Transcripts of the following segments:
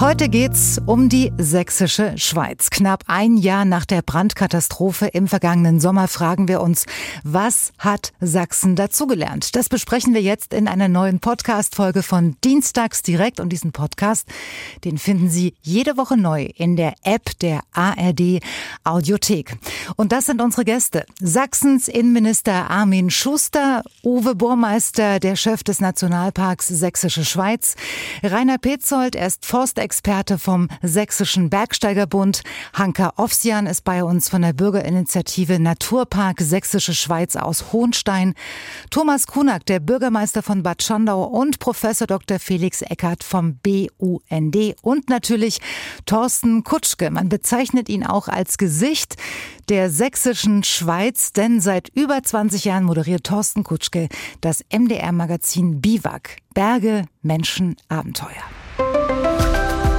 Heute geht's um die sächsische Schweiz. Knapp ein Jahr nach der Brandkatastrophe im vergangenen Sommer fragen wir uns, was hat Sachsen dazugelernt? Das besprechen wir jetzt in einer neuen Podcast-Folge von Dienstags direkt. Und diesen Podcast, den finden Sie jede Woche neu in der App der ARD Audiothek. Und das sind unsere Gäste. Sachsens Innenminister Armin Schuster, Uwe Burmeister, der Chef des Nationalparks Sächsische Schweiz, Rainer Petzold, er ist Forster Experte vom Sächsischen Bergsteigerbund. Hanka Ofsian ist bei uns von der Bürgerinitiative Naturpark Sächsische Schweiz aus Hohenstein. Thomas Kunak, der Bürgermeister von Bad Schandau und Professor Dr. Felix Eckert vom BUND und natürlich Thorsten Kutschke. Man bezeichnet ihn auch als Gesicht der sächsischen Schweiz, denn seit über 20 Jahren moderiert Thorsten Kutschke das MDR-Magazin Biwak. Berge, Menschen, Abenteuer.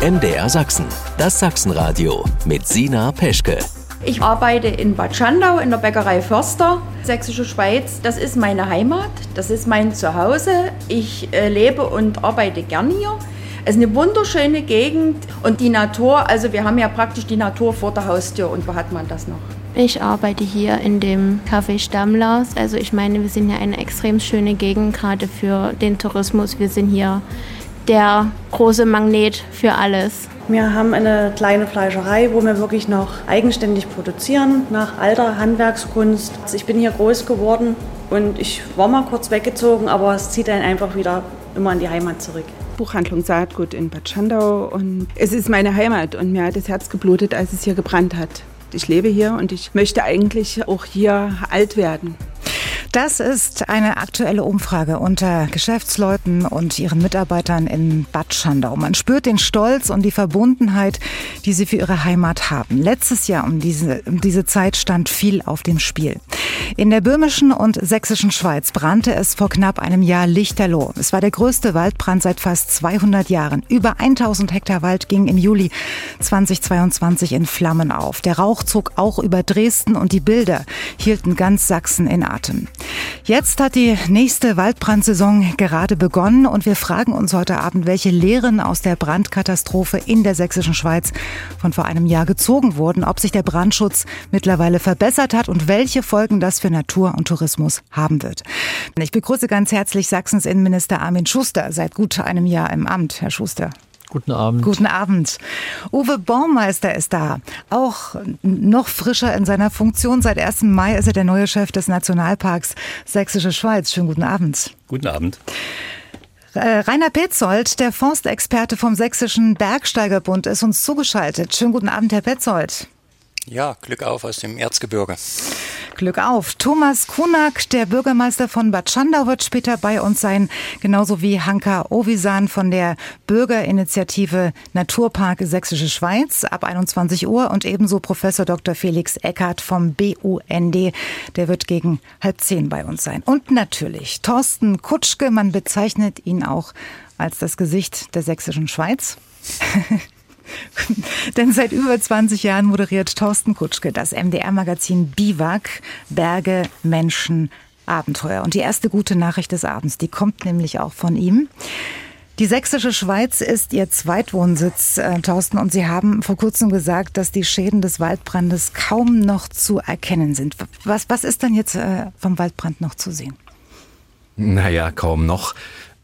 MDR Sachsen, das Sachsenradio mit Sina Peschke. Ich arbeite in Bad Schandau in der Bäckerei Förster, Sächsische Schweiz. Das ist meine Heimat, das ist mein Zuhause. Ich äh, lebe und arbeite gern hier. Es ist eine wunderschöne Gegend und die Natur, also wir haben ja praktisch die Natur vor der Haustür und wo hat man das noch? Ich arbeite hier in dem Café Stammlaus. Also ich meine, wir sind ja eine extrem schöne Gegend, gerade für den Tourismus. Wir sind hier der große Magnet für alles. Wir haben eine kleine Fleischerei, wo wir wirklich noch eigenständig produzieren, nach alter Handwerkskunst. Ich bin hier groß geworden und ich war mal kurz weggezogen, aber es zieht einen einfach wieder immer in die Heimat zurück. Buchhandlung Saatgut in Bad Schandau und es ist meine Heimat und mir hat das Herz geblutet, als es hier gebrannt hat. Ich lebe hier und ich möchte eigentlich auch hier alt werden. Das ist eine aktuelle Umfrage unter Geschäftsleuten und ihren Mitarbeitern in Bad Schandau. Man spürt den Stolz und die Verbundenheit, die sie für ihre Heimat haben. Letztes Jahr um diese, um diese Zeit stand viel auf dem Spiel. In der böhmischen und sächsischen Schweiz brannte es vor knapp einem Jahr lichterloh. Es war der größte Waldbrand seit fast 200 Jahren. Über 1000 Hektar Wald ging im Juli 2022 in Flammen auf. Der Rauch zog auch über Dresden und die Bilder hielten ganz Sachsen in Atem. Jetzt hat die nächste Waldbrandsaison gerade begonnen und wir fragen uns heute Abend, welche Lehren aus der Brandkatastrophe in der sächsischen Schweiz von vor einem Jahr gezogen wurden, ob sich der Brandschutz mittlerweile verbessert hat und welche Folgen das für Natur und Tourismus haben wird. Ich begrüße ganz herzlich Sachsens Innenminister Armin Schuster seit gut einem Jahr im Amt. Herr Schuster. Guten Abend. Guten Abend. Uwe Baumeister ist da. Auch noch frischer in seiner Funktion. Seit 1. Mai ist er der neue Chef des Nationalparks Sächsische Schweiz. Schönen guten Abend. Guten Abend. Äh, Rainer Petzold, der Forstexperte vom Sächsischen Bergsteigerbund, ist uns zugeschaltet. Schönen guten Abend, Herr Petzold. Ja, Glück auf aus dem Erzgebirge. Glück auf. Thomas Kunak, der Bürgermeister von Bad Schandau, wird später bei uns sein, genauso wie Hanka Ovisan von der Bürgerinitiative Naturpark Sächsische Schweiz ab 21 Uhr und ebenso Professor Dr. Felix Eckert vom BUND, der wird gegen halb zehn bei uns sein. Und natürlich Thorsten Kutschke, man bezeichnet ihn auch als das Gesicht der Sächsischen Schweiz. Denn seit über 20 Jahren moderiert Thorsten Kutschke das MDR-Magazin Biwak, Berge, Menschen, Abenteuer. Und die erste gute Nachricht des Abends, die kommt nämlich auch von ihm. Die sächsische Schweiz ist Ihr Zweitwohnsitz, äh, Thorsten, und Sie haben vor kurzem gesagt, dass die Schäden des Waldbrandes kaum noch zu erkennen sind. Was, was ist denn jetzt äh, vom Waldbrand noch zu sehen? Naja, kaum noch.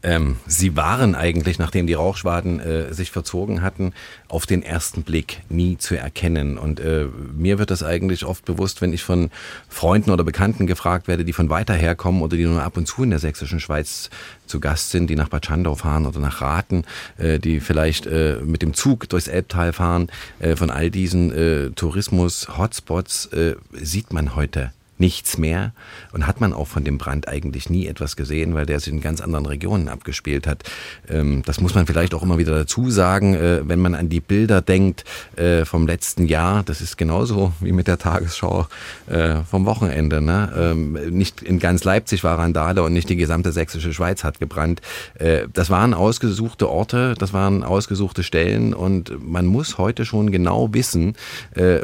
Ähm, sie waren eigentlich, nachdem die Rauchschwaden äh, sich verzogen hatten, auf den ersten Blick nie zu erkennen. Und äh, mir wird das eigentlich oft bewusst, wenn ich von Freunden oder Bekannten gefragt werde, die von weiter herkommen oder die nur ab und zu in der sächsischen Schweiz zu Gast sind, die nach Bad Schandau fahren oder nach Raten, äh, die vielleicht äh, mit dem Zug durchs Elbtal fahren. Äh, von all diesen äh, Tourismus-Hotspots äh, sieht man heute nichts mehr und hat man auch von dem Brand eigentlich nie etwas gesehen, weil der sich in ganz anderen Regionen abgespielt hat. Ähm, das muss man vielleicht auch immer wieder dazu sagen, äh, wenn man an die Bilder denkt äh, vom letzten Jahr. Das ist genauso wie mit der Tagesschau äh, vom Wochenende. Ne? Ähm, nicht in ganz Leipzig war Randale und nicht die gesamte sächsische Schweiz hat gebrannt. Das waren ausgesuchte Orte, das waren ausgesuchte Stellen und man muss heute schon genau wissen,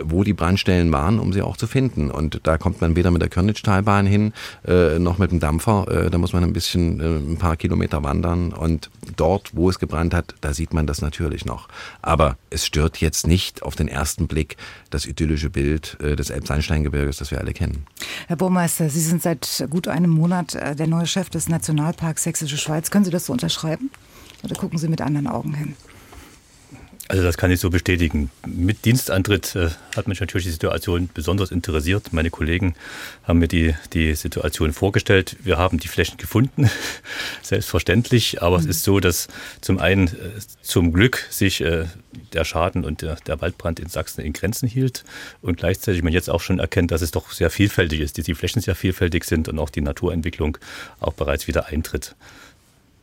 wo die Brandstellen waren, um sie auch zu finden. Und da kommt man wieder weder mit der Körnitschtalbahn hin, äh, noch mit dem Dampfer. Äh, da muss man ein bisschen äh, ein paar Kilometer wandern. Und dort, wo es gebrannt hat, da sieht man das natürlich noch. Aber es stört jetzt nicht auf den ersten Blick das idyllische Bild äh, des Elbsandsteingebirges, das wir alle kennen. Herr Burmeister, Sie sind seit gut einem Monat äh, der neue Chef des Nationalparks Sächsische Schweiz. Können Sie das so unterschreiben? Oder gucken Sie mit anderen Augen hin? Also das kann ich so bestätigen. Mit Dienstantritt äh, hat mich natürlich die Situation besonders interessiert. Meine Kollegen haben mir die, die Situation vorgestellt. Wir haben die Flächen gefunden, selbstverständlich. Aber mhm. es ist so, dass zum einen äh, zum Glück sich äh, der Schaden und der, der, Waldbrand in Sachsen in Grenzen hielt und gleichzeitig man jetzt auch schon erkennt, dass es doch sehr vielfältig ist, dass die Flächen sehr vielfältig sind und auch die Naturentwicklung auch bereits wieder eintritt.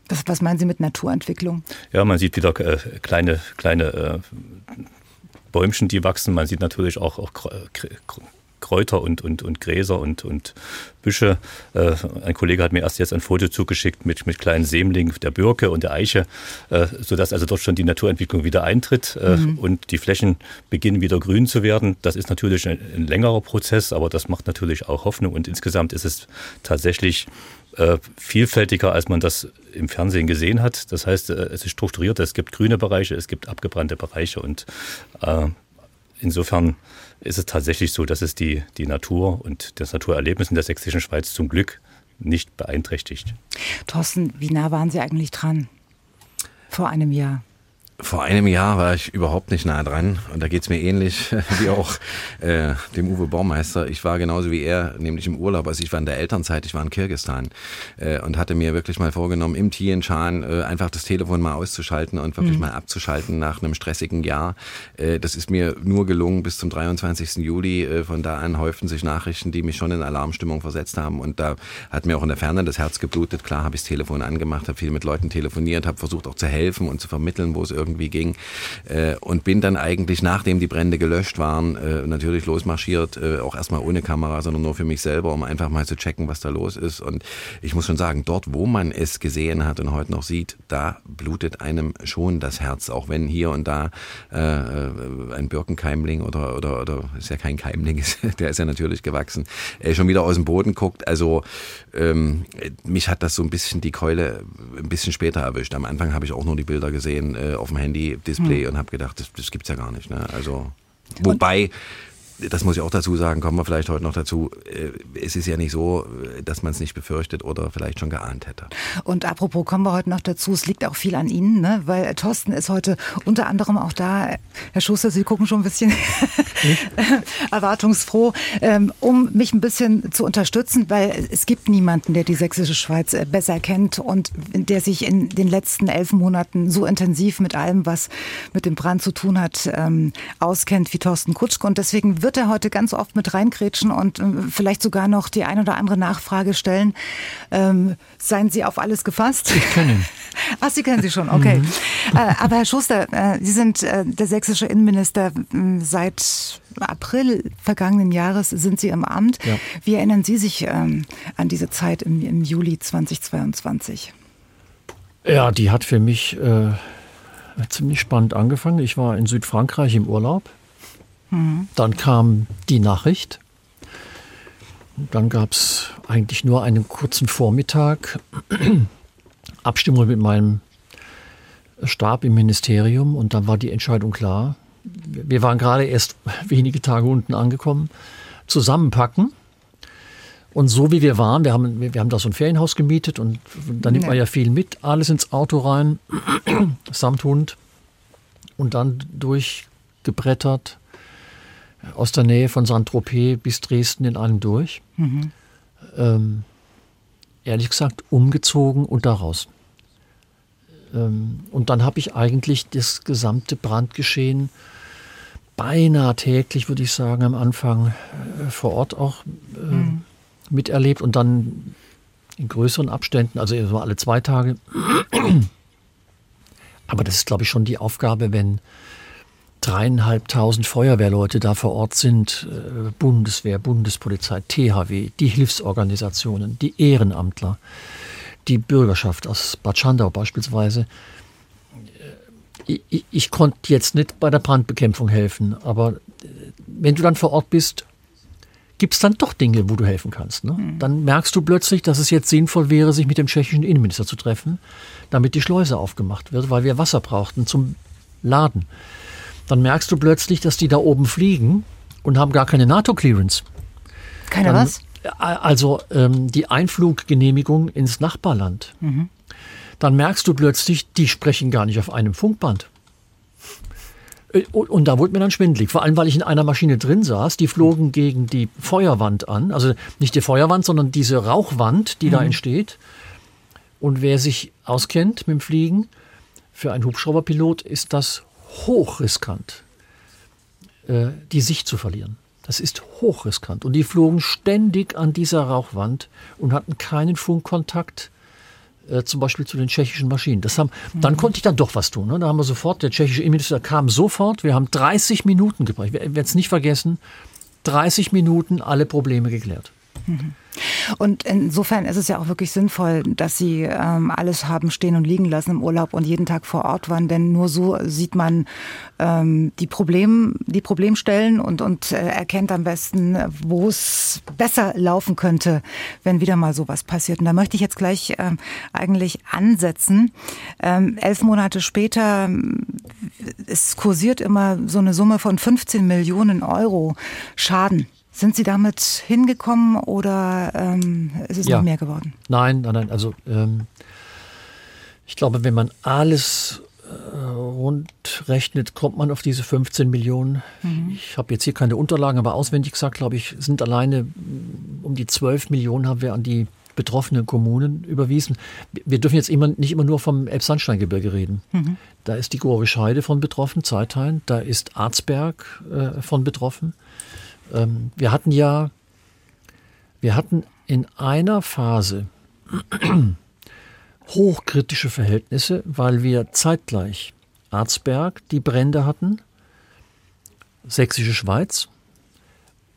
Was, was meinen Sie mit Naturentwicklung? Ja, man sieht wieder äh, kleine, kleine äh, Bäumchen, die wachsen. Man sieht natürlich auch, auch Kräuter und, und, und Gräser und, und Büsche. Äh, ein Kollege hat mir erst jetzt ein Foto zugeschickt mit, mit kleinen Sämlingen der Birke und der Eiche, äh, sodass also dort schon die Naturentwicklung wieder eintritt äh, mhm. und die Flächen beginnen wieder grün zu werden. Das ist natürlich ein, ein, längerer Prozess, aber das macht natürlich auch Hoffnung und insgesamt ist es tatsächlich äh, vielfältiger, als man das im Fernsehen gesehen hat. Das heißt, äh, es ist strukturiert, es gibt grüne Bereiche, es gibt abgebrannte Bereiche und äh, insofern ist es tatsächlich so, dass es die, die Natur und das Naturerlebnis in der sächsischen Schweiz zum Glück nicht beeinträchtigt. Thorsten, wie nah waren Sie eigentlich dran vor einem Jahr? Vor einem Jahr war ich überhaupt nicht nah dran und da geht's mir ähnlich wie auch äh, dem Uwe Baumeister. Ich war genauso wie er, nämlich im Urlaub. Also ich war in der Elternzeit, ich war in Kirgistan äh, und hatte mir wirklich mal vorgenommen, im Tientschan äh, einfach das Telefon mal auszuschalten und wirklich mhm. mal abzuschalten nach einem stressigen Jahr. Äh, das ist mir nur gelungen bis zum 23. Juli. Äh, von da an häuften sich Nachrichten, die mich schon in Alarmstimmung versetzt haben und da hat mir auch in der Ferne das Herz geblutet. Klar habe ich das Telefon angemacht, habe viel mit Leuten telefoniert, habe versucht auch zu helfen und zu vermitteln, wo es irgendwie irgendwie ging. Äh, und bin dann eigentlich, nachdem die Brände gelöscht waren, äh, natürlich losmarschiert, äh, auch erstmal ohne Kamera, sondern nur für mich selber, um einfach mal zu checken, was da los ist. Und ich muss schon sagen, dort, wo man es gesehen hat und heute noch sieht, da blutet einem schon das Herz, auch wenn hier und da äh, ein Birkenkeimling oder, oder, oder ist ja kein Keimling, der ist ja natürlich gewachsen, äh, schon wieder aus dem Boden guckt. Also ähm, mich hat das so ein bisschen die Keule ein bisschen später erwischt. Am Anfang habe ich auch nur die Bilder gesehen äh, auf dem Handy-Display hm. und habe gedacht, das, das gibt's ja gar nicht. Ne? Also wobei das muss ich auch dazu sagen, kommen wir vielleicht heute noch dazu. Äh, es ist ja nicht so, dass man es nicht befürchtet oder vielleicht schon geahnt hätte. Und apropos, kommen wir heute noch dazu. Es liegt auch viel an Ihnen, ne? weil Thorsten ist heute unter anderem auch da. Herr Schuster, Sie gucken schon ein bisschen erwartungsfroh, ähm, um mich ein bisschen zu unterstützen, weil es gibt niemanden, der die sächsische Schweiz äh, besser kennt und der sich in den letzten elf Monaten so intensiv mit allem, was mit dem Brand zu tun hat, ähm, auskennt wie Thorsten Kutschke. Und deswegen wird wird er heute ganz oft mit reingrätschen und äh, vielleicht sogar noch die ein oder andere Nachfrage stellen. Ähm, seien Sie auf alles gefasst? Ich kenne ihn. Ach, Sie kennen sie schon, okay. Mhm. Äh, aber Herr Schuster, äh, Sie sind äh, der sächsische Innenminister seit April vergangenen Jahres sind Sie im Amt. Ja. Wie erinnern Sie sich ähm, an diese Zeit im, im, Juli 2022? Ja, die hat für mich äh, ziemlich spannend angefangen. Ich war in Südfrankreich im Urlaub dann kam die Nachricht. Dann gab es eigentlich nur einen kurzen Vormittag, Abstimmung mit meinem Stab im Ministerium und dann war die Entscheidung klar. Wir waren gerade erst wenige Tage unten angekommen. Zusammenpacken. Und so wie wir waren, wir haben, wir haben da so ein Ferienhaus gemietet und da nimmt man ja viel mit, alles ins Auto rein, samt Hund und dann durchgebrettert aus der Nähe von Saint-Tropez bis Dresden in einem durch. Mhm. Ähm, ehrlich gesagt, umgezogen und daraus. Ähm, und dann habe ich eigentlich das gesamte Brandgeschehen beinahe täglich, würde ich sagen, am Anfang äh, vor Ort auch äh, mhm. miterlebt und dann in größeren Abständen, also alle zwei Tage. Aber das ist, glaube ich, schon die Aufgabe, wenn dreieinhalbtausend Feuerwehrleute da vor Ort sind, äh, Bundeswehr, Bundespolizei, THW, die Hilfsorganisationen, die Ehrenamtler, die Bürgerschaft aus Bad Schandau beispielsweise. Ich, äh, ich, ich konnte jetzt nicht bei der Brandbekämpfung helfen, aber äh, wenn du dann vor Ort bist, gibt es dann doch Dinge, wo du helfen kannst. Ne? Mhm. Dann merkst du plötzlich, dass es jetzt sinnvoll wäre, sich mit dem tschechischen Innenminister zu treffen, damit die Schleuse aufgemacht wird, weil wir Wasser brauchten zum Laden. Dann merkst du plötzlich, dass die da oben fliegen und haben gar keine NATO-Clearance. Keine dann, was? Also ähm, die Einfluggenehmigung ins Nachbarland. Mhm. Dann merkst du plötzlich, die sprechen gar nicht auf einem Funkband. Äh, und da wurde mir dann schwindlig, vor allem weil ich in einer Maschine drin saß, die flogen gegen die Feuerwand an, also nicht die Feuerwand, sondern diese Rauchwand, die mhm. da entsteht. Und wer sich auskennt mit dem Fliegen, für einen Hubschrauberpilot ist das hochriskant, äh, die Sicht zu verlieren. Das ist hochriskant. Und die flogen ständig an dieser Rauchwand und hatten keinen Funkkontakt äh, zum Beispiel zu den tschechischen Maschinen. Das haben, mhm. Dann konnte ich dann doch was tun. Ne? Da haben wir sofort, der tschechische Innenminister kam sofort, wir haben 30 Minuten gebraucht, ich werde es nicht vergessen, 30 Minuten alle Probleme geklärt. Mhm. Und insofern ist es ja auch wirklich sinnvoll, dass Sie ähm, alles haben stehen und liegen lassen im Urlaub und jeden Tag vor Ort waren, denn nur so sieht man ähm, die, Problem, die Problemstellen und, und äh, erkennt am besten, wo es besser laufen könnte, wenn wieder mal sowas passiert. Und da möchte ich jetzt gleich ähm, eigentlich ansetzen. Ähm, elf Monate später, ähm, es kursiert immer so eine Summe von 15 Millionen Euro Schaden sind Sie damit hingekommen oder ähm, ist es ja. noch mehr geworden? Nein, nein, nein. Also ähm, ich glaube, wenn man alles äh, rund rechnet, kommt man auf diese 15 Millionen. Mhm. Ich habe jetzt hier keine Unterlagen, aber auswendig gesagt, glaube ich, sind alleine um die 12 Millionen haben wir an die betroffenen Kommunen überwiesen. Wir dürfen jetzt immer, nicht immer nur vom Elbsandsteingebirge reden. Mhm. Da ist die Gorische Heide von betroffen, Zeithain, da ist Arzberg äh, von betroffen. Ähm, wir hatten ja, wir hatten in einer Phase hochkritische Verhältnisse, weil wir zeitgleich Arzberg die Brände hatten, Sächsische Schweiz,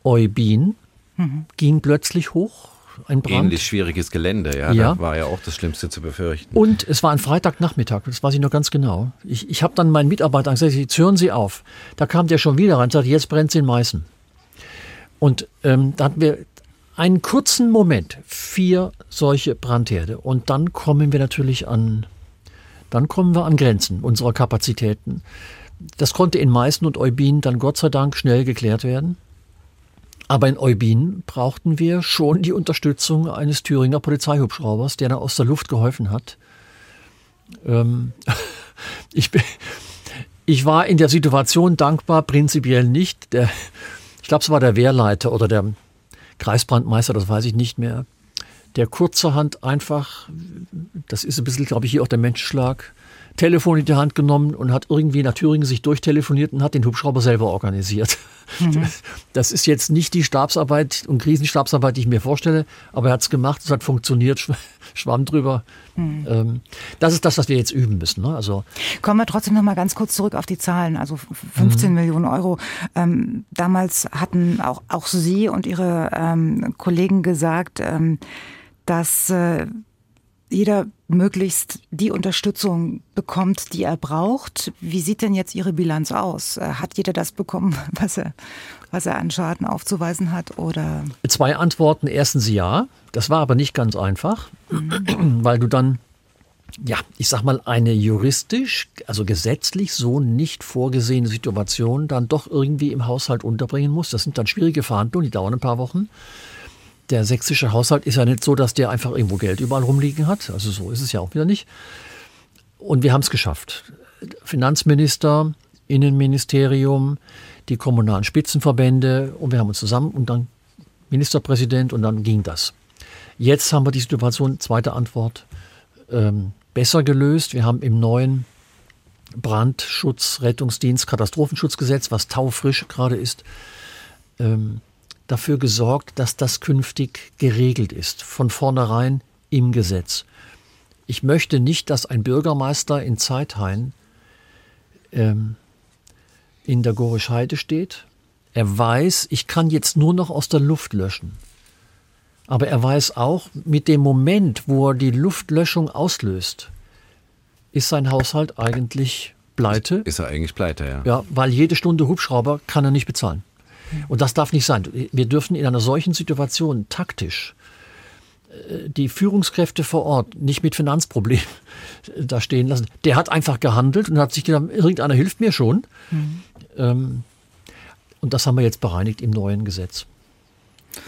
Eubin mhm. ging plötzlich hoch. Ein Brand. Ähnlich schwieriges Gelände, ja. ja. Da war ja auch das Schlimmste zu befürchten. Und es war ein Freitagnachmittag, das weiß ich noch ganz genau. Ich, ich habe dann meinen Mitarbeitern gesagt, jetzt hören Sie auf. Da kam der schon wieder rein und sagte, jetzt brennt es in Meißen. Und ähm, da hatten wir einen kurzen Moment, vier solche Brandherde. Und dann kommen wir natürlich an, dann kommen wir an Grenzen unserer Kapazitäten. Das konnte in Meißen und Eubin dann Gott sei Dank schnell geklärt werden. Aber in Eubin brauchten wir schon die Unterstützung eines Thüringer Polizeihubschraubers, der da aus der Luft geholfen hat. Ähm, ich, bin, ich war in der Situation dankbar, prinzipiell nicht. Der, glaube, es war der Wehrleiter oder der Kreisbrandmeister, das weiß ich nicht mehr, der kurzerhand einfach, das ist ein bisschen, glaube ich, hier auch der Menschenschlag, Telefon in die Hand genommen und hat irgendwie nach Thüringen sich durchtelefoniert und hat den Hubschrauber selber organisiert. Mhm. Das ist jetzt nicht die Stabsarbeit und Krisenstabsarbeit, die ich mir vorstelle, aber er hat es gemacht, es hat funktioniert, schwamm drüber. Mhm. Ähm, das ist das, was wir jetzt üben müssen. Ne? Also Kommen wir trotzdem noch mal ganz kurz zurück auf die Zahlen. Also 15 mhm. Millionen Euro. Ähm, damals hatten auch, auch Sie und Ihre ähm, Kollegen gesagt, ähm, dass äh, jeder möglichst die Unterstützung bekommt, die er braucht. Wie sieht denn jetzt Ihre Bilanz aus? Äh, hat jeder das bekommen, was er, was er an Schaden aufzuweisen hat? Oder? Zwei Antworten. Erstens ja. Das war aber nicht ganz einfach, mhm. weil du dann, ja, ich sag mal, eine juristisch, also gesetzlich so nicht vorgesehene Situation dann doch irgendwie im Haushalt unterbringen musst. Das sind dann schwierige Verhandlungen, die dauern ein paar Wochen der sächsische Haushalt ist ja nicht so, dass der einfach irgendwo Geld überall rumliegen hat. Also so ist es ja auch wieder nicht. Und wir haben es geschafft. Finanzminister, Innenministerium, die kommunalen Spitzenverbände und wir haben uns zusammen und dann Ministerpräsident und dann ging das. Jetzt haben wir die Situation, zweite Antwort, ähm, besser gelöst. Wir haben im neuen Brandschutz, Rettungsdienst, Katastrophenschutzgesetz, was taufrisch gerade ist, ähm, dafür gesorgt, dass das künftig geregelt ist, von vornherein im Gesetz. Ich möchte nicht, dass ein Bürgermeister in Zeithain ähm, in der Gorisch-Heide steht. Er weiß, ich kann jetzt nur noch aus der Luft löschen. Aber er weiß auch, mit dem Moment, wo er die Luftlöschung auslöst, ist sein Haushalt eigentlich pleite. Ist er eigentlich pleite, ja. Ja, weil jede Stunde Hubschrauber kann er nicht bezahlen. Und das darf nicht sein. Wir dürfen in einer solchen Situation taktisch äh, die Führungskräfte vor Ort nicht mit Finanzproblemen da stehen lassen. Der hat einfach gehandelt und hat sich gedacht, irgendeiner hilft mir schon. Mhm. Ähm, und das haben wir jetzt bereinigt im neuen Gesetz.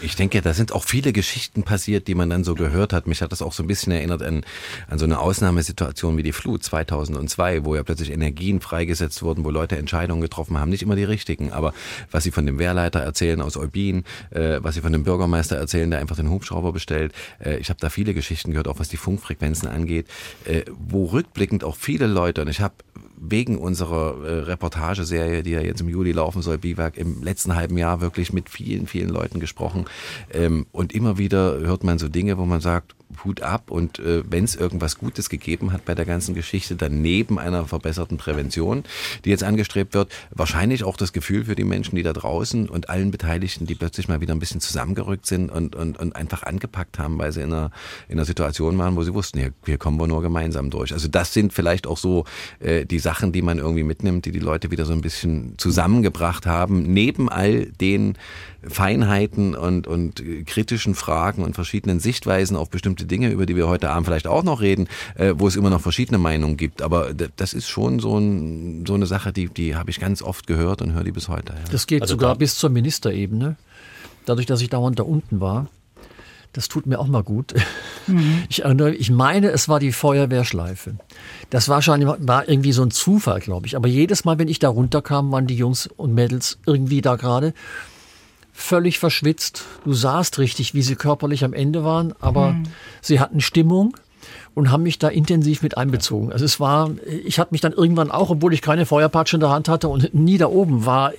Ich denke, da sind auch viele Geschichten passiert, die man dann so gehört hat. Mich hat das auch so ein bisschen erinnert an, an so eine Ausnahmesituation wie die Flut 2002, wo ja plötzlich Energien freigesetzt wurden, wo Leute Entscheidungen getroffen haben, nicht immer die richtigen, aber was sie von dem Wehrleiter erzählen aus Eubin, äh, was sie von dem Bürgermeister erzählen, der einfach den Hubschrauber bestellt. Äh, ich habe da viele Geschichten gehört, auch was die Funkfrequenzen angeht, äh, wo rückblickend auch viele Leute, und ich habe wegen unserer äh, Reportageserie, die ja jetzt im Juli laufen soll, Biwak, im letzten halben Jahr wirklich mit vielen, vielen Leuten gesprochen. Ähm, und immer wieder hört man so Dinge, wo man sagt, Hut ab und äh, wenn es irgendwas Gutes gegeben hat bei der ganzen Geschichte, dann neben einer verbesserten Prävention, die jetzt angestrebt wird, wahrscheinlich auch das Gefühl für die Menschen, die da draußen und allen Beteiligten, die plötzlich mal wieder ein bisschen zusammengerückt sind und, und, und einfach angepackt haben, weil sie in einer, in einer Situation waren, wo sie wussten, hier, hier kommen wir nur gemeinsam durch. Also das sind vielleicht auch so äh, die Sachen, die man irgendwie mitnimmt, die die Leute wieder so ein bisschen zusammengebracht haben, neben all den Feinheiten und, und kritischen Fragen und verschiedenen Sichtweisen auf bestimmte Dinge, über die wir heute Abend vielleicht auch noch reden, äh, wo es immer noch verschiedene Meinungen gibt. Aber das ist schon so, ein, so eine Sache, die, die habe ich ganz oft gehört und höre die bis heute. Ja. Das geht also sogar da bis zur Ministerebene. Dadurch, dass ich dauernd da unten war. Das tut mir auch mal gut. Mhm. Ich erinnere, ich meine, es war die Feuerwehrschleife. Das war schon war irgendwie so ein Zufall, glaube ich. Aber jedes Mal, wenn ich da runterkam, waren die Jungs und Mädels irgendwie da gerade völlig verschwitzt. Du sahst richtig, wie sie körperlich am Ende waren, aber mhm. sie hatten Stimmung und haben mich da intensiv mit einbezogen. Also es war, ich hatte mich dann irgendwann auch, obwohl ich keine Feuerpatsche in der Hand hatte und nie da oben war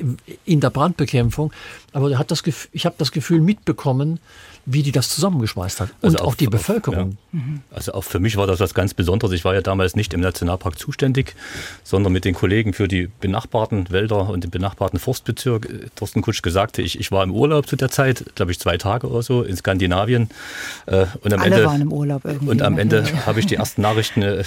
in der Brandbekämpfung, aber hat das, ich habe das Gefühl mitbekommen, wie die das zusammengeschmeißt hat. Und also auch, auch, die Bevölkerung. Ja. Also auch für mich war das was ganz Besonderes. Ich war ja damals nicht im Nationalpark zuständig, sondern mit den Kollegen für die benachbarten Wälder und den benachbarten Forstbezirk. Thorsten Kutsch gesagt, ich, ich war im Urlaub zu der Zeit, glaube ich zwei Tage oder so, in Skandinavien. Äh, und am Alle Ende, waren im Urlaub irgendwie. Und am ne? Ende habe ich die ersten Nachrichten äh,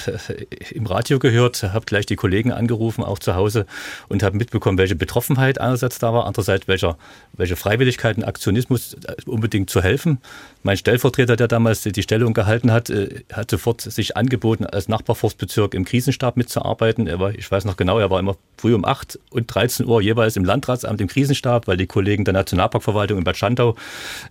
im Radio gehört, habe gleich die Kollegen angerufen, auch zu Hause, und habe mitbekommen, welche Betroffenheit einerseits da war, andererseits welcher, welche Freiwilligkeit und Aktionismus äh, unbedingt zu helfen geholfen. Mein Stellvertreter, der damals die Stellung gehalten hat, äh, hat sofort sich angeboten, als Nachbarforstbezirk im Krisenstab mitzuarbeiten. Er war, ich weiß noch genau, er war immer früh um 8 und 13 Uhr jeweils im Landratsamt im Krisenstab, weil die Kollegen der Nationalparkverwaltung in Bad Schandau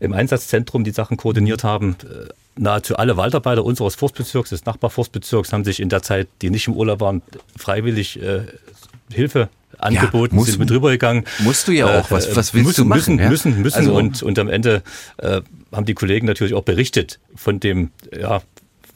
im Einsatzzentrum die Sachen koordiniert haben äh, nahezu alle Waldarbeiter unseres Forstbezirks, des Nachbarforstbezirks, haben sich in der Zeit, die nicht im Urlaub waren, freiwillig äh, Hilfe angeboten, ja, sind mit rübergegangen. Musst du ja auch, was, was willst müssen, du machen? Müssen, ja? müssen, müssen. Also, und, und am Ende äh, haben die Kollegen natürlich auch berichtet von dem, ja,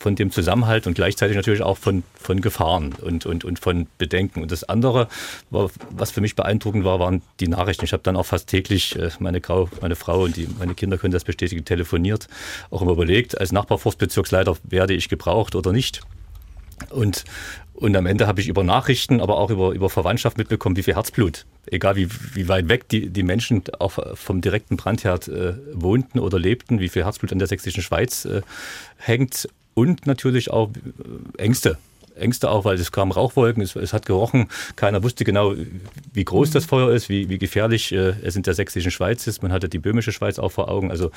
von dem Zusammenhalt und gleichzeitig natürlich auch von, von Gefahren und, und, und von Bedenken. Und das andere, war, was für mich beeindruckend war, waren die Nachrichten. Ich habe dann auch fast täglich, äh, meine, Frau, meine Frau und die, meine Kinder können das bestätigen, telefoniert, auch immer überlegt, als Nachbarforstbezirksleiter werde ich gebraucht oder nicht. Und, und am Ende habe ich über Nachrichten, aber auch über, über Verwandtschaft mitbekommen, wie viel Herzblut, egal wie, wie weit weg die, die Menschen auch vom direkten Brandherd äh, wohnten oder lebten, wie viel Herzblut an der sächsischen Schweiz äh, hängt und natürlich auch äh, Ängste. Ängste auch, weil es kamen Rauchwolken, es, es, hat gerochen. Keiner wusste genau, wie groß mhm. das Feuer ist, wie, wie gefährlich äh, es in der sächsischen Schweiz ist. Man hatte die böhmische Schweiz auch vor Augen. Also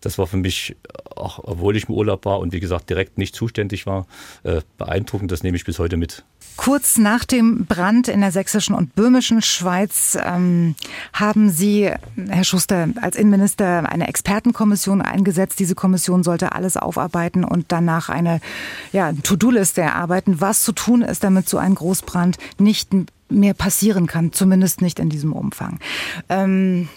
das war für mich, auch obwohl ich im Urlaub war und wie gesagt direkt nicht zuständig war, äh, beeindruckend. Das nehme ich bis heute mit. Kurz nach dem Brand in der sächsischen und böhmischen Schweiz ähm, haben Sie, Herr Schuster, als Innenminister eine Expertenkommission eingesetzt. Diese Kommission sollte alles aufarbeiten und danach eine ja, To-Do-Liste erarbeiten, was zu tun ist, damit so ein Großbrand nicht mehr passieren kann, zumindest nicht in diesem Umfang. Ähm,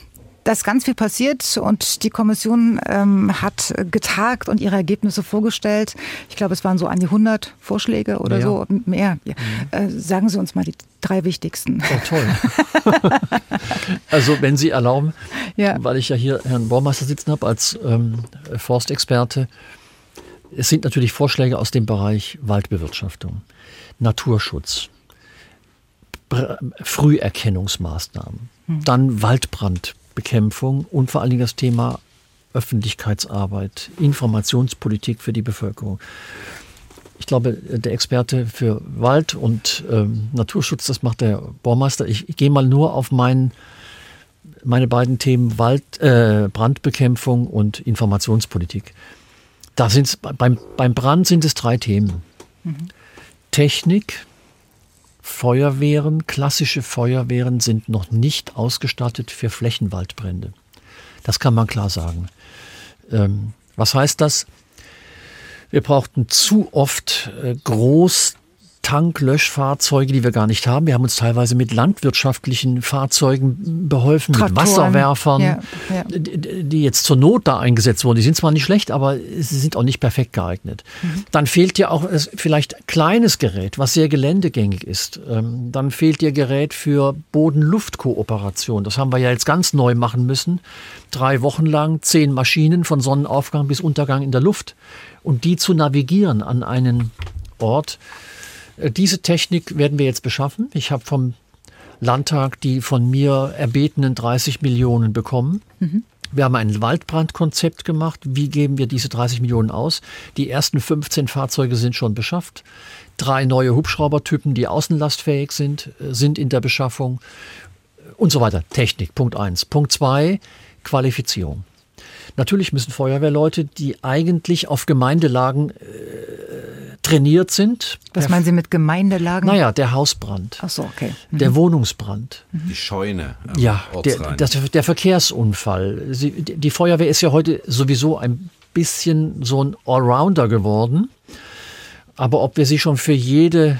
da ist ganz viel passiert und die Kommission ähm, hat getagt und ihre Ergebnisse vorgestellt. Ich glaube, es waren so an die 100 Vorschläge oder mehr. so. Mehr. Ja. Mhm. Äh, sagen Sie uns mal die drei wichtigsten. Oh, toll. also, wenn Sie erlauben, ja. weil ich ja hier Herrn Baumeister sitzen habe als ähm, Forstexperte. Es sind natürlich Vorschläge aus dem Bereich Waldbewirtschaftung, Naturschutz, Früherkennungsmaßnahmen, hm. dann Waldbrand Bekämpfung und vor allen Dingen das Thema Öffentlichkeitsarbeit, Informationspolitik für die Bevölkerung. Ich glaube, der Experte für Wald und ähm, Naturschutz, das macht der Baumeister. Ich, ich gehe mal nur auf mein meine beiden Themen Wald, äh, Brandbekämpfung und Informationspolitik. Da sind's, beim, beim Brand sind es drei Themen. Mhm. Technik, Feuerwehren, klassische Feuerwehren sind noch nicht ausgestattet für Flächenwaldbrände. Das kann man klar sagen. Ähm, was heißt das? Wir brauchten zu oft äh, groß Tanklöschfahrzeuge, die wir gar nicht haben. Wir haben uns teilweise mit landwirtschaftlichen Fahrzeugen beholfen, Traktoren. mit Wasserwerfern, ja, ja. die jetzt zur Not da eingesetzt wurden. Die sind zwar nicht schlecht, aber sie sind auch nicht perfekt geeignet. Mhm. Dann fehlt dir auch vielleicht kleines Gerät, was sehr geländegängig ist. Ähm, dann fehlt dir Gerät für Boden-Luft-Kooperation. Das haben wir ja jetzt ganz neu machen müssen. Drei Wochen lang zehn Maschinen von Sonnenaufgang bis Untergang in der Luft. Und die zu navigieren an einen Ort, äh, diese Technik werden wir jetzt beschaffen. Ich habe vom Landtag die von mir erbetenen 30 Millionen bekommen. Mhm. Wir haben ein Waldbrandkonzept gemacht. Wie geben wir diese 30 Millionen aus? Die ersten 15 Fahrzeuge sind schon beschafft. Drei neue Hubschraubertypen, die außenlastfähig sind, äh, sind in der Beschaffung und so weiter. Technik, Punkt eins. Punkt zwei, Qualifizierung. Natürlich müssen Feuerwehrleute, die eigentlich auf Gemeindelagen äh, trainiert sind. Was meinen Sie mit Gemeindelagen? Naja, der Hausbrand. Ach so, okay. Mhm. Der Wohnungsbrand. Die Scheune. Ja, der, das, der Verkehrsunfall. Sie, die Feuerwehr ist ja heute sowieso ein bisschen so ein Allrounder geworden. Aber ob wir sie schon für jede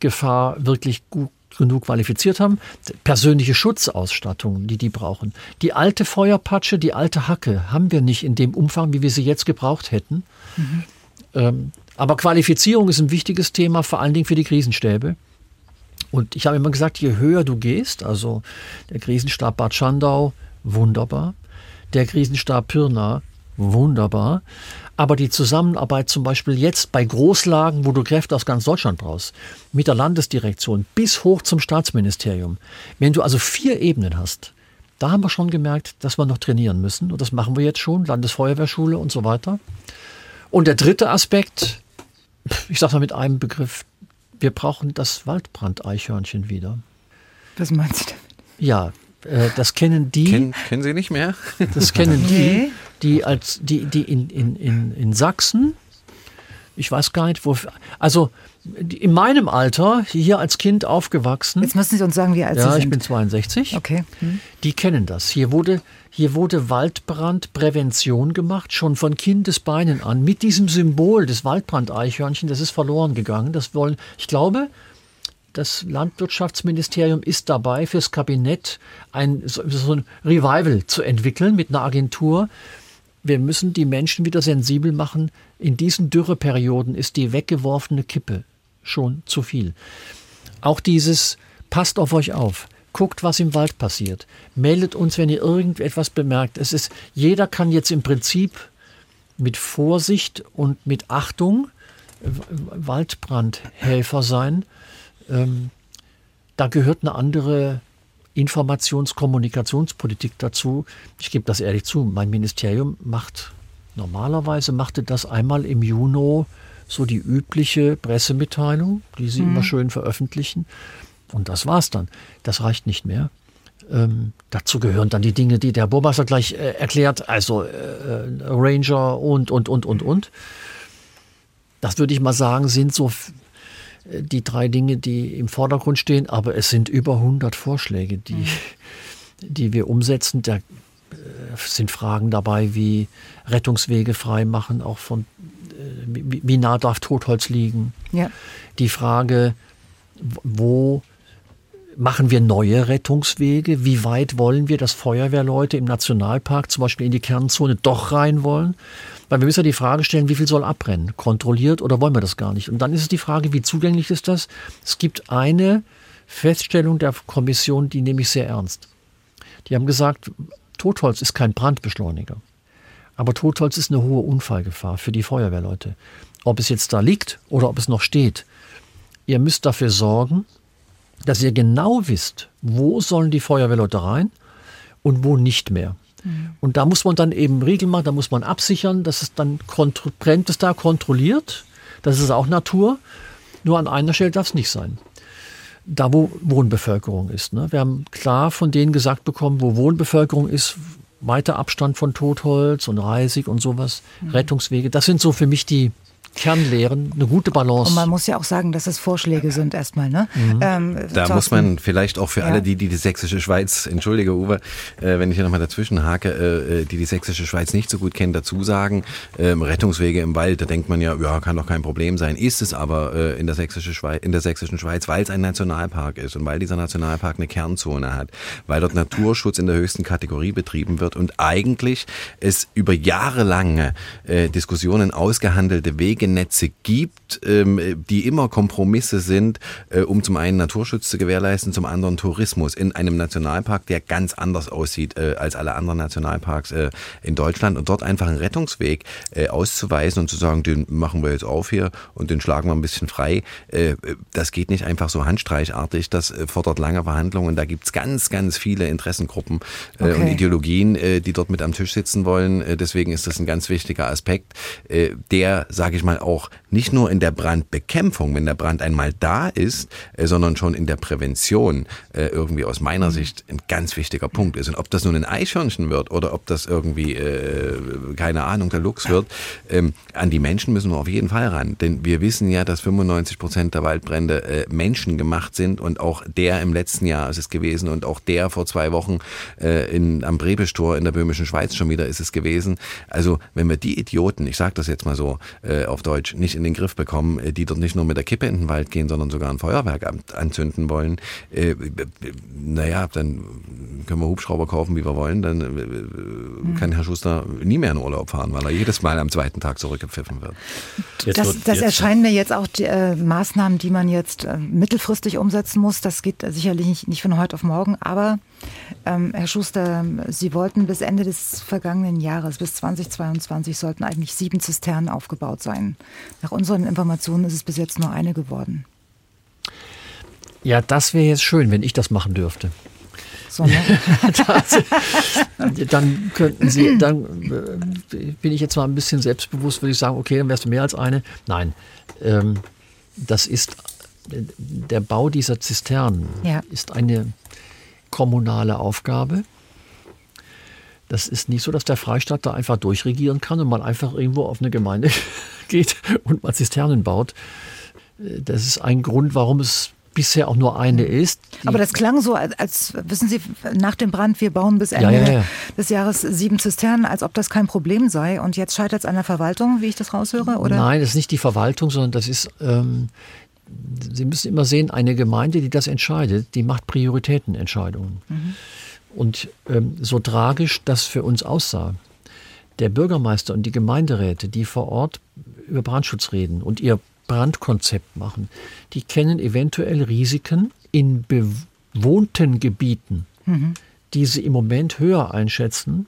Gefahr wirklich gut genug qualifiziert haben. Persönliche Schutzausstattung, die die brauchen. Die alte Feuerpatsche, die alte Hacke haben wir nicht in dem Umfang, wie wir sie jetzt gebraucht hätten. Mhm. Aber Qualifizierung ist ein wichtiges Thema, vor allen Dingen für die Krisenstäbe. Und ich habe immer gesagt, je höher du gehst, also der Krisenstab Bad Schandau, wunderbar. Der Krisenstab Pirna, wunderbar. Aber die Zusammenarbeit zum Beispiel jetzt bei Großlagen, wo du Kräfte aus ganz Deutschland brauchst, mit der Landesdirektion bis hoch zum Staatsministerium, wenn du also vier Ebenen hast, da haben wir schon gemerkt, dass wir noch trainieren müssen. Und das machen wir jetzt schon, Landesfeuerwehrschule und so weiter. Und der dritte Aspekt, ich sage mal mit einem Begriff, wir brauchen das Waldbrandeichhörnchen wieder. Was meinst du damit? Ja, äh, das kennen die. Ken, kennen Sie nicht mehr? Das kennen die, die als die, die in, in, in, in Sachsen, ich weiß gar nicht, wo. Also in meinem Alter, hier als Kind aufgewachsen. Jetzt müssen Sie uns sagen, wie alt ja, Sie sind. Ja, ich bin 62. Okay. Hm. Die kennen das. Hier wurde, hier wurde Waldbrandprävention gemacht, schon von Kindesbeinen an, mit diesem Symbol des Waldbrandeichhörnchen. Das ist verloren gegangen. Das wollen, ich glaube, das Landwirtschaftsministerium ist dabei, fürs Kabinett ein, so, so ein Revival zu entwickeln mit einer Agentur. Wir müssen die Menschen wieder sensibel machen. In diesen Dürreperioden ist die weggeworfene Kippe schon zu viel. Auch dieses, passt auf euch auf. Guckt, was im Wald passiert. Meldet uns, wenn ihr irgendetwas bemerkt. Es ist, jeder kann jetzt im Prinzip mit Vorsicht und mit Achtung Waldbrandhelfer sein. Ähm, da gehört eine andere Informations-, Kommunikationspolitik dazu. Ich gebe das ehrlich zu. Mein Ministerium macht normalerweise machte das einmal im Juni so die übliche Pressemitteilung, die sie mhm. immer schön veröffentlichen. Und das war's dann. Das reicht nicht mehr. Ähm, dazu gehören dann die Dinge, die der Burmeister gleich äh, erklärt, also äh, Ranger und, und, und, und, und. Das würde ich mal sagen, sind so äh, die drei Dinge, die im Vordergrund stehen. Aber es sind über 100 Vorschläge, die, mhm. die wir umsetzen. Da äh, sind Fragen dabei wie Rettungswege freimachen, auch von wie nah darf Totholz liegen? Ja. Die Frage, wo machen wir neue Rettungswege? Wie weit wollen wir, dass Feuerwehrleute im Nationalpark zum Beispiel in die Kernzone doch rein wollen? Weil wir müssen ja die Frage stellen, wie viel soll abbrennen? Kontrolliert oder wollen wir das gar nicht? Und dann ist es die Frage, wie zugänglich ist das? Es gibt eine Feststellung der Kommission, die nehme ich sehr ernst. Die haben gesagt, Totholz ist kein Brandbeschleuniger. Aber Totholz ist eine hohe Unfallgefahr für die Feuerwehrleute. Ob es jetzt da liegt oder ob es noch steht. Ihr müsst dafür sorgen, dass ihr genau wisst, wo sollen die Feuerwehrleute rein und wo nicht mehr. Mhm. Und da muss man dann eben Regeln machen, da muss man absichern, dass es dann brennt es da kontrolliert. Das ist auch Natur. Nur an einer Stelle darf es nicht sein. da, wo Wohnbevölkerung ist. Ne? Wir haben klar von denen gesagt bekommen, wo Wohnbevölkerung ist, weiter Abstand von Totholz und Reisig und sowas, mhm. Rettungswege. Das sind so für mich die, Kernlehren, eine gute Balance. Und man muss ja auch sagen, dass es Vorschläge sind erstmal. Ne? Mhm. Ähm, da Thorsten. muss man vielleicht auch für ja. alle, die, die die sächsische Schweiz, entschuldige Uwe, äh, wenn ich hier nochmal dazwischen hake, äh, äh, die die sächsische Schweiz nicht so gut kennen, dazu sagen, äh, Rettungswege im Wald, da denkt man ja, ja, kann doch kein Problem sein. Ist es aber äh, in, der sächsische Schweiz, in der sächsischen Schweiz, weil es ein Nationalpark ist und weil dieser Nationalpark eine Kernzone hat, weil dort Naturschutz in der höchsten Kategorie betrieben wird und eigentlich es über jahrelange äh, Diskussionen ausgehandelte Wege Wegenetze gibt, ähm, die immer Kompromisse sind, äh, um zum einen Naturschutz zu gewährleisten, zum anderen Tourismus in einem Nationalpark, der ganz anders aussieht äh, als alle anderen Nationalparks äh, in Deutschland und dort einfach einen Rettungsweg auszuweisen und zu sagen, den machen wir jetzt auf hier und den schlagen wir ein bisschen frei. Das geht nicht einfach so handstreichartig, das fordert lange Verhandlungen. Da gibt es ganz, ganz viele Interessengruppen okay. und Ideologien, die dort mit am Tisch sitzen wollen. Deswegen ist das ein ganz wichtiger Aspekt, der, sage ich mal, manchmal auch nicht nur in der Brandbekämpfung, wenn der Brand einmal da ist, äh, sondern schon in der Prävention äh, irgendwie aus meiner mhm. Sicht ein ganz wichtiger Punkt ist. Und ob das nun ein Eichhörnchen wird oder ob das irgendwie, äh, keine Ahnung, der Luchs wird, ähm, an die Menschen müssen wir auf jeden Fall ran. Denn wir wissen ja, dass 95 Prozent der Waldbrände äh, menschengemacht sind und auch der im letzten Jahr ist es gewesen und auch der vor zwei Wochen äh, in, am Brebestor in der böhmischen Schweiz schon wieder ist es gewesen. Also wenn wir die Idioten, ich sage das jetzt mal so äh, auf Deutsch, nicht in den Griff bekommen, äh, die dort nicht nur mit der Kippe in den Wald gehen, sondern sogar ein Feuerwerk anzünden wollen, äh, naja, dann können wir Hubschrauber kaufen, wie wir wollen, dann äh, kann Herr Schuster nie mehr in Urlaub fahren, weil er jedes Mal am zweiten Tag zurückgepfiffen wird. Das, das erscheinen mir jetzt auch die, äh, Maßnahmen, die man jetzt äh, mittelfristig umsetzen muss. Das geht sicherlich nicht, nicht von heute auf morgen, aber ähm, Herr Schuster, Sie wollten bis Ende des vergangenen Jahres, bis 2022, sollten eigentlich sieben Zisternen aufgebaut sein. Nach unseren Informationen ist es bis jetzt nur eine geworden. Ja, das wäre jetzt schön, wenn ich das machen dürfte. So, ne? das, dann könnten Sie, dann äh, bin ich jetzt mal ein bisschen selbstbewusst, würde ich sagen, okay, dann wärst du mehr als eine. Nein, ähm, das ist der Bau dieser Zisternen ja. ist eine kommunale Aufgabe. Das ist nicht so, dass der Freistaat da einfach durchregieren kann und man einfach irgendwo auf eine Gemeinde geht und mal Zisternen baut. Das ist ein Grund, warum es bisher auch nur eine ist. Aber das klang so, als, als, wissen Sie, nach dem Brand, wir bauen bis Ende ja, ja, ja. des Jahres sieben Zisternen, als ob das kein Problem sei. Und jetzt scheitert es an der Verwaltung, wie ich das raushöre? Oder? Nein, das ist nicht die Verwaltung, sondern das ist ähm, Sie müssen immer sehen, eine Gemeinde, die das entscheidet, die macht Prioritätenentscheidungen. Mhm. Und ähm, so tragisch das für uns aussah, der Bürgermeister und die Gemeinderäte, die vor Ort über Brandschutz reden und ihr Brandkonzept machen, die kennen eventuell Risiken in bewohnten Gebieten, mhm. die sie im Moment höher einschätzen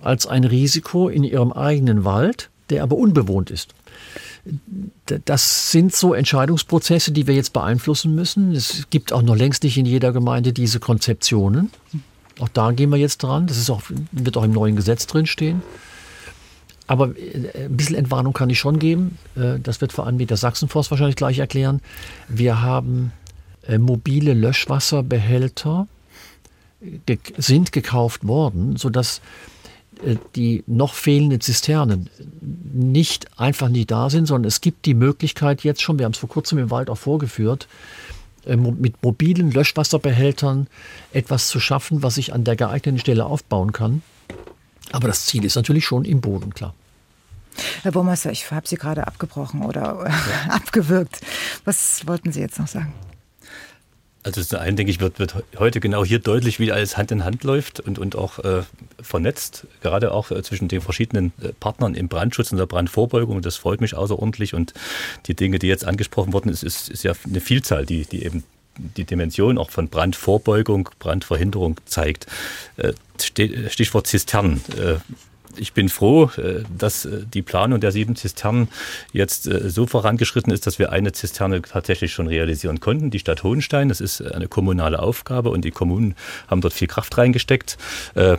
als ein Risiko in ihrem eigenen Wald, der aber unbewohnt ist das sind so Entscheidungsprozesse, die wir jetzt beeinflussen müssen. Es gibt auch noch längst nicht in jeder Gemeinde diese Konzeptionen. Auch da gehen wir jetzt dran. Das ist auch, wird auch im neuen Gesetz drinstehen. Aber äh, ein bisschen Entwarnung kann ich schon geben. Äh, das wird vor allem der Sachsenforst wahrscheinlich gleich erklären. Wir haben äh, mobile Löschwasserbehälter sind gekauft worden, sodass die noch fehlenden Zisternen nicht einfach nicht da sind, sondern es gibt die Möglichkeit jetzt schon, wir haben es vor kurzem im Wald auch vorgeführt, äh, mit mobilen Löschwasserbehältern etwas zu schaffen, was ich an der geeigneten Stelle aufbauen kann. Aber das Ziel ist natürlich schon im Boden, klar. Herr Burmeister, ich habe Sie gerade abgebrochen oder ja. abgewürgt. Was wollten Sie jetzt noch sagen? Also zum einen, denke ich, wird, wird heute genau hier deutlich, wie alles Hand in Hand läuft und, und auch äh, vernetzt, gerade auch äh, zwischen den verschiedenen äh, Partnern im Brandschutz und der Brandvorbeugung. Das freut mich außerordentlich. Und die Dinge, die jetzt angesprochen wurden, ist, ist, ist ja eine Vielzahl, die, die eben die Dimension auch von Brandvorbeugung, Brandverhinderung zeigt. Äh, Stichwort Zisternen. Ich bin froh, äh, dass äh, die Planung der sieben Zisternen jetzt äh, so vorangeschritten ist, dass wir eine Zisterne tatsächlich schon realisieren konnten. Die Stadt Hohenstein, das ist eine kommunale Aufgabe und die Kommunen haben dort viel Kraft reingesteckt.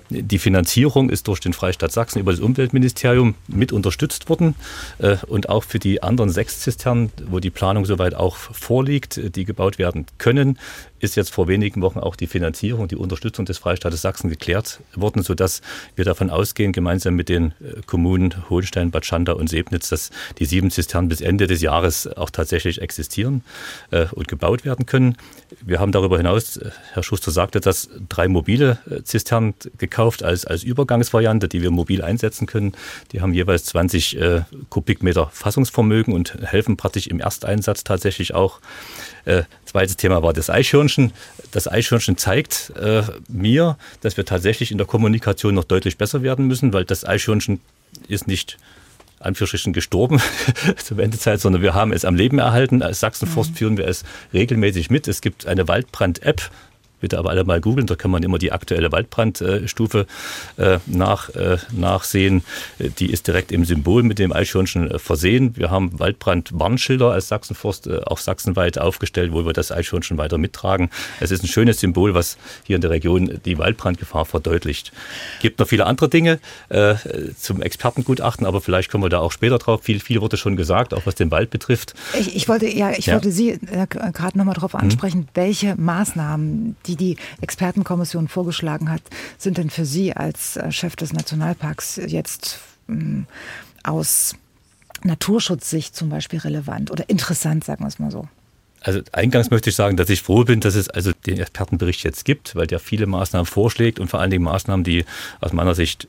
Die Finanzierung ist durch den Freistaat Sachsen über das Umweltministerium mit unterstützt worden und auch für die anderen sechs Zisternen, wo die Planung soweit auch vorliegt, die gebaut werden können, ist jetzt vor wenigen Wochen auch die Finanzierung, die Unterstützung des Freistaates Sachsen geklärt worden, sodass wir davon ausgehen, gemeinsam mit den äh, Kommunen Hohenstein, Bad Schandau und Sebnitz, dass die sieben Zisternen bis Ende des Jahres auch tatsächlich existieren äh, und gebaut werden können. Wir haben darüber hinaus, äh, Herr Schuster sagte, dass drei mobile Zisternen gekauft als, als Übergangsvariante, die wir mobil einsetzen können. Die haben jeweils 20 Kubikmeter Fassungsvermögen und helfen praktisch im Ersteinsatz tatsächlich auch zweites Thema war das Eichhörnchen. Das Eichhörnchen zeigt äh, mir, dass wir tatsächlich in der Kommunikation noch deutlich besser werden müssen, weil das Eichhörnchen ist nicht Anführungsstrichen gestorben zur Wendezeit, sondern wir haben es am Leben erhalten. Als Sachsenforst mhm. führen wir es regelmäßig mit. Es gibt eine Waldbrand-App, Bitte aber alle mal googeln, da kann man immer die aktuelle Waldbrandstufe äh, nach, äh, nachsehen. Die ist direkt im Symbol mit dem Eichhörnchen äh, versehen. Wir haben Waldbrand-Warnschilder als Sachsenforst auch sachsenweit aufgestellt, wo wir das Eichhörnchen weiter mittragen. Es ist ein schönes Symbol, was hier in der Region die Waldbrandgefahr verdeutlicht. Es gibt noch viele andere Dinge zum Expertengutachten, aber vielleicht kommen wir da auch später drauf. Viel, viel wurde schon gesagt, auch was den Wald betrifft. Ich, ich wollte, ja, ich ja. wollte Sie gerade nochmal darauf mhm. ansprechen, hm. welche Maßnahmen die die Expertenkommission vorgeschlagen hat, sind denn für Sie als äh, Chef des Nationalparks jetzt ähm, aus Naturschutzsicht zum Beispiel relevant oder interessant, sagen wir es mal so? Also eingangs möchte ich sagen, dass ich froh bin, dass es also den Expertenbericht jetzt gibt, weil der viele Maßnahmen vorschlägt und vor allen Dingen Maßnahmen, die aus meiner Sicht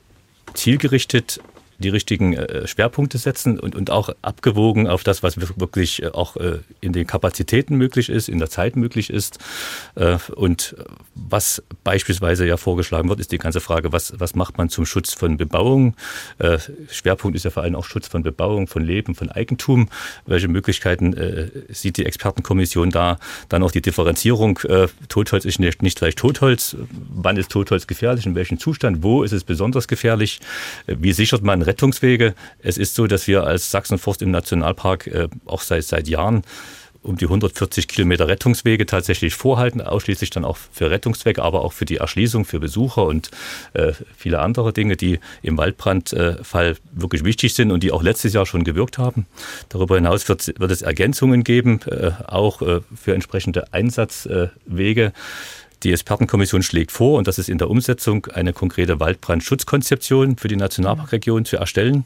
zielgerichtet die richtigen äh, Schwerpunkte setzen und, und auch abgewogen auf das, was wirklich äh, auch äh, in den Kapazitäten möglich ist, in der Zeit möglich ist. Und was beispielsweise ja vorgeschlagen wird, ist die ganze Frage, was, was macht man zum Schutz von Bebauung? Schwerpunkt ist ja vor allem auch Schutz von Bebauung, von Leben, von Eigentum. Welche Möglichkeiten sieht die Expertenkommission da? Dann auch die Differenzierung. Totholz ist nicht, nicht gleich Totholz. Wann ist Totholz gefährlich? In welchem Zustand? Wo ist es besonders gefährlich? Wie sichert man Rettungswege. Es ist so, dass wir als Sachsenforst im Nationalpark äh, auch seit, seit Jahren um die 140 Kilometer Rettungswege tatsächlich vorhalten, ausschließlich dann auch für Rettungszwecke, aber auch für die Erschließung, für Besucher und äh, viele andere Dinge, die im Waldbrandfall wirklich wichtig sind und die auch letztes Jahr schon gewirkt haben. Darüber hinaus wird, wird es Ergänzungen geben, äh, auch äh, für entsprechende Einsatzwege. Die Expertenkommission schlägt vor, und das ist in der Umsetzung, eine konkrete Waldbrandschutzkonzeption für die Nationalparkregion zu erstellen.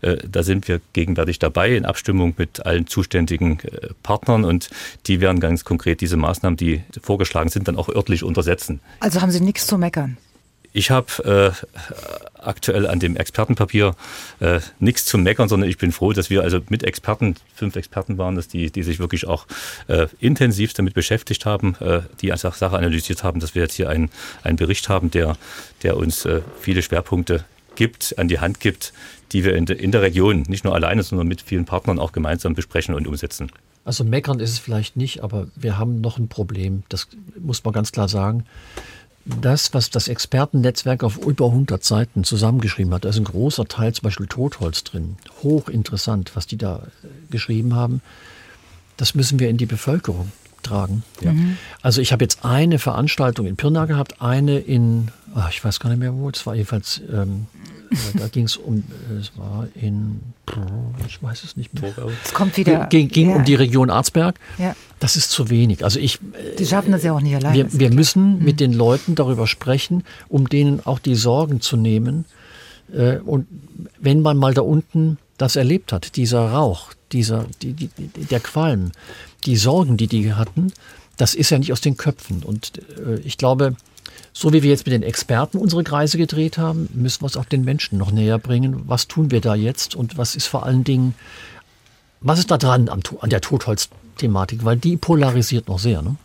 Äh, da sind wir gegenwärtig dabei in Abstimmung mit allen zuständigen äh, Partnern und die werden ganz konkret diese Maßnahmen, die vorgeschlagen sind, dann auch örtlich untersetzen. Also haben Sie nichts zu meckern? Ich habe äh, aktuell an dem Expertenpapier äh, nichts zu meckern, sondern ich bin froh, dass wir also mit Experten, fünf Experten waren dass die, die sich wirklich auch äh, intensiv damit beschäftigt haben, äh, die einfach Sache analysiert haben, dass wir jetzt hier einen, einen Bericht haben, der, der uns äh, viele Schwerpunkte gibt, an die Hand gibt, die wir in, de, in der Region nicht nur alleine, sondern mit vielen Partnern auch gemeinsam besprechen und umsetzen. Also meckern ist es vielleicht nicht, aber wir haben noch ein Problem. Das muss man ganz klar sagen das, was das Expertennetzwerk auf über 100 Seiten zusammengeschrieben hat, da ist ein großer Teil zum Beispiel Totholz drin. Hochinteressant, was die da äh, geschrieben haben. Das müssen wir in die Bevölkerung tragen. Ja. Mhm. Also ich habe jetzt eine Veranstaltung in Pirna gehabt, eine in, ach, ich weiß gar nicht mehr wo, es war jedenfalls ähm, da ging es um, es war in, ich weiß es nicht mehr. Es kommt wieder. Ging, ging ja. um die Region Arzberg. Ja. Das ist zu wenig. Also ich. Die schaffen das ja auch nicht allein. Wir, wir müssen mhm. mit den Leuten darüber sprechen, um denen auch die Sorgen zu nehmen. Äh, und wenn man mal da unten das erlebt hat, dieser Rauch, dieser, die, die, der Qualm, die Sorgen, die die hatten, das ist ja nicht aus den Köpfen. Und äh, ich glaube, so wie wir jetzt mit den Experten unsere Kreise gedreht haben, müssen wir es auch den Menschen noch näher bringen. Was tun wir da jetzt und was ist vor allen Dingen, was ist da dran an der Totholz-Thematik? Weil die polarisiert noch sehr. Ne?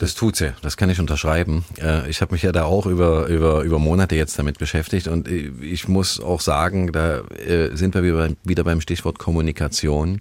Das tut sie, das kann ich unterschreiben. Äh, ich habe mich ja da auch über, über, über Monate jetzt damit beschäftigt und ich muss auch sagen, da äh, sind wir wieder beim Stichwort Kommunikation.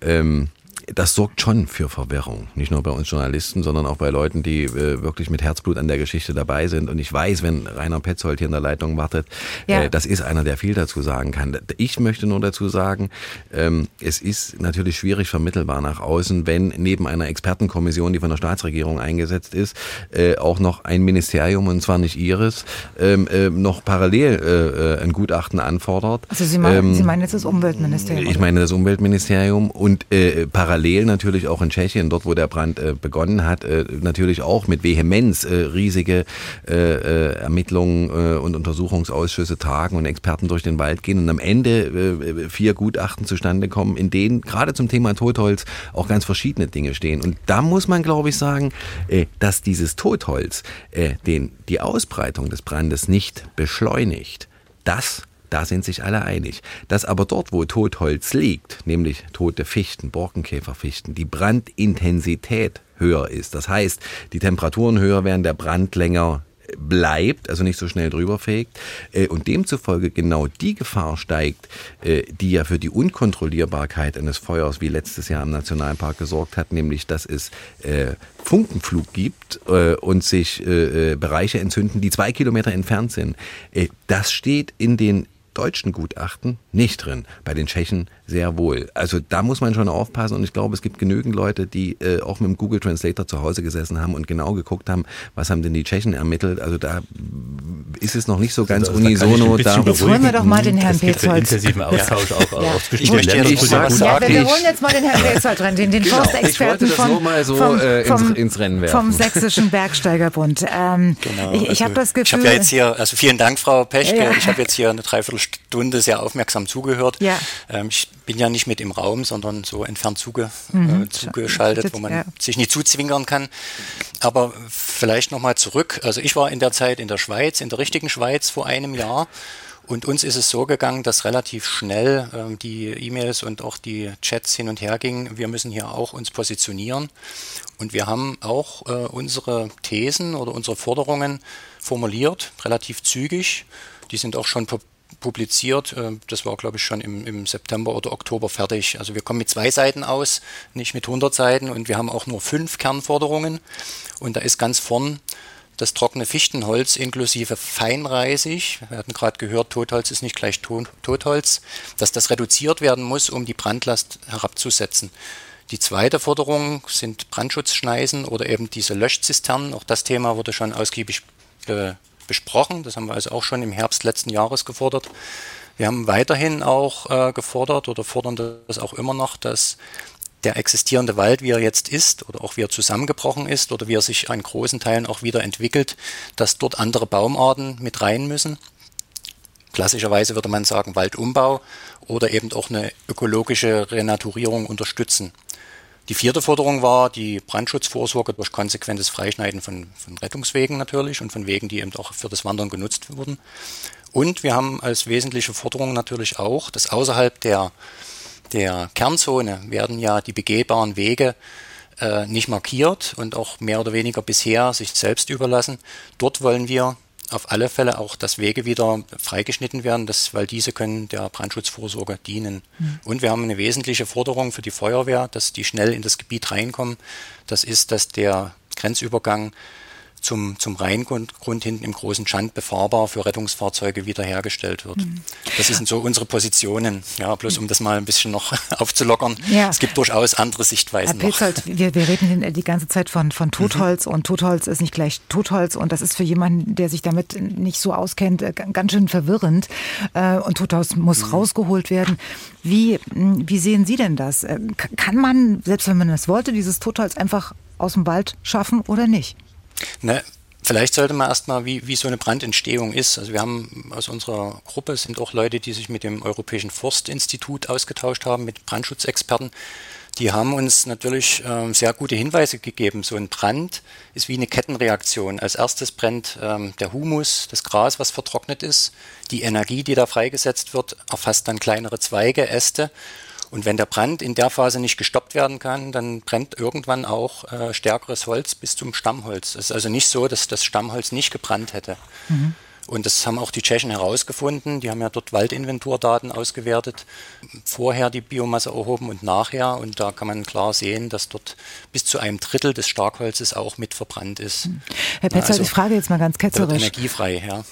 Ähm, das sorgt schon für Verwirrung. Nicht nur bei uns Journalisten, sondern auch bei Leuten, die äh, wirklich mit Herzblut an der Geschichte dabei sind. Und ich weiß, wenn Rainer Petzold hier in der Leitung wartet, ja. äh, das ist einer, der viel dazu sagen kann. Ich möchte nur dazu sagen, ähm, es ist natürlich schwierig vermittelbar nach außen, wenn neben einer Expertenkommission, die von der Staatsregierung eingesetzt ist, äh, auch noch ein Ministerium, und zwar nicht ihres, ähm, äh, noch parallel äh, äh, ein Gutachten anfordert. Also Sie meinen, ähm, Sie meinen jetzt das Umweltministerium? Ich meine das Umweltministerium und äh, parallel natürlich auch in Tschechien, dort wo der Brand äh, begonnen hat, äh, natürlich auch mit Vehemenz äh, riesige äh, äh, Ermittlungen äh, und Untersuchungsausschüsse tagen und Experten durch den Wald gehen und am Ende vier Gutachten zustande kommen, in denen gerade zum Thema Totholz auch ganz verschiedene Dinge stehen. Und da muss man, glaube ich, sagen, dass dieses Totholz den, die Ausbreitung des Brandes nicht beschleunigt. Das da sind sich alle einig. Dass aber dort, wo Totholz liegt, nämlich tote Fichten, Borkenkäferfichten, die Brandintensität höher ist. Das heißt, die Temperaturen höher werden, der Brand länger bleibt, also nicht so schnell drüber fegt äh, und demzufolge genau die Gefahr steigt, äh, die ja für die Unkontrollierbarkeit eines Feuers wie letztes Jahr im Nationalpark gesorgt hat, nämlich dass es äh, Funkenflug gibt und sich Bereiche entzünden, die zwei Kilometer entfernt sind. das steht in den deutschen Gutachten nicht drin, bei den Tschechen sehr wohl. Also da muss man schon aufpassen und ich glaube, es gibt genügend Leute, die äh, auch mit dem Google Translator zu Hause gesessen haben und genau geguckt haben, was haben denn die Tschechen ermittelt. Also da ist es noch nicht so ganz also, unisono da. Jetzt holen wir doch mal den Herrn Petzold. intensiven Austausch auch ja. Ich möchte ja, ich ja, ja, wir holen jetzt mal den Herrn Petzold rein, den, den genau. Forstexperten vom, so vom, äh, ins, ins, Rennen werfen. vom Sächsischen Bergsteigerbund. Ähm, genau. Ich, ich also, habe das Gefühl... Ich habe ja jetzt hier, also vielen Dank, Frau Peschke, ich habe jetzt hier eine Dreiviertelstunde sehr aufmerksam zugehört. Ja. Ähm, ich bin ja nicht mit im Raum, sondern so entfernt zuge, mhm. äh, zugeschaltet, wo man ja. sich nicht zuzwinkern kann. Aber vielleicht nochmal zurück. Also ich war in der Zeit in der Schweiz, in der richtigen Schweiz vor einem Jahr. Und uns ist es so gegangen, dass relativ schnell äh, die E-Mails und auch die Chats hin und her gingen. Wir müssen hier auch uns positionieren. Und wir haben auch äh, unsere Thesen oder unsere Forderungen formuliert, relativ zügig. Die sind auch schon publiziert. Äh, das war, glaube ich, schon im, im, September oder Oktober fertig. Also wir kommen mit zwei Seiten aus, nicht mit 100 Seiten und wir haben auch nur fünf Kernforderungen. Und da ist ganz vorn das trockene Fichtenholz inklusive feinreisig. Wir hatten gerade gehört, Totholz ist nicht gleich Totholz, dass das reduziert werden muss, um die Brandlast herabzusetzen. Die zweite Forderung sind Brandschutzschneisen oder eben diese Löschzisternen. Auch das Thema wurde schon ausgiebig äh, besprochen. Das haben wir also auch schon im Herbst letzten Jahres gefordert. Wir haben weiterhin auch äh, gefordert oder fordern das auch immer noch, dass der existierende Wald, wie er jetzt ist oder auch wie er zusammengebrochen ist oder wie er sich an großen Teilen auch wieder entwickelt, dass dort andere Baumarten mit rein müssen. Klassischerweise würde man sagen Waldumbau oder eben auch eine ökologische Renaturierung unterstützen. Die vierte Forderung war die Brandschutzvorsorge durch konsequentes Freischneiden von, von Rettungswegen natürlich und von Wegen, die eben auch für das Wandern genutzt wurden. Und wir haben als wesentliche Forderung natürlich auch, dass außerhalb der, der Kernzone werden ja die begehbaren Wege äh, nicht markiert und auch mehr oder weniger bisher sich selbst überlassen. Dort wollen wir auf alle Fälle auch, dass Wege wieder freigeschnitten werden, dass, weil diese können der Brandschutzvorsorge dienen. Mhm. Und wir haben eine wesentliche Forderung für die Feuerwehr, dass die schnell in das Gebiet reinkommen. Das ist, dass der Grenzübergang zum, zum Rheingrund hinten im großen Schand befahrbar für Rettungsfahrzeuge wiederhergestellt wird. Mhm. Das sind so unsere Positionen, ja, bloß um das mal ein bisschen noch aufzulockern. Ja. Es gibt durchaus andere Sichtweisen. Herr Petzold, wir, wir reden die ganze Zeit von, von Totholz mhm. und Totholz ist nicht gleich Totholz und das ist für jemanden, der sich damit nicht so auskennt, äh, ganz schön verwirrend äh, und Totholz muss mhm. rausgeholt werden. Wie, hm, wie sehen Sie denn das? Äh, kann man, selbst wenn man das wollte, dieses Totholz einfach aus dem Wald schaffen oder nicht? Ne, vielleicht sollte man erstmal, wie, wie so eine Brandentstehung ist. Also wir haben aus unserer Gruppe sind auch Leute, die sich mit dem Europäischen Forstinstitut ausgetauscht haben, mit Brandschutzexperten. Die haben uns natürlich ähm, sehr gute Hinweise gegeben. So ein Brand ist wie eine Kettenreaktion. Als erstes brennt ähm, der Humus, das Gras, was vertrocknet ist. Die Energie, die da freigesetzt wird, erfasst dann kleinere Zweige, Äste und wenn der Brand in der Phase nicht gestoppt werden kann, dann brennt irgendwann auch äh, stärkeres Holz bis zum Stammholz. Es ist also nicht so, dass das Stammholz nicht gebrannt hätte. Mhm. Und das haben auch die Tschechen herausgefunden. Die haben ja dort Waldinventurdaten ausgewertet, vorher die Biomasse erhoben und nachher. Und da kann man klar sehen, dass dort bis zu einem Drittel des Starkholzes auch mit verbrannt ist. Herr Petzold, also, ich frage jetzt mal ganz ketzerisch. Energiefrei, ja.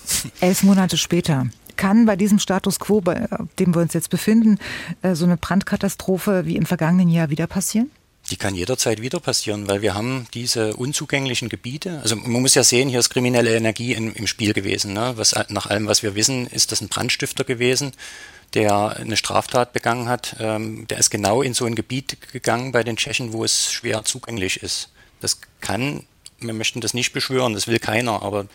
Elf Monate später. Kann bei diesem Status quo, bei dem wir uns jetzt befinden, äh, so eine Brandkatastrophe wie im vergangenen Jahr wieder passieren? Die kann jederzeit wieder passieren, weil wir haben diese unzugänglichen Gebiete. Also man muss ja sehen, hier ist kriminelle Energie in, im Spiel gewesen. Ne? Was, nach allem, was wir wissen, ist das ein Brandstifter gewesen, der eine Straftat begangen hat. Ähm, der ist genau in so ein Gebiet gegangen bei den Tschechen, wo es schwer zugänglich ist. Das kann, wir möchten das nicht beschwören, das will keiner, aber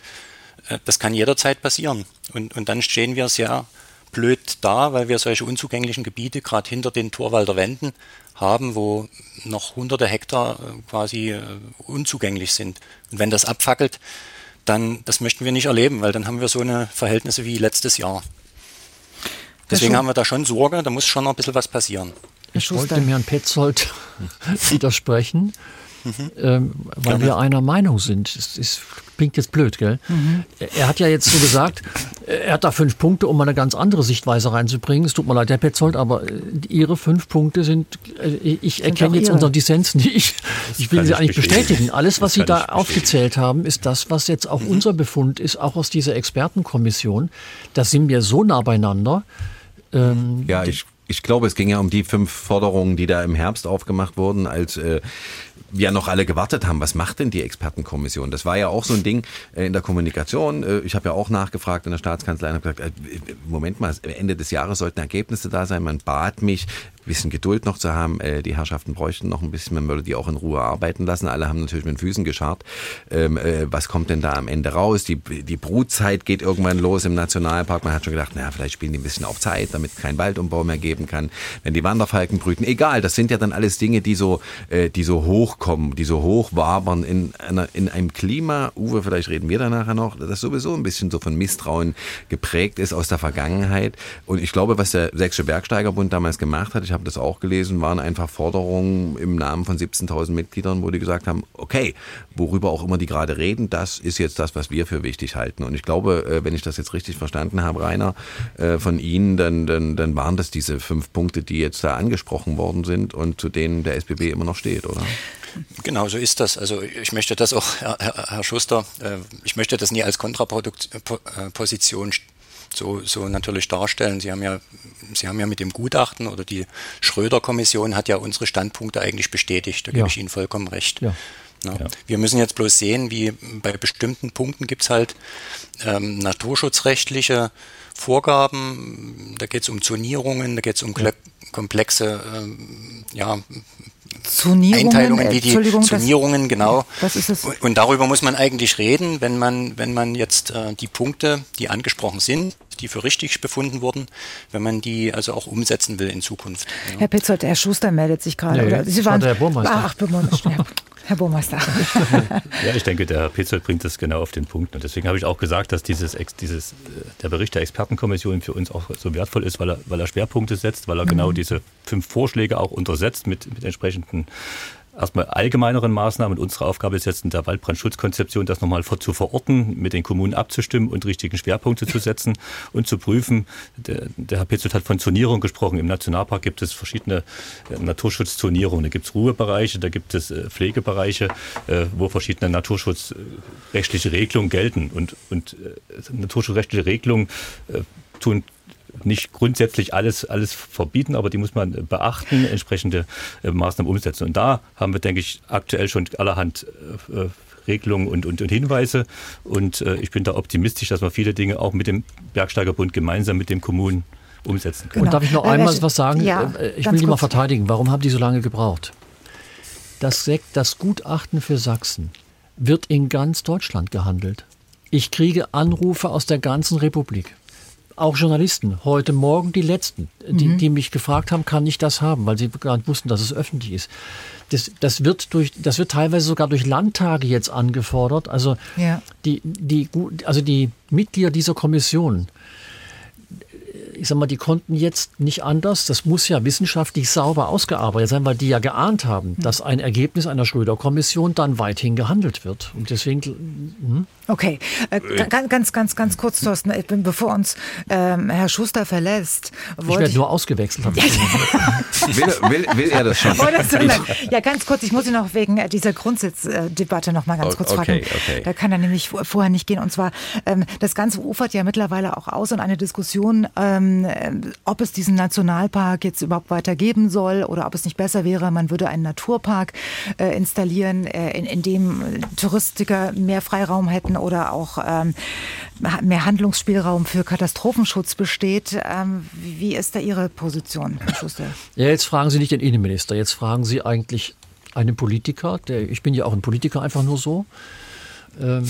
das kann jederzeit passieren. Und, und dann stehen wir sehr blöd da, weil wir solche unzugänglichen Gebiete gerade hinter den Torwalder Wänden haben, wo noch hunderte Hektar äh, quasi äh, unzugänglich sind. Und wenn das abfackelt, dann, das möchten wir nicht erleben, weil dann haben wir so eine Verhältnisse wie letztes Jahr. Deswegen haben wir da schon Sorge, da muss schon noch ein bisschen was passieren. Ich wollte dem Herrn Petzold widersprechen. Mhm. Ähm, weil wir einer Meinung sind. Es, es klingt jetzt blöd, gell? Mhm. Er hat ja jetzt so gesagt, er hat da fünf Punkte, um mal eine ganz andere Sichtweise reinzubringen. Es tut mir leid, Herr Petzold, aber äh, Ihre fünf Punkte sind, äh, ich erkenne jetzt unseren Dissens nicht. Ich will sie eigentlich bestätigen. Alles, was Sie da aufgezählt haben, ist das, was jetzt auch mhm. unser Befund ist, auch aus dieser Expertenkommission. Da sind wir so nah beieinander. Ähm, ja, ich ich glaube, es ging ja um die fünf Forderungen, die da im Herbst aufgemacht wurden, als äh, ja noch alle gewartet haben, was macht denn die Expertenkommission? Das war ja auch so ein Ding äh, in der Kommunikation. Äh, ich habe ja auch nachgefragt in der Staatskanzlei und habe gesagt, äh, Moment mal, Ende des Jahres sollten Ergebnisse da sein. Man bat mich, bisschen Geduld noch zu haben. Die Herrschaften bräuchten noch ein bisschen, man würde die auch in Ruhe arbeiten lassen. Alle haben natürlich mit den Füßen gescharrt. Ähm, was kommt denn da am Ende raus? Die, die Brutzeit geht irgendwann los im Nationalpark. Man hat schon gedacht, naja, vielleicht spielen die ein bisschen auf Zeit, damit es keinen Waldumbau mehr geben kann. Wenn die Wanderfalken brüten, egal, das sind ja dann alles Dinge, die so, die so hoch hochkommen, die so hoch wabern in, einer, in einem Klima, Uwe, vielleicht reden wir da nachher noch, das sowieso ein bisschen so von Misstrauen geprägt ist aus der Vergangenheit. Und ich glaube, was der Sächsische Bergsteigerbund damals gemacht hat, ich habe das auch gelesen, waren einfach Forderungen im Namen von 17.000 Mitgliedern, wo die gesagt haben, okay, worüber auch immer die gerade reden, das ist jetzt das, was wir für wichtig halten. Und ich glaube, äh, wenn ich das jetzt richtig verstanden habe, Rainer, äh, von Ihnen, dann, dann, dann waren das diese fünf Punkte, die jetzt da angesprochen worden sind und zu denen der SBB immer noch steht, oder? Genau, so ist das. Also ich möchte das auch, Herr, Herr Schuster, äh, ich möchte das nie als Kontraposition so, so natürlich darstellen. Sie haben ja, Sie haben ja mit dem Gutachten oder die Schröder-Kommission hat ja unsere Standpunkte eigentlich bestätigt. Da gebe ich Ihnen vollkommen recht. Ja. Ja. Wir müssen jetzt bloß sehen, wie bei bestimmten Punkten gibt es halt ähm, naturschutzrechtliche Vorgaben. Da geht es um Zonierungen, da geht es um komplexe ähm, ja, Zonierungen, Einteilungen wie die Zonierungen, genau. Das ist es. Und darüber muss man eigentlich reden, wenn man, wenn man jetzt äh, die Punkte, die angesprochen sind, die für richtig befunden wurden, wenn man die also auch umsetzen will in Zukunft. Ja. Herr Petzold, Herr Schuster meldet sich gerade. Nee, Sie waren, der Burmeister. Ach, Burmeister. Herr Burmeister. ja, ich denke, der Herr Petzold bringt das genau auf den Punkt. Und deswegen habe ich auch gesagt, dass dieses, dieses, äh, der Bericht der Expertenkommission für uns auch so wertvoll ist, weil er, weil er Schwerpunkte setzt, weil er genau mhm. genau diese fünf Vorschläge auch untersetzt mit, mit entsprechenden erstmal allgemeineren Maßnahmen. Unsere Aufgabe ist jetzt in der Waldbrandschutzkonzeption, das nochmal zu verorten, mit den Kommunen abzustimmen und richtigen Schwerpunkte zu setzen und zu prüfen. Der, der Herr Petzold hat von Zonierung gesprochen. Im Nationalpark gibt es verschiedene äh, Naturschutzzonierungen. Da gibt es Ruhebereiche, da gibt es äh, Pflegebereiche, äh, wo verschiedene naturschutzrechtliche Regelungen gelten. Und, und naturschutzrechtliche Regelungen tun nicht grundsätzlich alles, alles verbieten, aber die muss man beachten, entsprechende äh, Maßnahmen umsetzen. Und da haben wir, denke ich, aktuell schon allerhand äh, äh, Regelungen und, und, und Hinweise. Und äh, ich bin da optimistisch, dass wir viele Dinge auch mit dem Bergsteigerbund gemeinsam mit den Kommunen umsetzen können. Genau. Und darf ich noch einmal was sagen? Ja, ich will die mal verteidigen. Warum haben die so lange gebraucht? Das, das Gutachten für Sachsen wird in ganz Deutschland gehandelt. Ich kriege Anrufe aus der ganzen Republik auch Journalisten, heute Morgen die letzten, die, mhm. die mich gefragt haben, kann ich das haben, weil sie gar nicht wussten, dass es öffentlich ist. Das, das, wird durch, das wird teilweise sogar durch Landtage jetzt angefordert. Also, ja. die, die, also die Mitglieder dieser Kommission, ich sag mal, die konnten jetzt nicht anders, das muss ja wissenschaftlich sauber ausgearbeitet sein, weil die ja geahnt haben, mhm. dass ein Ergebnis einer Schröder-Kommission dann weithin gehandelt wird. Und deswegen. Hm? Okay, äh, ganz, ganz, ganz, ganz kurz, Thorsten, ich bin, bevor uns ähm, Herr Schuster verlässt. Ich werde nur ausgewechselt. will, will, will, er das schon? ja, ganz kurz, ich muss ihn noch wegen äh, dieser Grundsatzdebatte noch mal ganz kurz okay, fragen. Okay. Da kann er nämlich vorher nicht gehen. Und zwar, ähm, das Ganze ufert ja mittlerweile auch aus in eine Diskussion, ähm, äh, ob es diesen Nationalpark jetzt überhaupt weiter geben soll oder ob es nicht besser wäre, man würde einen Naturpark äh, installieren, äh, in, in dem Touristiker mehr Freiraum hätten Möglichkeiten oder auch ähm, mehr Handlungsspielraum für Katastrophenschutz besteht. Ähm, wie ist da Ihre Position, Herr Schuster? Ja, jetzt fragen Sie nicht den Innenminister, jetzt fragen Sie eigentlich einen Politiker. Der, ich bin ja auch ein Politiker, einfach nur so. Ähm,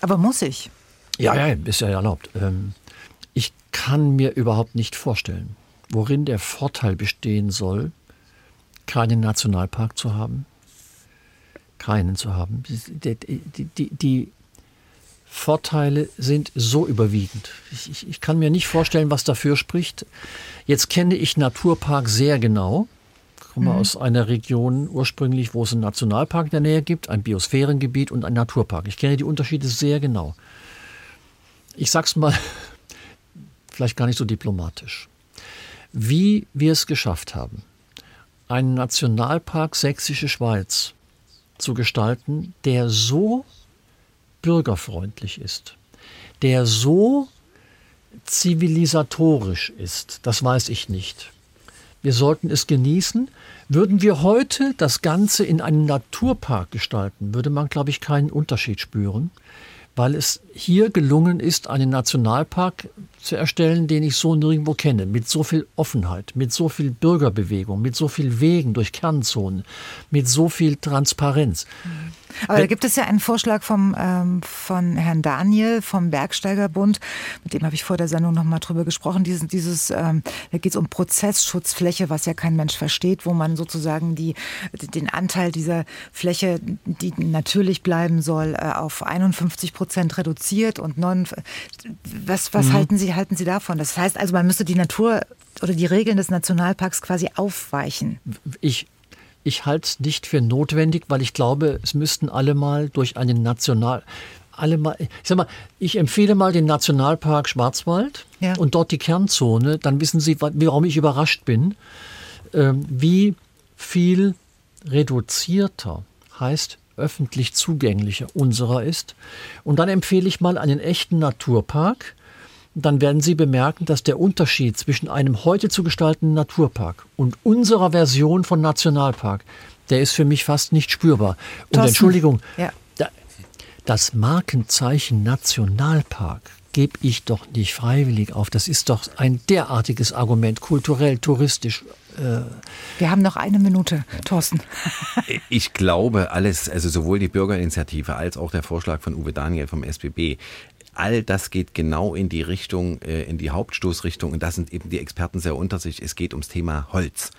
Aber muss ich? Ja, ja, ist ja erlaubt. Ähm, ich kann mir überhaupt nicht vorstellen, worin der Vorteil bestehen soll, keinen Nationalpark zu haben, keinen zu haben. Die, die, die, die Vorteile sind so überwiegend. Ich, ich, ich, kann mir nicht vorstellen, was dafür spricht. Jetzt kenne ich Naturpark sehr genau. Ich komme mhm. aus einer Region ursprünglich, wo es einen Nationalpark in der Nähe gibt, ein Biosphärengebiet und ein Naturpark. Ich kenne die Unterschiede sehr genau. Ich sag's mal, vielleicht gar nicht so diplomatisch. Wie wir es geschafft haben, einen Nationalpark Sächsische Schweiz zu gestalten, der so bürgerfreundlich ist, der so zivilisatorisch ist, das weiß ich nicht. Wir sollten es genießen. Würden wir heute das Ganze in einen Naturpark gestalten, würde man, glaube ich, keinen Unterschied spüren, weil es hier gelungen ist, einen Nationalpark zu erstellen, den ich so nirgendwo kenne, mit so viel Offenheit, mit so viel Bürgerbewegung, mit so viel Wegen durch Kernzonen, mit so viel Transparenz. Mhm. Aber da gibt es ja einen Vorschlag vom, ähm, von Herrn Daniel vom Bergsteigerbund, mit dem habe ich vor der Sendung noch mal drüber gesprochen. Dieses, dieses, ähm, da geht es um Prozessschutzfläche, was ja kein Mensch versteht, wo man sozusagen die, den Anteil dieser Fläche, die natürlich bleiben soll, äh, auf 51 Prozent reduziert und non. Was, was mhm. halten Sie halten Sie davon? Das heißt also, man müsste die Natur oder die Regeln des Nationalparks quasi aufweichen. Ich ich halte es nicht für notwendig, weil ich glaube, es müssten alle mal durch einen National alle mal, ich sag mal, ich empfehle mal den Nationalpark Schwarzwald ja. und dort die Kernzone, dann wissen Sie, warum ich überrascht bin, ähm, wie viel reduzierter heißt öffentlich zugänglicher unserer ist. Und dann empfehle ich mal einen echten Naturpark, dann werden Sie bemerken, dass der Unterschied zwischen einem heute zu gestaltenden Naturpark und unserer Version von Nationalpark, der ist für mich fast nicht spürbar. Und Thorsten, Entschuldigung, ja. das Markenzeichen Nationalpark gebe ich doch nicht freiwillig auf. Das ist doch ein derartiges Argument, kulturell, touristisch. Äh Wir haben noch eine Minute, Thorsten. Ich glaube, alles, also sowohl die Bürgerinitiative als auch der Vorschlag von Uwe Daniel vom SBB, all das geht genau in die Richtung, äh, in die Hauptstoßrichtung und da sind eben die Experten sehr unter sich. Es geht ums Thema Holz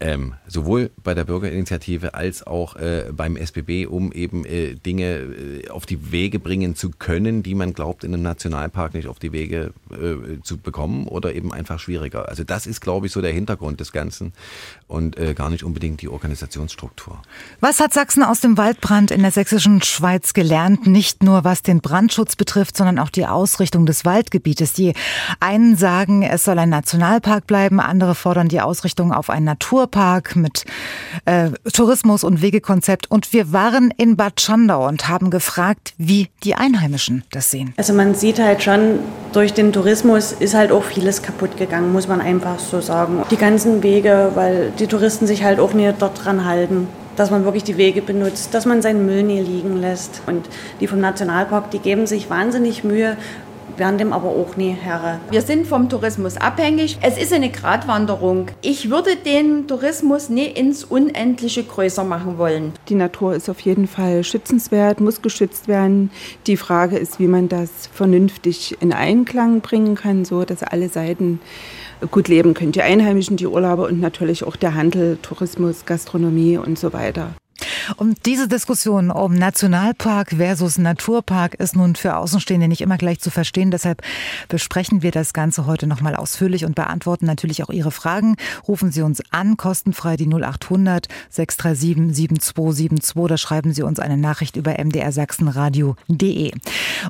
ähm, sowohl bei der Bürgerinitiative als auch äh, beim SBB, um eben äh, Dinge äh, auf die Wege bringen zu können, die man glaubt, in einem Nationalpark nicht auf die Wege äh, zu bekommen oder eben einfach schwieriger. Also das ist, glaube ich, so der Hintergrund des Ganzen und äh, gar nicht unbedingt die Organisationsstruktur. Was hat Sachsen aus dem Waldbrand in der sächsischen Schweiz gelernt? Nicht nur was den Brandschutz betrifft, sondern auch die Ausrichtung des Waldgebietes. Die einen sagen, es soll ein Nationalpark bleiben, andere fordern die Ausrichtung auf ein Natur Naturpark mit äh, Tourismus und Wegekonzept. Und wir waren in Bad Schandau und haben gefragt, wie die Einheimischen das sehen. Also man sieht halt schon, durch den Tourismus ist halt auch vieles kaputt gegangen, muss man einfach so sagen. Die ganzen Wege, weil die Touristen sich halt auch nicht dort dran halten dass man wirklich die Wege benutzt, dass man seinen Müll nie liegen lässt. Und die vom Nationalpark, die geben sich wahnsinnig Mühe, werden dem aber auch nie Herr. Wir sind vom Tourismus abhängig. Es ist eine Gratwanderung. Ich würde den Tourismus nie ins Unendliche größer machen wollen. Die Natur ist auf jeden Fall schützenswert, muss geschützt werden. Die Frage ist, wie man das vernünftig in Einklang bringen kann, so dass alle Seiten gut leben können. Die Einheimischen, die Urlauber und natürlich auch der Handel, Tourismus, Gastronomie und so weiter. Und diese Diskussion um Nationalpark versus Naturpark ist nun für Außenstehende nicht immer gleich zu verstehen. Deshalb besprechen wir das Ganze heute nochmal ausführlich und beantworten natürlich auch Ihre Fragen. Rufen Sie uns an, kostenfrei die 0800 637 7272 oder schreiben Sie uns eine Nachricht über mdrsachsenradio.de.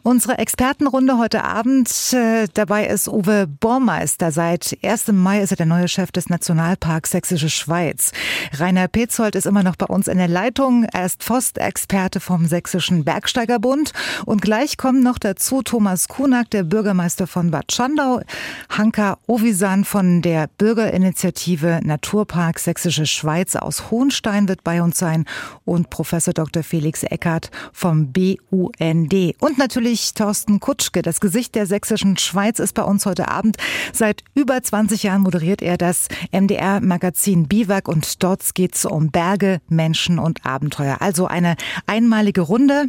Unsere Expertenrunde heute Abend, äh, dabei ist Uwe Bormeister. Seit 1. Mai ist er der neue Chef des Nationalparks Sächsische Schweiz. Rainer Petzold ist immer noch bei uns in der Leitung. Er ist Forstexperte vom Sächsischen Bergsteigerbund. Und gleich kommen noch dazu Thomas Kunak, der Bürgermeister von Bad Schandau, Hanka Ovisan von der Bürgerinitiative Naturpark Sächsische Schweiz aus Hohenstein wird bei uns sein und Professor Dr. Felix Eckert vom BUND. Und natürlich Thorsten Kutschke, das Gesicht der Sächsischen Schweiz, ist bei uns heute Abend. Seit über 20 Jahren moderiert er das MDR-Magazin Biwak und dort geht es um Berge, Menschen und Abenteuer. Also eine einmalige Runde.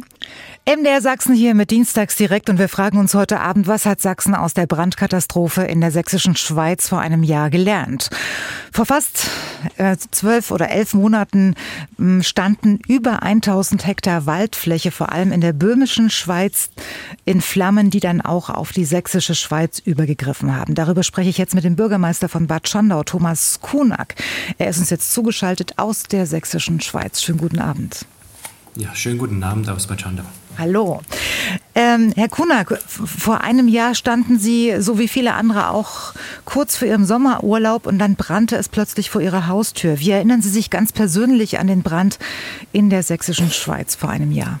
MDR Sachsen hier mit Dienstags direkt und wir fragen uns heute Abend, was hat Sachsen aus der Brandkatastrophe in der sächsischen Schweiz vor einem Jahr gelernt? Vor fast äh, zwölf oder elf Monaten hm, standen über 1000 Hektar Waldfläche, vor allem in der böhmischen Schweiz, in Flammen, die dann auch auf die sächsische Schweiz übergegriffen haben. Darüber spreche ich jetzt mit dem Bürgermeister von Bad Schandau, Thomas Kunak. Er ist uns jetzt zugeschaltet aus der sächsischen Schweiz. Schönen guten Abend. Ja, schönen guten Abend aus Bad Schandau. Hallo. Ähm, Herr Kunak, vor einem Jahr standen Sie, so wie viele andere auch, kurz vor Ihrem Sommerurlaub und dann brannte es plötzlich vor Ihrer Haustür. Wie erinnern Sie sich ganz persönlich an den Brand in der sächsischen Schweiz vor einem Jahr?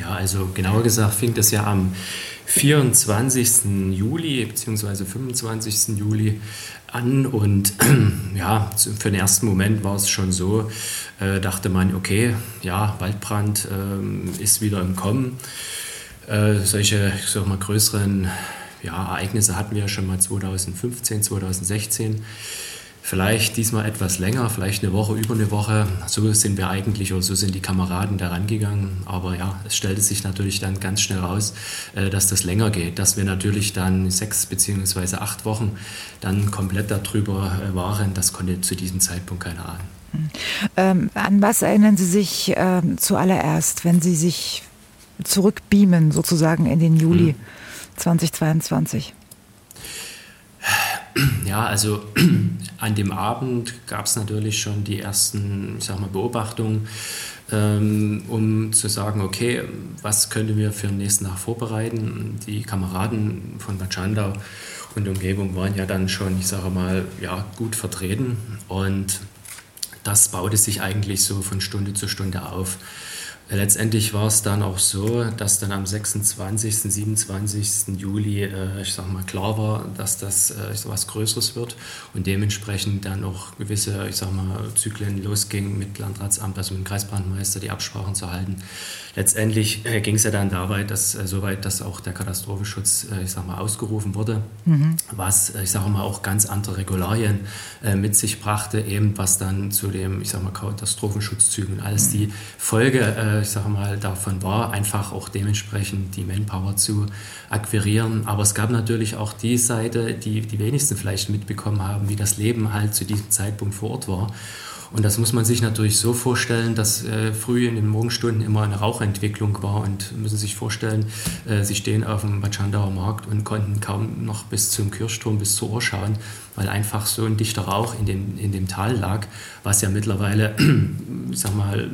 Ja, also genauer gesagt fing das ja am 24. Juli bzw. 25. Juli an und ja, für den ersten Moment war es schon so, äh, dachte man, okay, ja, Waldbrand äh, ist wieder im Kommen. Äh, solche, ich sag mal, größeren ja, Ereignisse hatten wir ja schon mal 2015, 2016. Vielleicht diesmal etwas länger, vielleicht eine Woche, über eine Woche. So sind wir eigentlich oder so sind die Kameraden da rangegangen. Aber ja, es stellte sich natürlich dann ganz schnell raus, äh, dass das länger geht, dass wir natürlich dann sechs beziehungsweise acht Wochen dann komplett darüber äh, waren. Das konnte zu diesem Zeitpunkt keiner ahnen. Ähm, an was erinnern Sie sich äh, zuallererst, wenn Sie sich zurückbeamen, sozusagen in den Juli hm. 2022? Ja, also an dem Abend gab es natürlich schon die ersten sag mal, Beobachtungen, ähm, um zu sagen, okay, was können wir für den nächsten Tag vorbereiten. Die Kameraden von Bad und Umgebung waren ja dann schon, ich sage mal, ja, gut vertreten und das baute sich eigentlich so von Stunde zu Stunde auf. Letztendlich war es dann auch so, dass dann am 26., 27. Juli, äh, ich sag mal, klar war, dass das äh, was Größeres wird und dementsprechend dann auch gewisse, ich sag mal, Zyklen losging mit Landratsamt, also mit dem Kreisbrandmeister, die Absprachen zu halten. Letztendlich äh, ging es ja dann dabei, dass äh, soweit, dass auch der Katastrophenschutz, äh, ich sag mal, ausgerufen wurde, mhm. was, ich sag mal, auch ganz andere Regularien äh, mit sich brachte, eben was dann zu dem, ich sag mal, Katastrophenschutzzügen alles mhm. die Folge ich sage mal, davon war, einfach auch dementsprechend die Manpower zu akquirieren. Aber es gab natürlich auch die Seite, die die wenigsten vielleicht mitbekommen haben, wie das Leben halt zu diesem Zeitpunkt vor Ort war. Und das muss man sich natürlich so vorstellen, dass äh, früh in den Morgenstunden immer eine Rauchentwicklung war und müssen sich vorstellen, äh, sie stehen auf dem Batschandauer Markt und konnten kaum noch bis zum Kirchturm, bis zur Uhr schauen, weil einfach so ein dichter Rauch in dem, in dem Tal lag, was ja mittlerweile, ich sag mal,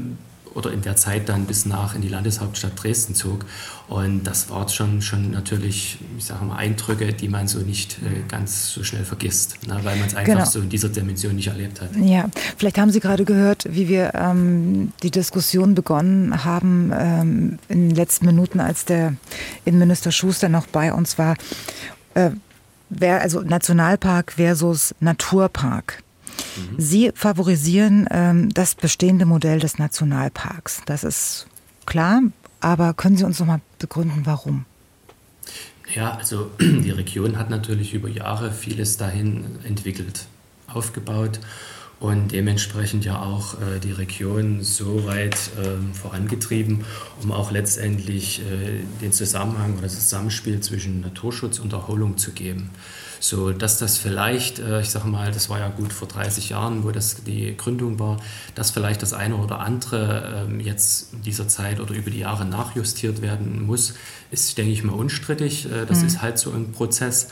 oder in der Zeit dann bis nach in die Landeshauptstadt Dresden zog. Und das war schon, schon natürlich, ich sage mal, Eindrücke, die man so nicht äh, ganz so schnell vergisst, ne, weil man es einfach genau. so in dieser Dimension nicht erlebt hat. Ja, vielleicht haben Sie gerade gehört, wie wir ähm, die Diskussion begonnen haben ähm, in den letzten Minuten, als der Innenminister Schuster noch bei uns war. Äh, also Nationalpark versus Naturpark. Mhm. Sie favorisieren ähm, das bestehende Modell des Nationalparks. Das ist klar, aber können Sie uns noch mal begründen, warum? Ja, also die Region hat natürlich über Jahre vieles dahin entwickelt, aufgebaut und dementsprechend ja auch äh, die Region so weit äh, vorangetrieben, um auch letztendlich äh, den Zusammenhang oder das Zusammenspiel zwischen Naturschutz und Erholung zu geben. So dass das vielleicht, äh, ich sage mal, das war ja gut vor 30 Jahren, wo das die Gründung war, dass vielleicht das eine oder andere ähm, jetzt in dieser Zeit oder über die Jahre nachjustiert werden muss, ist, denke ich mal, unstrittig. Äh, das mhm. ist halt so ein Prozess.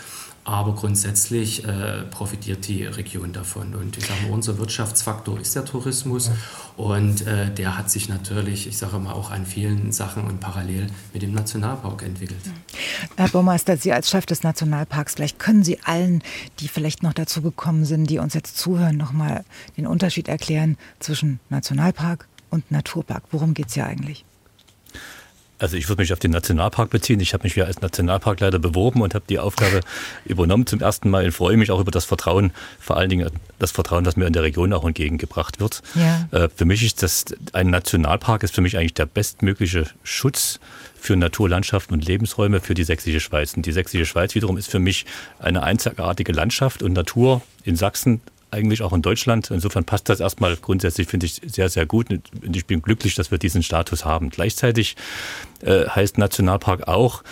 Aber grundsätzlich äh, profitiert die Region davon. Und ich sage mal, unser Wirtschaftsfaktor ist der Tourismus. Und äh, der hat sich natürlich, ich sage mal, auch an vielen Sachen und parallel mit dem Nationalpark entwickelt. Herr Baumeister, Sie als Chef des Nationalparks, vielleicht können Sie allen, die vielleicht noch dazu gekommen sind, die uns jetzt zuhören, nochmal den Unterschied erklären zwischen Nationalpark und Naturpark. Worum geht es hier eigentlich? Also ich würde mich auf den Nationalpark beziehen. Ich habe mich hier als Nationalparkleiter beworben und habe die Aufgabe übernommen zum ersten Mal und freue mich auch über das Vertrauen, vor allen Dingen das Vertrauen, das mir in der Region auch entgegengebracht wird. Ja. Äh, für mich ist das ein Nationalpark ist für mich eigentlich der bestmögliche Schutz für Naturlandschaften und Lebensräume für die Sächsische Schweiz. Und die Sächsische Schweiz wiederum ist für mich eine einzigartige Landschaft und Natur in Sachsen eigentlich auch in Deutschland. Insofern passt das erstmal grundsätzlich, finde ich, sehr, sehr gut. Und ich bin glücklich, dass wir diesen Status haben. Gleichzeitig äh, heißt Nationalpark auch,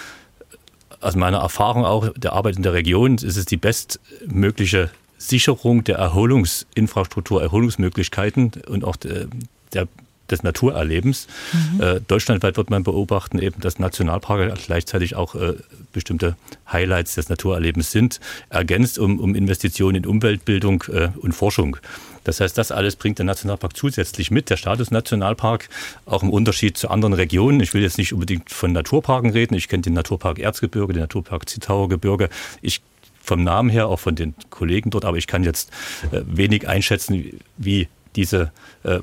aus meiner Erfahrung auch der Arbeit in der Region, ist es die bestmögliche Sicherung der Erholungsinfrastruktur, Erholungsmöglichkeiten und auch der, der des Naturerlebens. Mhm. Äh, deutschlandweit wird man beobachten, eben, dass Nationalparke gleichzeitig auch äh, bestimmte Highlights des Naturerlebens sind, ergänzt um, um Investitionen in Umweltbildung äh, und Forschung. Das heißt, das alles bringt der Nationalpark zusätzlich mit. Der Status Nationalpark, auch im Unterschied zu anderen Regionen. Ich will jetzt nicht unbedingt von Naturparken reden. Ich kenne den Naturpark Erzgebirge, den Naturpark Zittauer Gebirge. Ich vom Namen her, auch von den Kollegen dort, aber ich kann jetzt äh, wenig einschätzen, wie diese äh,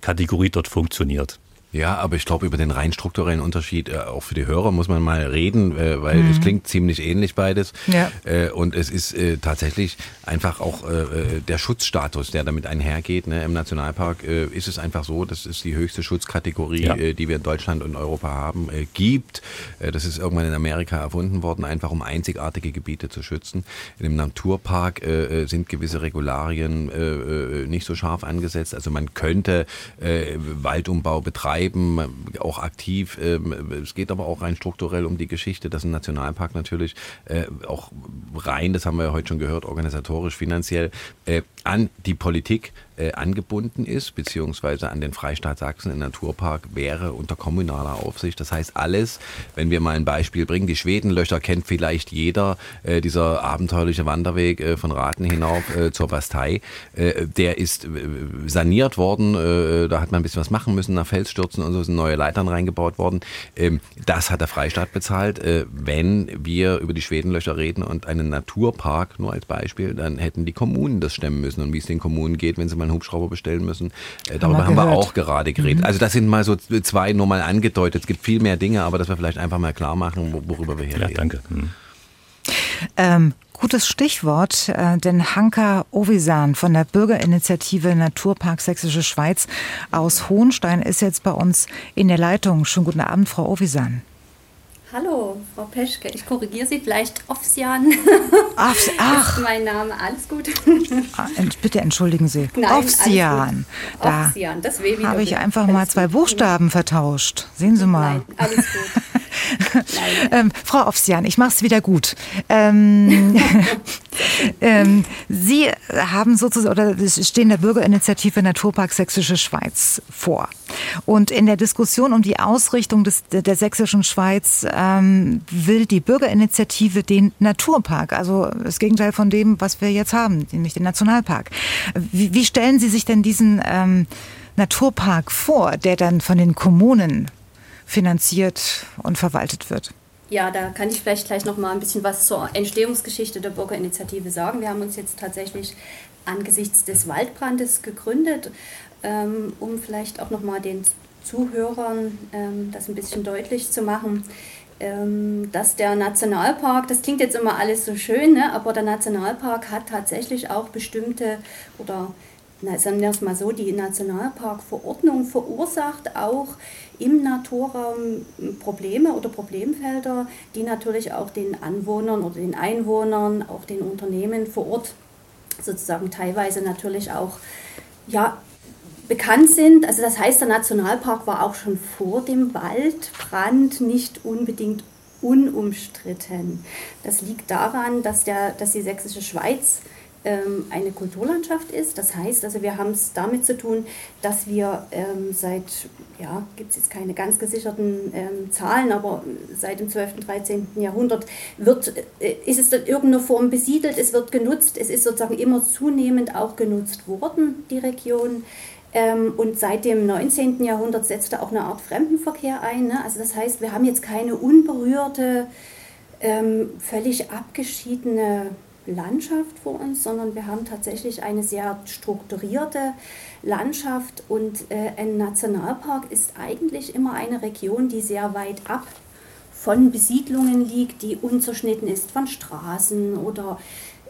Kategorie dort funktioniert. Ja, aber ich glaube, über den rein strukturellen Unterschied äh, auch für die Hörer muss man mal reden, äh, weil mhm. es klingt ziemlich ähnlich beides. Ja. Äh, und es ist äh, tatsächlich einfach auch äh, äh, der Schutzstatus, der damit einhergeht. Ne? Im Nationalpark ist es einfach so, das ist die höchste Schutzkategorie, ja. die wir in Deutschland und Europa haben, gibt. das ist irgendwann in Amerika erfunden worden, einfach um einzigartige Gebiete zu schützen. In dem Naturpark sind gewisse Regularien nicht so scharf angesetzt. Also man könnte Waldumbau betreiben bleiben, auch aktiv. Ähm, es geht aber auch rein strukturell um die Geschichte, dass ein Nationalpark natürlich äh, auch rein, das haben wir ja heute schon gehört, organisatorisch, finanziell äh, an die Politik äh, angebunden ist, beziehungsweise an den Freistaat Sachsen. Ein Naturpark wäre unter kommunaler Aufsicht. Das heißt, alles, wenn wir mal ein Beispiel bringen, die Schwedenlöcher kennt vielleicht jeder, äh, dieser abenteuerliche Wanderweg äh, von Raten hinauf äh, zur Bastei, äh, der ist äh, saniert worden. da hat man ein bisschen was machen müssen nach Felsstürzen und so sind neue Leitern reingebaut worden. Ähm, das hat der Freistaat bezahlt. wenn wir über die Schwedenlöcher reden und einen Naturpark, nur als Beispiel, dann hätten die Kommunen das stemmen müssen. Und wie es den Kommunen geht, wenn sie mal einen Hubschrauber bestellen müssen. Äh, darüber haben wir, haben wir auch gerade geredet. Mhm. Also das sind mal so zwei nur mal angedeutet. Es gibt viel mehr Dinge, aber dass wir vielleicht einfach mal klar machen, worüber wir hier ja, reden. Danke. Mhm. Ähm, gutes Stichwort, äh, denn Hanka Ovisan von der Bürgerinitiative Naturpark Sächsische Schweiz aus Hohenstein ist jetzt bei uns in der Leitung. Schönen guten Abend, Frau Ovisan. Hallo, Frau Peschke. Ich korrigiere Sie vielleicht. Ofsian Ach, ach. ist mein Name. Alles gut. Ah, bitte entschuldigen Sie. Nein, Ofsian. Da Ofsian, das habe ich einfach mal zwei Buchstaben vertauscht. Sehen Sie mal. Nein, alles gut. ähm, Frau Ofsian, ich mache es wieder gut. Ähm, ähm, Sie haben sozusagen oder stehen der Bürgerinitiative Naturpark Sächsische Schweiz vor. Und in der Diskussion um die Ausrichtung des, der Sächsischen Schweiz ähm, will die Bürgerinitiative den Naturpark, also das Gegenteil von dem, was wir jetzt haben, nämlich den Nationalpark. Wie, wie stellen Sie sich denn diesen ähm, Naturpark vor, der dann von den Kommunen finanziert und verwaltet wird. Ja, da kann ich vielleicht gleich noch mal ein bisschen was zur Entstehungsgeschichte der Bürgerinitiative sagen. Wir haben uns jetzt tatsächlich angesichts des Waldbrandes gegründet, ähm, um vielleicht auch noch mal den Zuhörern ähm, das ein bisschen deutlich zu machen, dass der Nationalpark, das klingt jetzt immer alles so schön, ne, aber der Nationalpark hat tatsächlich auch bestimmte oder na, sagen wir es mal so, die Nationalparkverordnung verursacht auch im Naturraum Probleme oder Problemfelder, die natürlich auch den Anwohnern oder den Einwohnern, auch den Unternehmen vor Ort sozusagen teilweise natürlich auch ja, bekannt sind. Also das heißt, der Nationalpark war auch schon vor dem Waldbrand nicht unbedingt unumstritten. Das liegt daran, dass, der, dass die sächsische Schweiz ähm, eine Kulturlandschaft ist. Das heißt, also wir haben es damit zu tun, dass wir ähm, seit, ja, gibt es jetzt keine ganz gesicherten ähm, Zahlen, aber seit dem 12., 13. Jahrhundert wird, äh, ist es in irgendeiner Form besiedelt, es wird genutzt, es ist sozusagen immer zunehmend auch genutzt worden, die Region. Ähm, und seit dem 19. Jahrhundert setzte auch eine Art Fremdenverkehr ein. Ne? Also das heißt, wir haben jetzt keine unberührte, ähm, völlig abgeschiedene Landschaft vor uns, sondern wir haben tatsächlich eine sehr strukturierte Landschaft und äh, ein Nationalpark ist eigentlich immer eine Region, die sehr weit ab von Besiedlungen liegt, die unzerschnitten ist von Straßen oder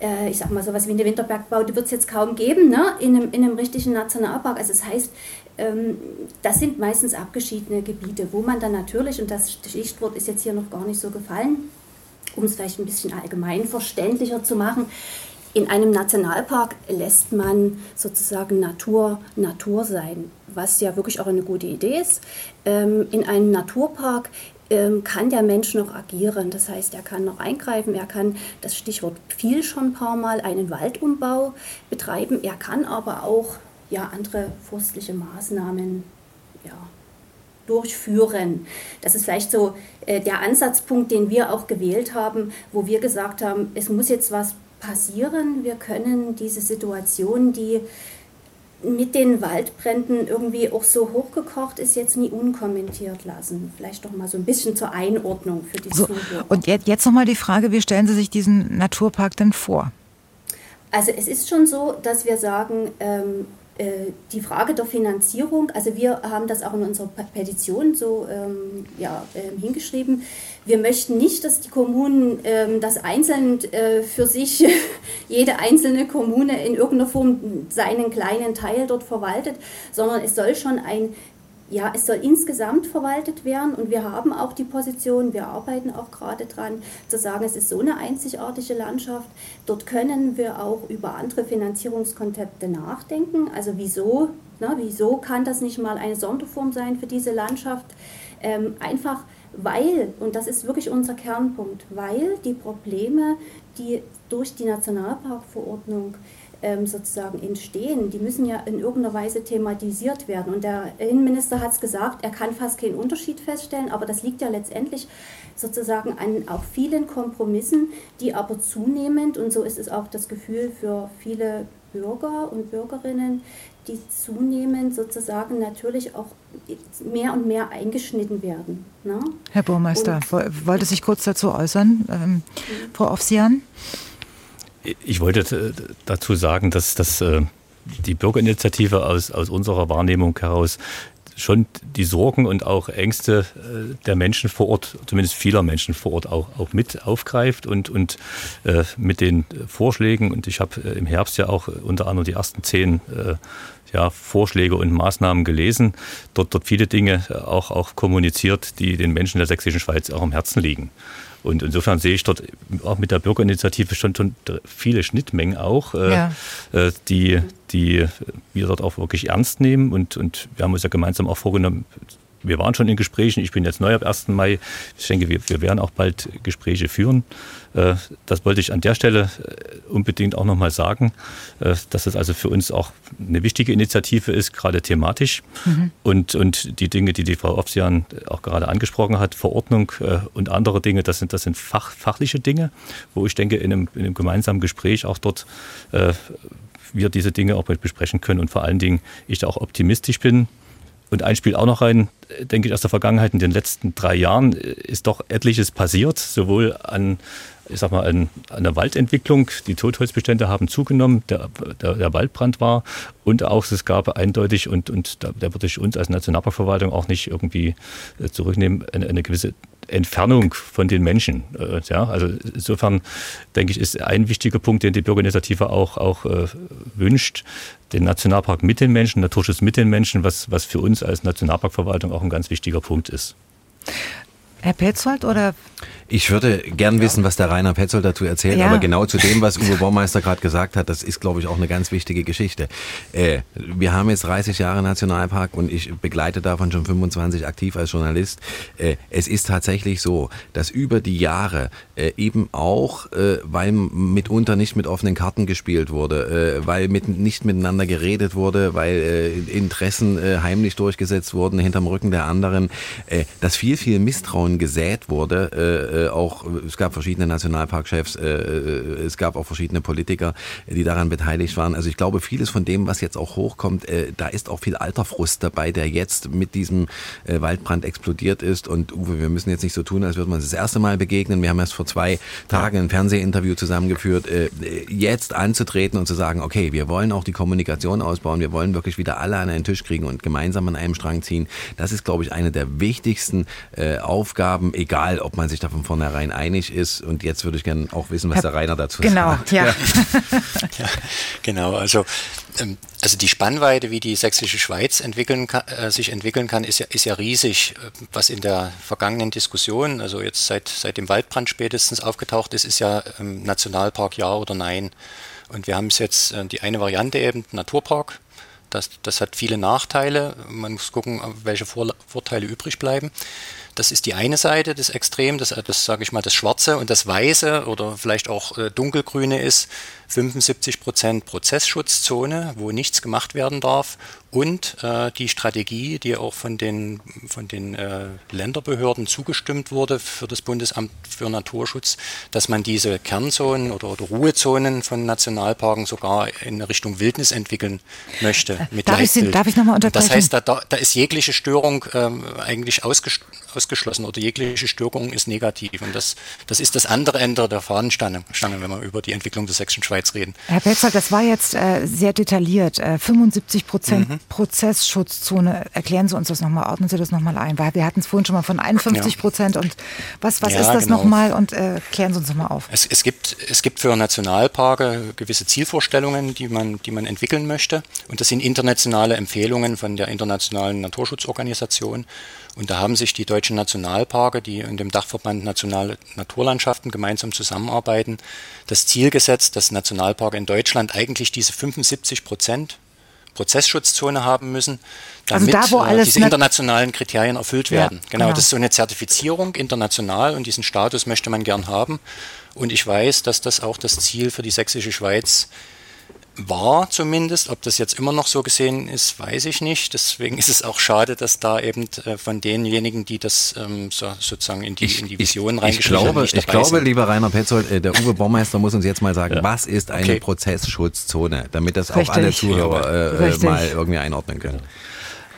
äh, ich sag mal sowas wie eine Winterbergbau, die wird es jetzt kaum geben ne? in, einem, in einem richtigen Nationalpark. Also das heißt, ähm, das sind meistens abgeschiedene Gebiete, wo man dann natürlich, und das Stichwort ist jetzt hier noch gar nicht so gefallen, um es vielleicht ein bisschen allgemein verständlicher zu machen, in einem Nationalpark lässt man sozusagen Natur Natur sein, was ja wirklich auch eine gute Idee ist. Ähm, in einem Naturpark kann der Mensch noch agieren. Das heißt, er kann noch eingreifen, er kann, das Stichwort viel schon ein paar Mal, einen Waldumbau betreiben. Er kann aber auch ja, andere forstliche Maßnahmen ja, durchführen. Das ist vielleicht so äh, der Ansatzpunkt, den wir auch gewählt haben, wo wir gesagt haben, es muss jetzt was passieren. Wir können diese Situation, die mit den Waldbränden irgendwie auch so hochgekocht ist, jetzt nie unkommentiert lassen. Vielleicht doch mal so ein bisschen zur Einordnung für die so, Zuhörer. Und jetzt, jetzt nochmal die Frage, wie stellen Sie sich diesen Naturpark denn vor? Also es ist schon so, dass wir sagen, ähm, äh, die Frage der Finanzierung, also wir haben das auch in unserer Petition so ähm, ja, äh, hingeschrieben, wir möchten nicht, dass die Kommunen ähm, das einzeln äh, für sich, jede einzelne Kommune in irgendeiner Form seinen kleinen Teil dort verwaltet, sondern es soll schon ein ja, es soll insgesamt verwaltet werden und wir haben auch die Position, wir arbeiten auch gerade dran, zu sagen, es ist so eine einzigartige Landschaft. Dort können wir auch über andere Finanzierungskonzepte nachdenken. Also wieso, na, wieso kann das nicht mal eine Sonderform sein für diese Landschaft? Ähm, einfach weil, und das ist wirklich unser Kernpunkt, weil die Probleme, die durch die Nationalparkverordnung ähm, sozusagen entstehen, die müssen ja in irgendeiner Weise thematisiert werden. Und der Innenminister hat es gesagt, er kann fast keinen Unterschied feststellen, aber das liegt ja letztendlich sozusagen an auch vielen Kompromissen, die aber zunehmend, und so ist es auch das Gefühl für viele Bürger und Bürgerinnen, die zunehmend sozusagen natürlich auch mehr und mehr eingeschnitten werden. Ne? Herr Burmeister, und, wollte sich kurz dazu äußern, ähm, Frau Ofsian? Ich wollte dazu sagen, dass, dass äh, die Bürgerinitiative aus, aus unserer Wahrnehmung heraus schon die Sorgen und auch Ängste äh, der Menschen vor Ort, zumindest vieler Menschen vor Ort auch, auch mit aufgreift und, und äh, mit den Vorschlägen. Und ich habe im Herbst ja auch unter anderem die ersten zehn ja, Vorschläge und Maßnahmen gelesen, dort, dort viele Dinge auch, auch kommuniziert, die den Menschen der sächsischen Schweiz auch am Herzen liegen. Und insofern sehe ich dort auch mit der Bürgerinitiative schon, schon viele Schnittmengen auch, äh, ja. äh, die, die wir dort auch wirklich ernst nehmen. Und, und wir haben uns ja gemeinsam auch vorgenommen, wir waren schon in Gesprächen. Ich bin jetzt neu ab 1. Mai. Ich denke, wir, wir werden auch bald Gespräche führen. Äh, das wollte ich an der Stelle äh, unbedingt auch nochmal sagen, äh, dass es also für uns auch eine wichtige Initiative ist, gerade thematisch. Mhm. Und, und die Dinge, die die Frau Ofsian auch gerade angesprochen hat, Verordnung und andere Dinge, das sind, das sind fach, fachliche Dinge, wo ich denke, in einem, in einem gemeinsamen Gespräch auch dort wir diese Dinge auch besprechen können und vor allen Dingen ich da auch optimistisch bin, und ein Spiel auch noch rein, denke ich, aus der Vergangenheit. In den letzten drei Jahren ist doch etliches passiert, sowohl an, ich sag mal, an, der Waldentwicklung. Die Totholzbestände haben zugenommen, der, der, der, Waldbrand war und auch es gab eindeutig, und, und da, da würde ich uns als Nationalparkverwaltung auch nicht irgendwie äh, zurücknehmen, eine, eine gewisse Entfernung von den Menschen. Äh, ja, also insofern denke ich, ist ein wichtiger Punkt, den die Bürgerinitiative auch, auch äh, wünscht, den Nationalpark mit den Menschen, Naturschutz mit den Menschen, was, was für uns als Nationalparkverwaltung auch ein ganz wichtiger Punkt ist. Herr Petzold oder Ich würde gern wissen, was der Rainer Petzold dazu erzählt, ja. aber genau zu dem, was Uwe Baumeister gerade gesagt hat, das ist, glaube ich, auch eine ganz wichtige Geschichte. Äh, wir haben jetzt 30 Jahre Nationalpark und ich begleite davon schon 25 aktiv als Journalist. Äh, es ist tatsächlich so, dass über die Jahre äh, eben auch, äh, weil mitunter nicht mit offenen Karten gespielt wurde, äh, weil mit, nicht miteinander geredet wurde, weil äh, Interessen heimlich durchgesetzt wurden hinterm Rücken der anderen, dass viel, viel Misstrauen gesät wurde, äh, auch, es gab verschiedene Nationalparkchefs, äh, äh, es gab auch verschiedene Politiker, die daran beteiligt waren. Also ich glaube, vieles von dem, was jetzt auch hochkommt, äh, da ist auch viel alter Frust dabei, der jetzt mit diesem äh, Waldbrand explodiert ist. Und Uwe, wir müssen jetzt nicht so tun, als würde man das erste Mal begegnen. Wir haben erst vor zwei Tagen ein Fernsehinterview zusammengeführt, äh, jetzt anzutreten und zu sagen, okay, wir wollen auch die Kommunikation ausbauen, wir wollen wirklich wieder alle an einen Tisch kriegen und gemeinsam an einem Strang ziehen. Das ist, glaube ich, eine der wichtigsten äh, Aufgaben, egal ob man sich davon vornherein einig ist. Und jetzt würde ich gerne auch wissen, was der Rainer dazu genau, sagt. Genau, ja. ja. Genau, also, ähm, also die Spannweite, wie die sächsische Schweiz entwickeln kann, äh, sich entwickeln kann, ist ja, ist ja riesig. Was in der vergangenen Diskussion, also jetzt seit, seit dem Waldbrand spätestens aufgetaucht ist, ist ja ähm, Nationalpark ja oder nein. Und wir haben es jetzt, äh, die eine Variante eben, Naturpark. Das, das hat viele Nachteile. Man muss gucken, welche Vorteile übrig bleiben. Das ist die eine Seite des Extrem, das, das sage ich mal, das Schwarze und das Weiße oder vielleicht auch äh, Dunkelgrüne ist 75 Prozent Prozessschutzzone, wo nichts gemacht werden darf und äh, die Strategie, die auch von den, von den äh, Länderbehörden zugestimmt wurde für das Bundesamt für Naturschutz, dass man diese Kernzonen oder, oder Ruhezonen von Nationalparken sogar in Richtung Wildnis entwickeln möchte. Mit darf, ich, darf ich nochmal unterbrechen? Das heißt, da, da ist jegliche Störung ähm, eigentlich ausges ausgeschlossen oder jegliche Störung ist negativ. Und das, das ist das andere Ende der Fahnenstange, wenn wir über die Entwicklung der Sächsischen Schweiz reden. Herr Petzold, das war jetzt äh, sehr detailliert. Äh, 75 Prozent mhm. Prozessschutzzone. Erklären Sie uns das nochmal, ordnen Sie das nochmal ein, weil wir hatten es vorhin schon mal von 51 Prozent. Und was, was ja, ist das genau. nochmal? Und äh, klären Sie uns nochmal auf. Es, es, gibt, es gibt für Nationalparke gewisse Zielvorstellungen, die man, die man entwickeln möchte. Und das sind internationale Empfehlungen von der Internationalen Naturschutzorganisation. Und da haben sich die deutschen Nationalparke, die in dem Dachverband Nationale Naturlandschaften gemeinsam zusammenarbeiten, das Ziel gesetzt, dass Nationalparke in Deutschland eigentlich diese 75 Prozent Prozessschutzzone haben müssen, damit also da, äh, diese internationalen Kriterien erfüllt werden. Ja, genau, genau, das ist so eine Zertifizierung international und diesen Status möchte man gern haben. Und ich weiß, dass das auch das Ziel für die sächsische Schweiz war zumindest. Ob das jetzt immer noch so gesehen ist, weiß ich nicht. Deswegen ist es auch schade, dass da eben äh, von denjenigen, die das ähm, so, sozusagen in die, ich, in die Vision ich, ich glaube, Ich glaube, sind. lieber Rainer Petzold, äh, der Uwe Baumeister muss uns jetzt mal sagen, ja. was ist eine okay. Prozessschutzzone, damit das Richtig. auch alle Zuhörer äh, äh mal irgendwie einordnen können.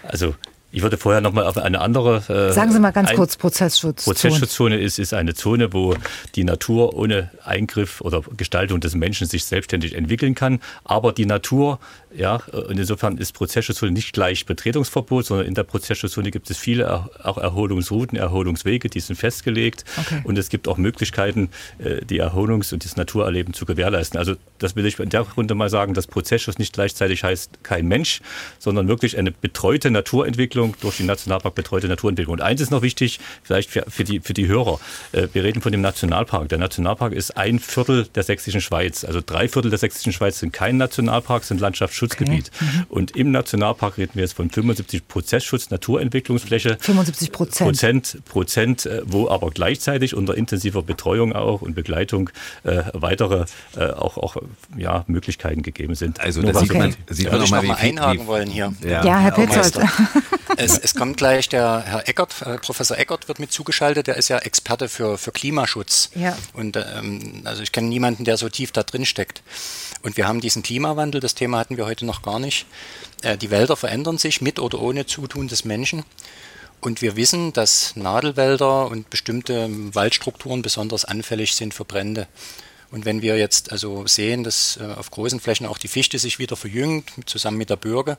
Also ich würde vorher noch mal auf eine andere. Äh, Sagen Sie mal ganz kurz Prozessschutzzone. Prozessschutzzone ist, ist eine Zone, wo die Natur ohne Eingriff oder Gestaltung des Menschen sich selbstständig entwickeln kann, aber die Natur ja, und insofern ist Prozessschutzzone nicht gleich Betretungsverbot, sondern in der Prozessschutzzone gibt es viele auch Erholungsrouten, Erholungswege, die sind festgelegt. Okay. Und es gibt auch Möglichkeiten, äh, die Erholungs- und das Naturerleben zu gewährleisten. Also das will ich in der Runde mal sagen, dass Prozessschutz nicht gleichzeitig heißt kein Mensch, sondern wirklich eine betreute Naturentwicklung durch die Nationalpark betreute Naturentwicklung. Und eins ist noch wichtig, vielleicht für, für, die, für die Hörer. Äh, wir reden von dem Nationalpark. Der Nationalpark ist ein Viertel der sächsischen Schweiz. Also drei Viertel der sächsischen Schweiz sind kein Nationalpark, sind Landschaftsschutz Schutzgebiet. Okay. Mhm. Und im Nationalpark reden wir jetzt von 75 Prozessschutz, Naturentwicklungsfläche. 75 Prozent. Prozent, Prozent, äh, wo aber gleichzeitig unter intensiver Betreuung auch und Begleitung äh, weitere äh, auch, auch ja, Möglichkeiten gegeben sind. Also das sieht man, sieht man nochmal, wie mal einhaken wie, wollen hier. Ja, ja Herr Petzold. es, es, kommt gleich der Herr Eckert, äh, Professor Eckert wird mit zugeschaltet, der ist ja Experte für, für Klimaschutz. Ja. Und ähm, also ich kenne niemanden, der so tief da drin steckt. Und wir haben diesen Klimawandel, das Thema hatten wir heute noch gar nicht. Äh, die Wälder verändern sich mit oder ohne Zutun des Menschen. Und wir wissen, dass Nadelwälder und bestimmte Waldstrukturen besonders anfällig sind für Brände. Und wenn wir jetzt also sehen, dass äh, auf großen Flächen auch die Fichte sich wieder verjüngt, zusammen mit der Bürge,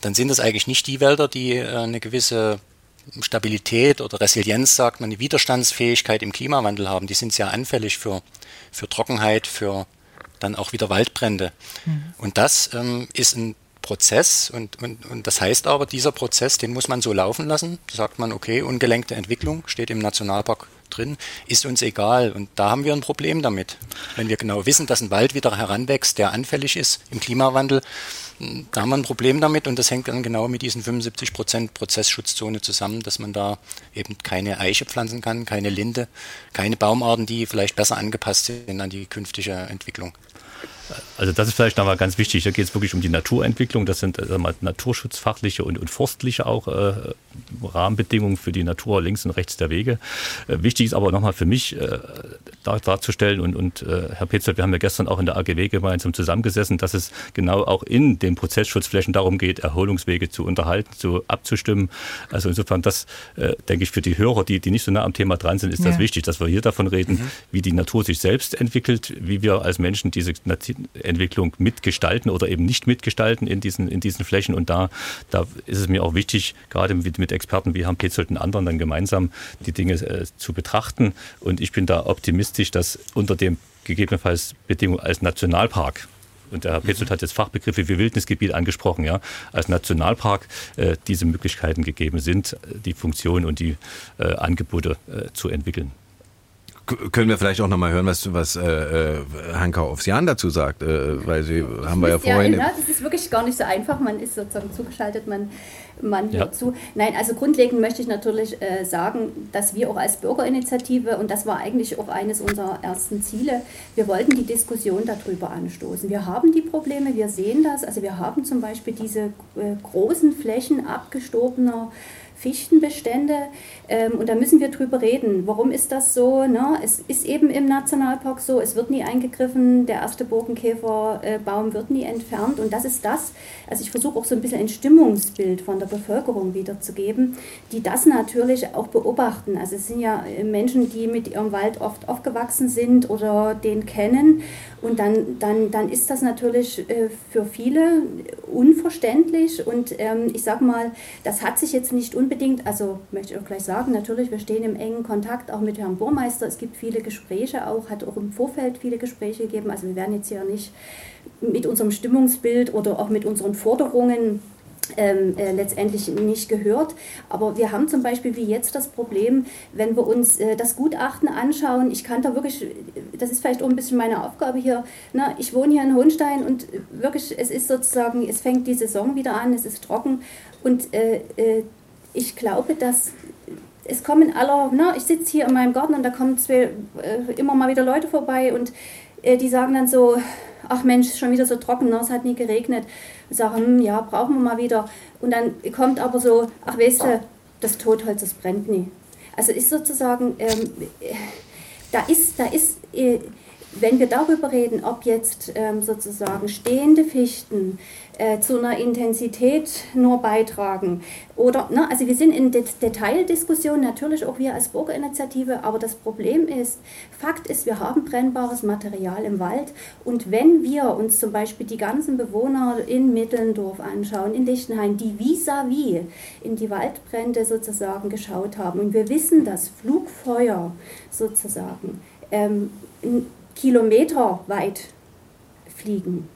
dann sind das eigentlich nicht die Wälder, die äh, eine gewisse Stabilität oder Resilienz, sagt man, eine Widerstandsfähigkeit im Klimawandel haben. Die sind sehr anfällig für, für Trockenheit, für dann auch wieder Waldbrände. Mhm. Und das ähm, ist ein Prozess und, und, und das heißt aber, dieser Prozess, den muss man so laufen lassen. Da sagt man, okay, ungelenkte Entwicklung steht im Nationalpark drin, ist uns egal. Und da haben wir ein Problem damit. Wenn wir genau wissen, dass ein Wald wieder heranwächst, der anfällig ist im Klimawandel, da haben wir ein Problem damit und das hängt dann genau mit diesen 75 Prozent Prozessschutzzone zusammen, dass man da eben keine Eiche pflanzen kann, keine Linde, keine Baumarten, die vielleicht besser angepasst sind an die künftige Entwicklung. Also das ist vielleicht nochmal ganz wichtig. Da geht es wirklich um die Naturentwicklung. Das sind also mal, naturschutzfachliche und, und forstliche auch äh, Rahmenbedingungen für die Natur links und rechts der Wege. Äh, wichtig ist aber nochmal für mich äh, dar, darzustellen und, und äh, Herr Petzold, wir haben ja gestern auch in der AGW gemeinsam zusammengesessen, dass es genau auch in den Prozessschutzflächen darum geht, Erholungswege zu unterhalten, zu abzustimmen. Also insofern, das äh, denke ich für die Hörer, die, die nicht so nah am Thema dran sind, ist ja. das wichtig, dass wir hier davon reden, mhm. wie die Natur sich selbst entwickelt, wie wir als Menschen diese Entwicklung mitgestalten oder eben nicht mitgestalten in diesen, in diesen Flächen. Und da, da ist es mir auch wichtig, gerade mit, mit Experten wie Herrn Petzold und anderen dann gemeinsam die Dinge äh, zu betrachten. Und ich bin da optimistisch, dass unter dem gegebenenfalls Bedingungen als Nationalpark und der Herr Petzold hat jetzt Fachbegriffe wie Wildnisgebiet angesprochen, ja, als Nationalpark äh, diese Möglichkeiten gegeben sind, die Funktion und die äh, Angebote äh, zu entwickeln können wir vielleicht auch noch mal hören, was, was äh, äh Hanka Ofsian dazu sagt, äh, weil sie ich haben wir ja vorhin... Ja, das ist wirklich gar nicht so einfach, man ist sozusagen zugeschaltet, man, man ja. hört zu. Nein, also grundlegend möchte ich natürlich äh, sagen, dass wir auch als Bürgerinitiative, und das war eigentlich auch eines unserer ersten Ziele, wir wollten die Diskussion darüber anstoßen. Wir haben die Probleme, wir sehen das, also wir haben zum Beispiel diese äh, großen Flächen abgestorbener Fichtenbestände. Ähm, und da müssen wir drüber reden. Warum ist das so? Ne? Es ist eben im Nationalpark so, es wird nie eingegriffen, der erste Borkenkäferbaum wird nie entfernt. Und das ist das, also ich versuche auch so ein bisschen ein Stimmungsbild von der Bevölkerung wiederzugeben, die das natürlich auch beobachten. Also es sind ja Menschen, die mit ihrem Wald oft aufgewachsen sind oder den kennen. Und dann, dann, dann ist das natürlich äh, für viele unverständlich. Und ähm, ich sage mal, das hat sich jetzt nicht unbedingt, also möchte ich auch gleich sagen, natürlich, wir stehen im engen Kontakt auch mit Herrn Burmeister. Es gibt viele Gespräche auch, hat auch im Vorfeld viele Gespräche gegeben. Also wir werden jetzt hier nicht mit unserem Stimmungsbild oder auch mit unseren Forderungen ähm, äh, letztendlich nicht gehört. Aber wir haben zum Beispiel wie jetzt das Problem, wenn wir uns äh, das Gutachten anschauen, ich kann da wirklich, das ist vielleicht auch ein bisschen meine Aufgabe hier, na, ich wohne hier in Hohenstein und wirklich, es ist sozusagen, es fängt die Saison wieder an, es ist trocken und äh, äh ich glaube, dass es kommen aller, na, ich sitze hier in meinem Garten und da kommen zwei, äh, immer mal wieder Leute vorbei und äh, die sagen dann so, ach Mensch, schon wieder so trocken, ne? es hat nie geregnet. Ich sage, hm, ja, brauchen wir mal wieder. Und dann kommt aber so, ach weißt du, das Totholz, das brennt nie. Also ist sozusagen, ähm, da ist, da ist, äh, wenn wir darüber reden, ob jetzt ähm, sozusagen stehende Fichten äh, zu einer Intensität nur beitragen. Oder, ne, also wir sind in Det Detaildiskussionen, natürlich auch wir als Bürgerinitiative, aber das Problem ist, Fakt ist, wir haben brennbares Material im Wald und wenn wir uns zum Beispiel die ganzen Bewohner in Mittelndorf anschauen, in Lichtenhain, die vis-à-vis -vis in die Waldbrände sozusagen geschaut haben und wir wissen, dass Flugfeuer sozusagen ähm, kilometerweit fliegen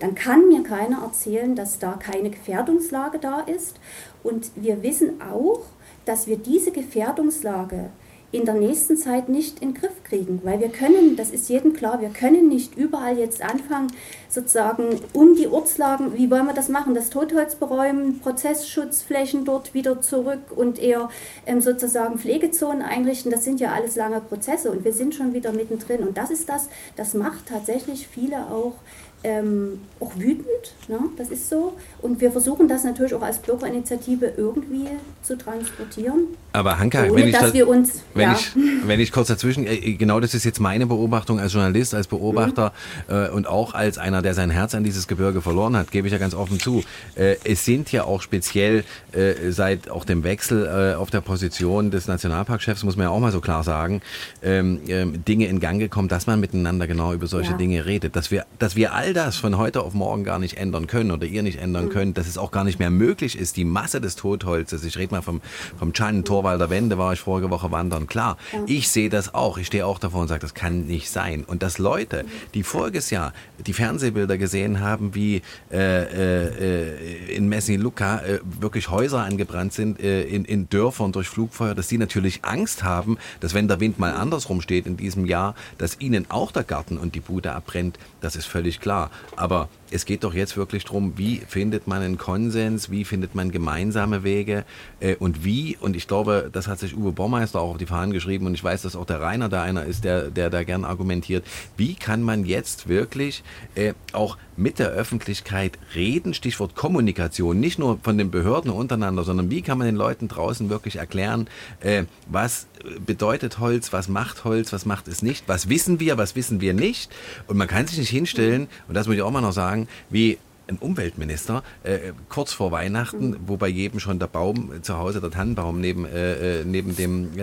dann kann mir keiner erzählen, dass da keine Gefährdungslage da ist. Und wir wissen auch, dass wir diese Gefährdungslage in der nächsten Zeit nicht in den Griff kriegen, weil wir können, das ist jedem klar, wir können nicht überall jetzt anfangen, sozusagen um die Ortslagen, wie wollen wir das machen, das Totholz beräumen, Prozessschutzflächen dort wieder zurück und eher ähm, sozusagen Pflegezonen einrichten, das sind ja alles lange Prozesse und wir sind schon wieder mittendrin. Und das ist das, das macht tatsächlich viele auch ähm, auch wütend, ne? das ist so. Und wir versuchen das natürlich auch als Bürgerinitiative irgendwie zu transportieren. Aber Hanka, ohne, wenn, ich das, uns, wenn, ja. ich, wenn ich kurz dazwischen, äh, genau das ist jetzt meine Beobachtung als Journalist, als Beobachter mhm. äh, und auch als einer, der sein Herz an dieses Gebirge verloren hat, gebe ich ja ganz offen zu. Äh, es sind ja auch speziell äh, seit auch dem Wechsel äh, auf der Position des Nationalparkchefs, muss man ja auch mal so klar sagen, ähm, ähm, Dinge in Gang gekommen, dass man miteinander genau über solche ja. Dinge redet. Dass wir, dass wir all all das von heute auf morgen gar nicht ändern können oder ihr nicht ändern mhm. könnt, dass es auch gar nicht mehr möglich ist, die Masse des Totholzes, ich rede mal vom, vom Chan Torwalder Wende, war ich vorige Woche wandern, klar, ja. ich sehe das auch, ich stehe auch davor und sage, das kann nicht sein. Und dass Leute, die voriges Jahr die Fernsehbilder gesehen haben, wie äh, äh, in Messi-Luca äh, wirklich Häuser angebrannt sind, äh, in, in Dörfern durch Flugfeuer, dass die natürlich Angst haben, dass wenn der Wind mal andersrum steht in diesem Jahr, dass ihnen auch der Garten und die Bude abbrennt, das ist völlig klar. Aber es geht doch jetzt wirklich darum, wie findet man einen Konsens, wie findet man gemeinsame Wege äh, und wie, und ich glaube, das hat sich Uwe Baumeister auch auf die Fahnen geschrieben und ich weiß, dass auch der Rainer da einer ist, der, der da gern argumentiert, wie kann man jetzt wirklich äh, auch mit der Öffentlichkeit reden, Stichwort Kommunikation, nicht nur von den Behörden untereinander, sondern wie kann man den Leuten draußen wirklich erklären, äh, was bedeutet Holz, was macht Holz, was macht es nicht, was wissen wir, was wissen wir nicht. Und man kann sich nicht hinstellen, und das muss ich auch mal noch sagen, wie ein Umweltminister äh, kurz vor Weihnachten, mhm. wo bei jedem schon der Baum zu Hause, der Tannenbaum neben, äh, äh neben dem äh,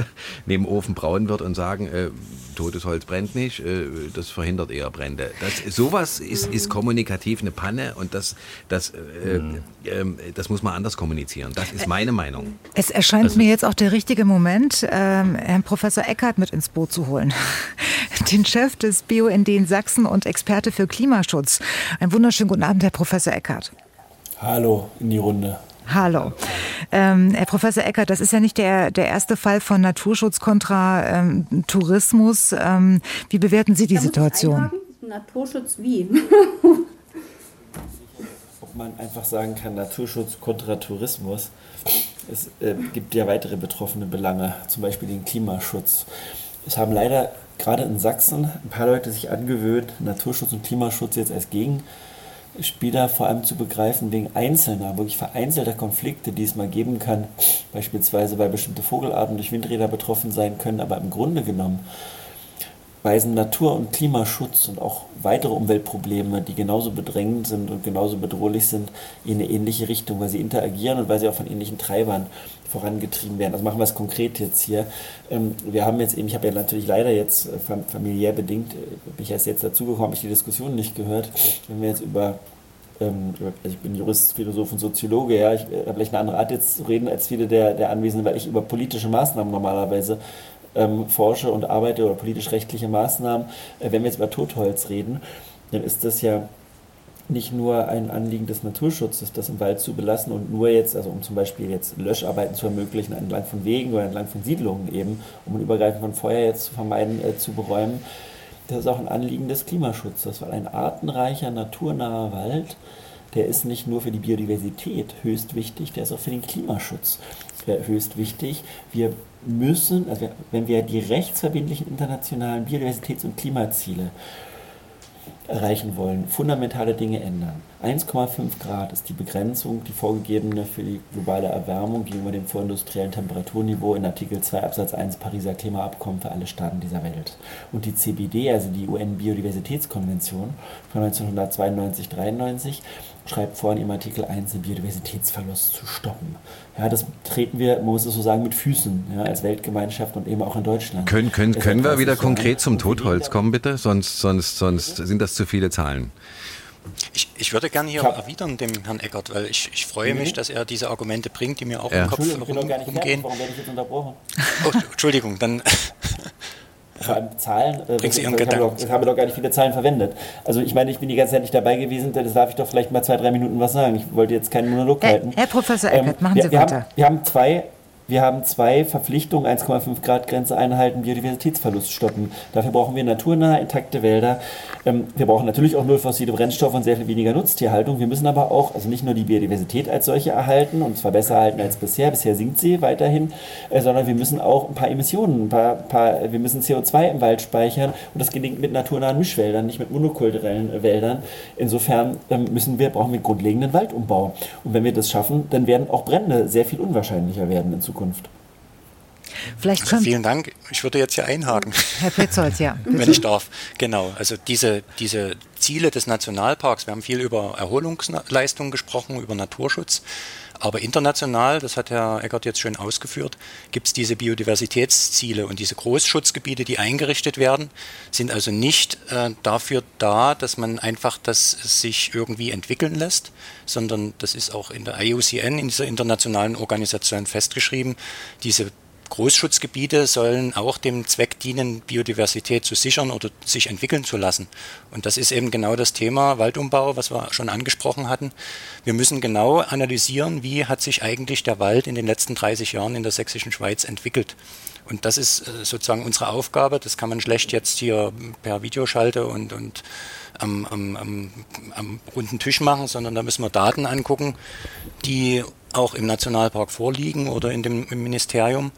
neben Ofen braun wird und sagen, äh, totes Holz brennt nicht, äh, das verhindert eher Brände. Das, sowas ist, ist kommunikativ eine Panne und das, das, mhm. Ähm, das muss man anders kommunizieren. Das ist meine Meinung. Es erscheint also, mir jetzt auch der richtige Moment, ähm, Herrn Professor Eckert mit ins Boot zu holen. Den Chef des BUND in Sachsen und Experte für Klimaschutz. Ein wunderschönen guten Abend, Herr Professor Eckert. Hallo in die Runde. Hallo. Ähm, Herr Professor Eckert, das ist ja nicht der, der erste Fall von Naturschutz kontra ähm, Tourismus. Ähm, wie bewerten Sie die Situation? Naturschutz wie? Ob man einfach sagen kann, Naturschutz kontra Tourismus. Es äh, gibt ja weitere betroffene Belange, zum Beispiel den Klimaschutz. Es haben leider gerade in Sachsen ein paar Leute sich angewöhnt, Naturschutz und Klimaschutz jetzt als Gegen Spieler vor allem zu begreifen wegen einzelner, wirklich vereinzelter Konflikte, die es mal geben kann, beispielsweise weil bestimmte Vogelarten durch Windräder betroffen sein können, aber im Grunde genommen weisen Natur- und Klimaschutz und auch weitere Umweltprobleme, die genauso bedrängend sind und genauso bedrohlich sind, in eine ähnliche Richtung, weil sie interagieren und weil sie auch von ähnlichen Treibern vorangetrieben werden. Also machen wir es konkret jetzt hier. Ähm, wir haben jetzt eben, ich habe ja natürlich leider jetzt äh, familiär bedingt, äh, bin ich erst jetzt dazugekommen, habe ich die Diskussion nicht gehört. Wenn wir jetzt über ähm, also ich bin Jurist, Philosoph und Soziologe, ja, ich äh, habe vielleicht eine andere Art jetzt zu reden als viele der, der Anwesenden, weil ich über politische Maßnahmen normalerweise ähm, forsche und arbeite oder politisch-rechtliche Maßnahmen. Wenn wir jetzt über Totholz reden, dann ist das ja nicht nur ein Anliegen des Naturschutzes, das im Wald zu belassen und nur jetzt, also um zum Beispiel jetzt Löscharbeiten zu ermöglichen entlang von Wegen oder entlang von Siedlungen eben, um ein Übergreifen von Feuer jetzt zu vermeiden, äh, zu beräumen. Das ist auch ein Anliegen des Klimaschutzes, weil ein artenreicher, naturnaher Wald, der ist nicht nur für die Biodiversität höchst wichtig, der ist auch für den Klimaschutz höchst wichtig. Wir müssen, also wenn wir die rechtsverbindlichen internationalen Biodiversitäts- und Klimaziele erreichen wollen, fundamentale Dinge ändern. 1,5 Grad ist die Begrenzung, die vorgegebene für die globale Erwärmung gegenüber dem vorindustriellen Temperaturniveau in Artikel 2 Absatz 1 Pariser Klimaabkommen für alle Staaten dieser Welt. Und die CBD, also die UN-Biodiversitätskonvention von 1992-93, schreibt vor, in ihrem Artikel 1 den Biodiversitätsverlust zu stoppen. Ja, das treten wir, man muss es so sagen, mit Füßen ja, als Weltgemeinschaft und eben auch in Deutschland. Können, können, können wir wieder konkret zum Totholz kommen, bitte? Sonst, sonst, sonst sind das zu viele Zahlen. Ich, ich würde gerne hier erwidern dem Herrn Eckert, weil ich, ich freue mhm. mich, dass er diese Argumente bringt, die mir auch ja. im Kopf rum, rumgehen. Warum werde ich jetzt unterbrochen? Oh, Entschuldigung, dann vor allem Zahlen. Äh, ich, ich, habe doch, ich habe doch gar nicht viele Zahlen verwendet. Also ich meine, ich bin die ganze Zeit nicht dabei gewesen, das darf ich doch vielleicht mal zwei, drei Minuten was sagen. Ich wollte jetzt keinen Monolog halten. Herr Professor Eckert, ähm, machen Sie wir, weiter. Haben, wir haben zwei wir haben zwei Verpflichtungen, 1,5 Grad Grenze einhalten, Biodiversitätsverlust stoppen. Dafür brauchen wir naturnahe, intakte Wälder. Ähm, wir brauchen natürlich auch null fossile Brennstoffe und sehr viel weniger Nutztierhaltung. Wir müssen aber auch, also nicht nur die Biodiversität als solche erhalten und zwar besser erhalten als bisher, bisher sinkt sie weiterhin, äh, sondern wir müssen auch ein paar Emissionen, ein paar, paar, wir müssen CO2 im Wald speichern und das gelingt mit naturnahen Mischwäldern, nicht mit monokulturellen äh, Wäldern. Insofern ähm, müssen wir, brauchen wir grundlegenden Waldumbau. Und wenn wir das schaffen, dann werden auch Brände sehr viel unwahrscheinlicher werden in Zukunft. Zukunft. Vielleicht also vielen Dank. Ich würde jetzt hier einhaken. Herr Petzold, ja. Wenn ich darf. Genau. Also diese, diese Ziele des Nationalparks, wir haben viel über Erholungsleistungen gesprochen, über Naturschutz. Aber international, das hat Herr Eckert jetzt schön ausgeführt, gibt es diese Biodiversitätsziele und diese Großschutzgebiete, die eingerichtet werden, sind also nicht äh, dafür da, dass man einfach das sich irgendwie entwickeln lässt, sondern das ist auch in der IUCN, in dieser internationalen Organisation festgeschrieben, diese Großschutzgebiete sollen auch dem Zweck dienen, Biodiversität zu sichern oder sich entwickeln zu lassen. Und das ist eben genau das Thema Waldumbau, was wir schon angesprochen hatten. Wir müssen genau analysieren, wie hat sich eigentlich der Wald in den letzten 30 Jahren in der sächsischen Schweiz entwickelt. Und das ist äh, sozusagen unsere Aufgabe. Das kann man schlecht jetzt hier per Videoschalte und, und am, am, am, am runden Tisch machen, sondern da müssen wir Daten angucken, die auch im Nationalpark vorliegen oder in dem, im Ministerium.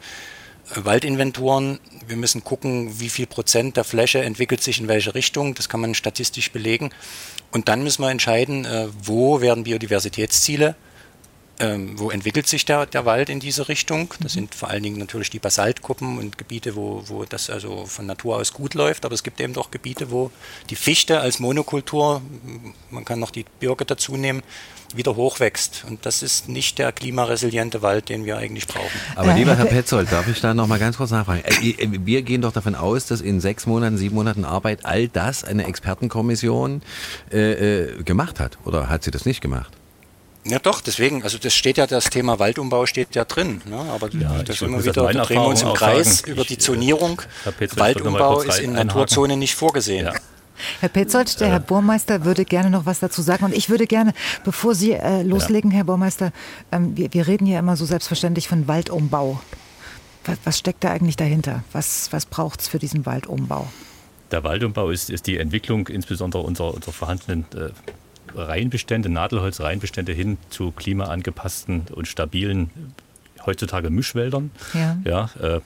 Äh, Waldinventuren, wir müssen gucken, wie viel Prozent der Fläche entwickelt sich in welche Richtung, das kann man statistisch belegen. Und dann müssen wir entscheiden, äh, wo werden Biodiversitätsziele ähm, wo entwickelt sich der, der Wald in diese Richtung? Das sind vor allen Dingen natürlich die Basaltkuppen und Gebiete, wo, wo das also von Natur aus gut läuft, aber es gibt eben doch Gebiete, wo die Fichte als Monokultur, man kann noch die Birke dazu nehmen, wieder hochwächst. Und das ist nicht der klimaresiliente Wald, den wir eigentlich brauchen. Aber lieber Herr Petzold, darf ich da noch mal ganz kurz nachfragen? Äh, äh, wir gehen doch davon aus, dass in sechs Monaten, sieben Monaten Arbeit all das eine Expertenkommission äh, äh gemacht hat. Oder hat sie das nicht gemacht? Ja doch, deswegen, also das steht ja, das Thema Waldumbau steht ja drin, ne? aber ja, das immer wieder, da drehen wir uns im Kreis sagen, über die Zonierung. Waldumbau ist in Naturzone nicht vorgesehen. Ja. Herr Petzold, der Herr Burmeister würde gerne noch was dazu sagen. Und ich würde gerne, bevor Sie äh, loslegen, ja. Herr Burmeister, ähm, wir, wir, reden ja immer so selbstverständlich von Waldumbau. Was, was steckt da eigentlich dahinter? Was, was braucht es für diesen Waldumbau? Der Waldumbau ist, ist die Entwicklung insbesondere unserer, unserer vorhandenen äh, Reihenbestände, Nadelholzreihenbestände hin zu klimaangepassten und stabilen heutzutage Mischwäldern. Ja. ja äh,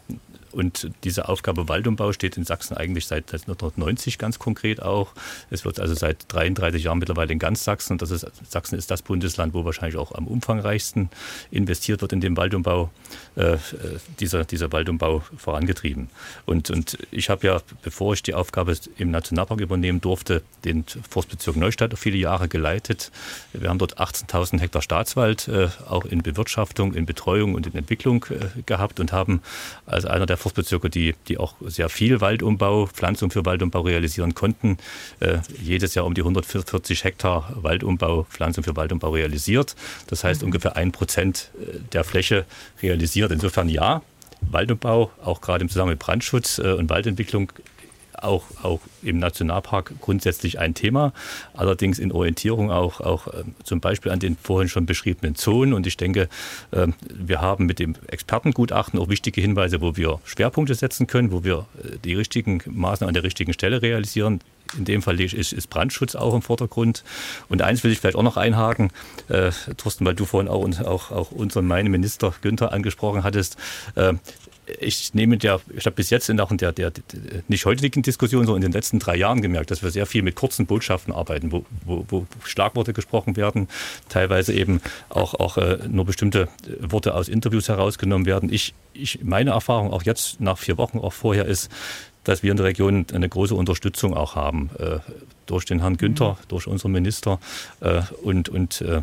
und diese Aufgabe Waldumbau steht in Sachsen eigentlich seit 1990 ganz konkret auch. Es wird also seit 33 Jahren mittlerweile in ganz Sachsen. Das ist, Sachsen ist das Bundesland, wo wahrscheinlich auch am umfangreichsten investiert wird in den Waldumbau, äh, dieser, dieser Waldumbau vorangetrieben. Und, und ich habe ja, bevor ich die Aufgabe im Nationalpark übernehmen durfte, den Forstbezirk Neustadt viele Jahre geleitet. Wir haben dort 18.000 Hektar Staatswald äh, auch in Bewirtschaftung, in Betreuung und in Entwicklung äh, gehabt und haben als einer der Forstbezirke, die, die auch sehr viel Waldumbau, Pflanzung für Waldumbau realisieren konnten. Äh, jedes Jahr um die 140 Hektar Waldumbau, Pflanzung für Waldumbau realisiert. Das heißt mhm. ungefähr ein Prozent äh, der Fläche realisiert. Insofern ja, Waldumbau, auch gerade im Zusammenhang mit Brandschutz äh, und Waldentwicklung auch, auch im Nationalpark grundsätzlich ein Thema, allerdings in Orientierung auch, auch äh, zum Beispiel an den vorhin schon beschriebenen Zonen. Und ich denke, äh, wir haben mit dem Expertengutachten auch wichtige Hinweise, wo wir Schwerpunkte setzen können, wo wir äh, die richtigen Maßnahmen an der richtigen Stelle realisieren. In dem Fall ist, ist Brandschutz auch im Vordergrund. Und eins will ich vielleicht auch noch einhaken, äh, Thorsten, weil du vorhin auch, auch, auch unseren, meinen Minister Günther angesprochen hattest. Äh, ich nehme der, ich habe bis jetzt in, der, der, der nicht heutigen Diskussion, sondern in den letzten drei Jahren gemerkt, dass wir sehr viel mit kurzen Botschaften arbeiten, wo, wo, wo Schlagworte gesprochen werden, teilweise eben auch, auch äh, nur bestimmte Worte aus Interviews herausgenommen werden. Ich, ich, meine Erfahrung auch jetzt nach vier Wochen, auch vorher ist, dass wir in der Region eine große Unterstützung auch haben. Durch den Herrn Günther, mhm. durch unseren Minister äh, und, und äh,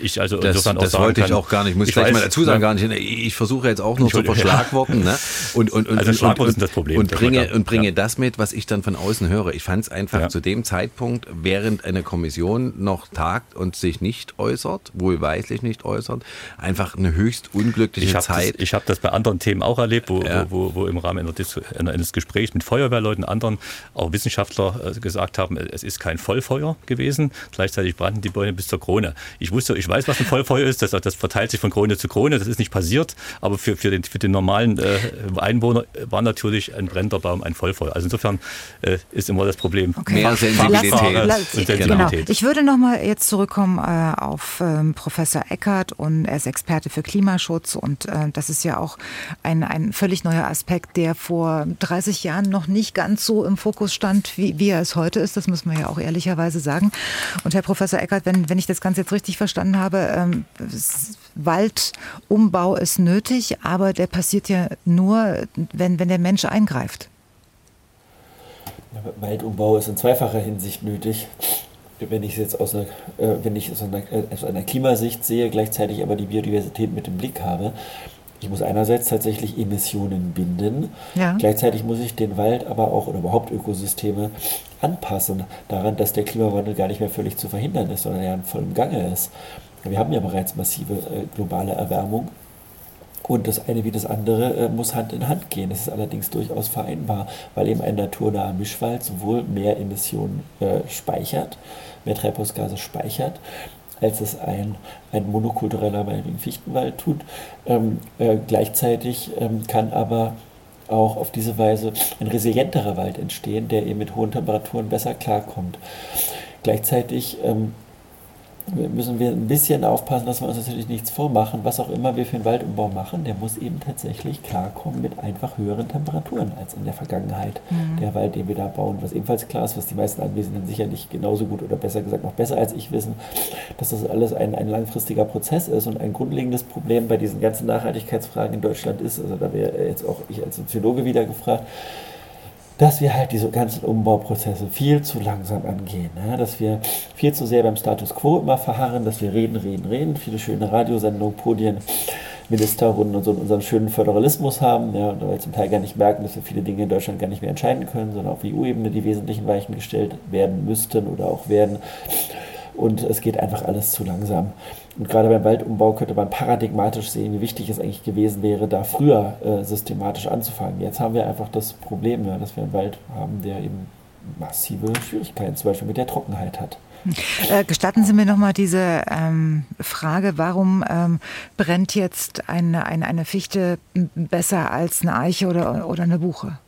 ich also das, insofern auch Das wollte ich auch gar nicht, muss ich gleich weiß, mal dazu sagen, gar nicht. Ich versuche jetzt auch nur zu verschlagworten ne? und, und, und, also und, und, das Problem, und bringe, und bringe ja. das mit, was ich dann von außen höre. Ich fand es einfach ja. zu dem Zeitpunkt, während eine Kommission noch tagt und sich nicht äußert, wohlweislich nicht äußert, einfach eine höchst unglückliche ich Zeit. Das, ich habe das bei anderen Themen auch erlebt, wo, ja. wo, wo, wo, im Rahmen eines Gesprächs mit Feuerwehrleuten, anderen, auch Wissenschaftler äh, gesagt haben, es ist kein Vollfeuer gewesen. Gleichzeitig brannten die Bäume bis zur Krone. Ich wusste, ich weiß, was ein Vollfeuer ist. Das, das verteilt sich von Krone zu Krone. Das ist nicht passiert. Aber für, für, den, für den normalen äh, Einwohner war natürlich ein brennender Baum ein Vollfeuer. Also insofern äh, ist immer das Problem. Okay. Mehr Sensibilität. Lass, Sensibilität. Genau. Ich würde noch mal jetzt zurückkommen äh, auf ähm, Professor Eckert und er ist Experte für Klimaschutz und äh, das ist ja auch ein, ein völlig neuer Aspekt, der vor 30 Jahren noch nicht ganz so im Fokus stand, wie, wie er es heute ist. Das muss man ja auch ehrlicherweise sagen. Und Herr Professor Eckert, wenn, wenn ich das Ganze jetzt richtig verstanden habe, ähm, Waldumbau ist nötig, aber der passiert ja nur, wenn, wenn der Mensch eingreift. Waldumbau ist in zweifacher Hinsicht nötig. Wenn ich es jetzt aus einer, äh, wenn ich aus einer, äh, aus einer Klimasicht sehe, gleichzeitig aber die Biodiversität mit im Blick habe, ich muss einerseits tatsächlich Emissionen binden, ja. gleichzeitig muss ich den Wald aber auch oder überhaupt Ökosysteme anpassen daran, dass der Klimawandel gar nicht mehr völlig zu verhindern ist, sondern er in vollem Gange ist. Wir haben ja bereits massive äh, globale Erwärmung und das eine wie das andere äh, muss Hand in Hand gehen. Das ist allerdings durchaus vereinbar, weil eben ein naturnaher Mischwald sowohl mehr Emissionen äh, speichert, mehr Treibhausgase speichert, als es ein, ein monokultureller Fichtenwald tut. Ähm, äh, gleichzeitig ähm, kann aber auch auf diese Weise ein resilienterer Wald entstehen, der eben mit hohen Temperaturen besser klarkommt. Gleichzeitig ähm, müssen wir ein bisschen aufpassen, dass wir uns natürlich nichts vormachen. Was auch immer wir für einen Waldumbau machen, der muss eben tatsächlich klarkommen mit einfach höheren Temperaturen als in der Vergangenheit. Mhm. Der Wald, den wir da bauen, was ebenfalls klar ist, was die meisten Anwesenden sicherlich genauso gut oder besser gesagt noch besser als ich wissen, dass das alles ein, ein langfristiger Prozess ist und ein grundlegendes Problem bei diesen ganzen Nachhaltigkeitsfragen in Deutschland ist, also da wäre jetzt auch ich als Soziologe wieder gefragt, dass wir halt diese ganzen Umbauprozesse viel zu langsam angehen, ne? dass wir viel zu sehr beim Status quo immer verharren, dass wir reden, reden, reden, viele schöne Radiosendungen, Podien, Ministerrunden und so unseren schönen Föderalismus haben, ja, weil wir zum Teil gar nicht merken, dass wir viele Dinge in Deutschland gar nicht mehr entscheiden können, sondern auf EU-Ebene die wesentlichen Weichen gestellt werden müssten oder auch werden. Und es geht einfach alles zu langsam. Und gerade beim Waldumbau könnte man paradigmatisch sehen, wie wichtig es eigentlich gewesen wäre, da früher äh, systematisch anzufangen. Jetzt haben wir einfach das Problem, ja, dass wir einen Wald haben, der eben massive Schwierigkeiten zum Beispiel mit der Trockenheit hat. Äh, gestatten Sie mir noch mal diese ähm, Frage, warum ähm, brennt jetzt eine, eine, eine Fichte besser als eine Eiche oder, oder eine Buche?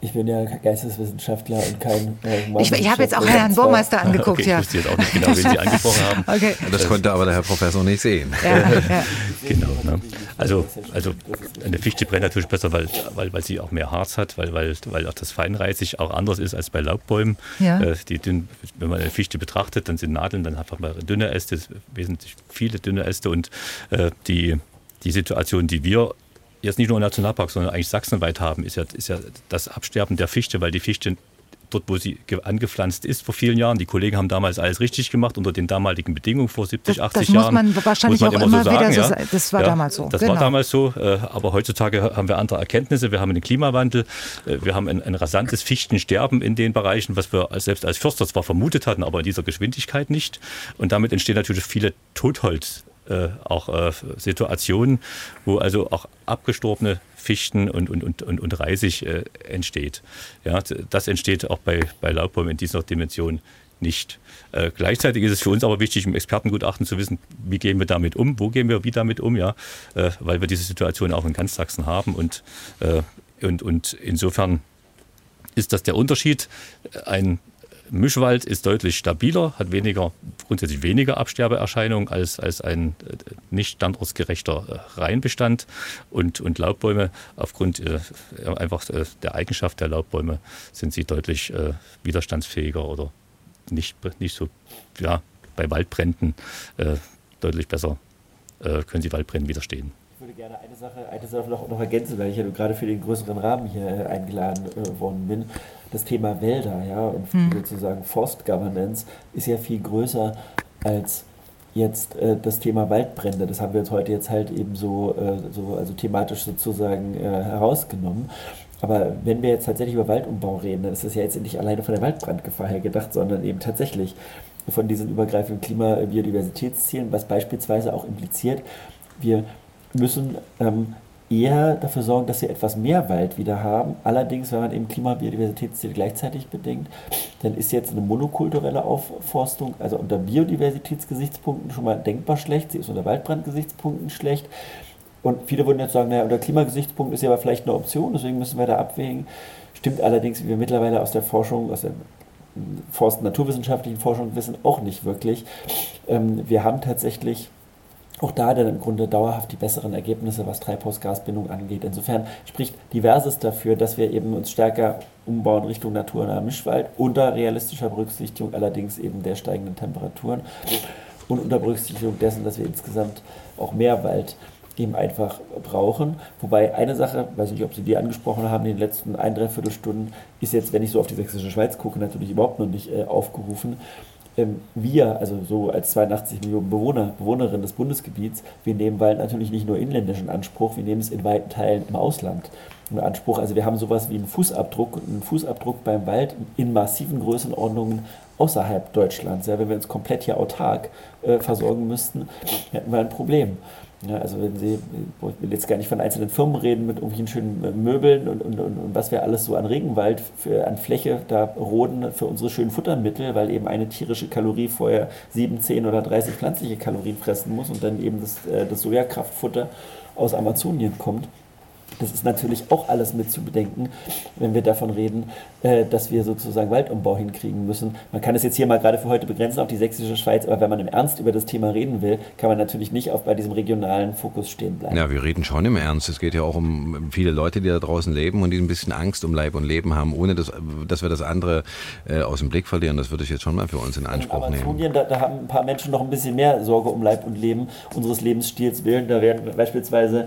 Ich bin ja Geisteswissenschaftler und kein äh, Ich, ich habe jetzt auch Herrn Burmeister angeguckt. Okay, ja. Ich wusste jetzt auch nicht genau, wen Sie angesprochen haben. Okay. Das konnte aber der Herr Professor nicht sehen. Ja, ja. genau. Ne? Also, also eine Fichte brennt natürlich besser, weil, weil, weil sie auch mehr Harz hat, weil, weil, weil auch das Feinreisig auch anders ist als bei Laubbäumen. Ja. Äh, die dünn, wenn man eine Fichte betrachtet, dann sind Nadeln dann einfach mal dünne Äste, wesentlich viele dünne Äste und äh, die, die Situation, die wir jetzt nicht nur im Nationalpark, sondern eigentlich sachsenweit haben, ist ja, ist ja das Absterben der Fichte, weil die Fichte dort, wo sie angepflanzt ist vor vielen Jahren. Die Kollegen haben damals alles richtig gemacht unter den damaligen Bedingungen vor 70, 80 das Jahren. Das muss man wahrscheinlich muss man auch immer, so sagen, wieder so ja. Das war ja, damals so. Das genau. war damals so. Äh, aber heutzutage haben wir andere Erkenntnisse. Wir haben den Klimawandel. Äh, wir haben ein, ein rasantes Fichtensterben in den Bereichen, was wir selbst als Förster zwar vermutet hatten, aber in dieser Geschwindigkeit nicht. Und damit entstehen natürlich viele Totholz äh, auch äh, Situationen, wo also auch abgestorbene Fichten und, und, und, und, Reisig äh, entsteht. Ja, das entsteht auch bei, bei Laubbäumen in dieser Dimension nicht. Äh, gleichzeitig ist es für uns aber wichtig, im Expertengutachten zu wissen, wie gehen wir damit um, wo gehen wir wie damit um, ja, äh, weil wir diese Situation auch in ganz Sachsen haben und, äh, und, und insofern ist das der Unterschied. Ein Mischwald ist deutlich stabiler, hat weniger, grundsätzlich weniger Absterbeerscheinungen als, als ein äh, nicht standortsgerechter äh, Reihenbestand. Und, und Laubbäume, aufgrund äh, einfach äh, der Eigenschaft der Laubbäume, sind sie deutlich äh, widerstandsfähiger oder nicht, nicht so, ja, bei Waldbränden äh, deutlich besser können sie Waldbränden widerstehen. Ich würde gerne eine Sache, eine Sache noch, noch ergänzen, weil ich ja gerade für den größeren Rahmen hier eingeladen worden bin das Thema Wälder, ja, und mhm. sozusagen Forst Governance ist ja viel größer als jetzt äh, das Thema Waldbrände. Das haben wir jetzt heute jetzt halt eben so, äh, so also thematisch sozusagen äh, herausgenommen. Aber wenn wir jetzt tatsächlich über Waldumbau reden, dann ist das ja jetzt nicht alleine von der Waldbrandgefahr her gedacht, sondern eben tatsächlich von diesen übergreifenden Klima-Biodiversitätszielen, was beispielsweise auch impliziert, wir müssen ähm, eher dafür sorgen, dass wir etwas mehr Wald wieder haben. Allerdings, wenn man eben Klima- und Biodiversitätsziele gleichzeitig bedenkt, dann ist jetzt eine monokulturelle Aufforstung, also unter Biodiversitätsgesichtspunkten schon mal denkbar schlecht, sie ist unter Waldbrandgesichtspunkten schlecht. Und viele würden jetzt sagen, naja, unter Klimagesichtspunkten ist ja aber vielleicht eine Option, deswegen müssen wir da abwägen. Stimmt allerdings, wie wir mittlerweile aus der Forschung, aus der Forst- naturwissenschaftlichen Forschung wissen, auch nicht wirklich. Ähm, wir haben tatsächlich auch da dann im Grunde dauerhaft die besseren Ergebnisse, was Treibhausgasbindung angeht. Insofern spricht diverses dafür, dass wir eben uns stärker umbauen Richtung naturnaher Mischwald unter realistischer Berücksichtigung allerdings eben der steigenden Temperaturen und unter Berücksichtigung dessen, dass wir insgesamt auch mehr Wald eben einfach brauchen. Wobei eine Sache, weiß nicht, ob Sie die angesprochen haben, in den letzten ein, dreiviertel Stunden, ist jetzt, wenn ich so auf die sächsische Schweiz gucke, natürlich überhaupt noch nicht äh, aufgerufen. Ähm, wir, also so als 82 Millionen Bewohner, Bewohnerinnen des Bundesgebiets, wir nehmen Wald natürlich nicht nur inländisch in Anspruch, wir nehmen es in weiten Teilen im Ausland in Anspruch. Also wir haben sowas wie einen Fußabdruck, einen Fußabdruck beim Wald in massiven Größenordnungen außerhalb Deutschlands. Ja, wenn wir uns komplett hier autark äh, versorgen müssten, hätten wir ein Problem. Ja, also wenn Sie, ich will jetzt gar nicht von einzelnen Firmen reden mit irgendwelchen schönen äh, Möbeln und, und, und, und was wir alles so an Regenwald für, an Fläche da roden für unsere schönen Futtermittel, weil eben eine tierische Kalorie vorher 7, 10 oder 30 pflanzliche Kalorien fressen muss und dann eben das, äh, das Sojakraftfutter aus Amazonien kommt. Das ist natürlich auch alles mit zu bedenken, wenn wir davon reden, äh, dass wir sozusagen Waldumbau hinkriegen müssen. Man kann es jetzt hier mal gerade für heute begrenzen auf die sächsische Schweiz, aber wenn man im Ernst über das Thema reden will, kann man natürlich nicht auch bei diesem regionalen Fokus stehen bleiben. Ja, wir reden schon im Ernst. Es geht ja auch um viele Leute, die da draußen leben und die ein bisschen Angst um Leib und Leben haben, ohne dass, dass wir das andere äh, aus dem Blick verlieren. Das würde ich jetzt schon mal für uns in Anspruch in nehmen. Da, da haben ein paar Menschen noch ein bisschen mehr Sorge um Leib und Leben unseres Lebensstils willen. Da werden beispielsweise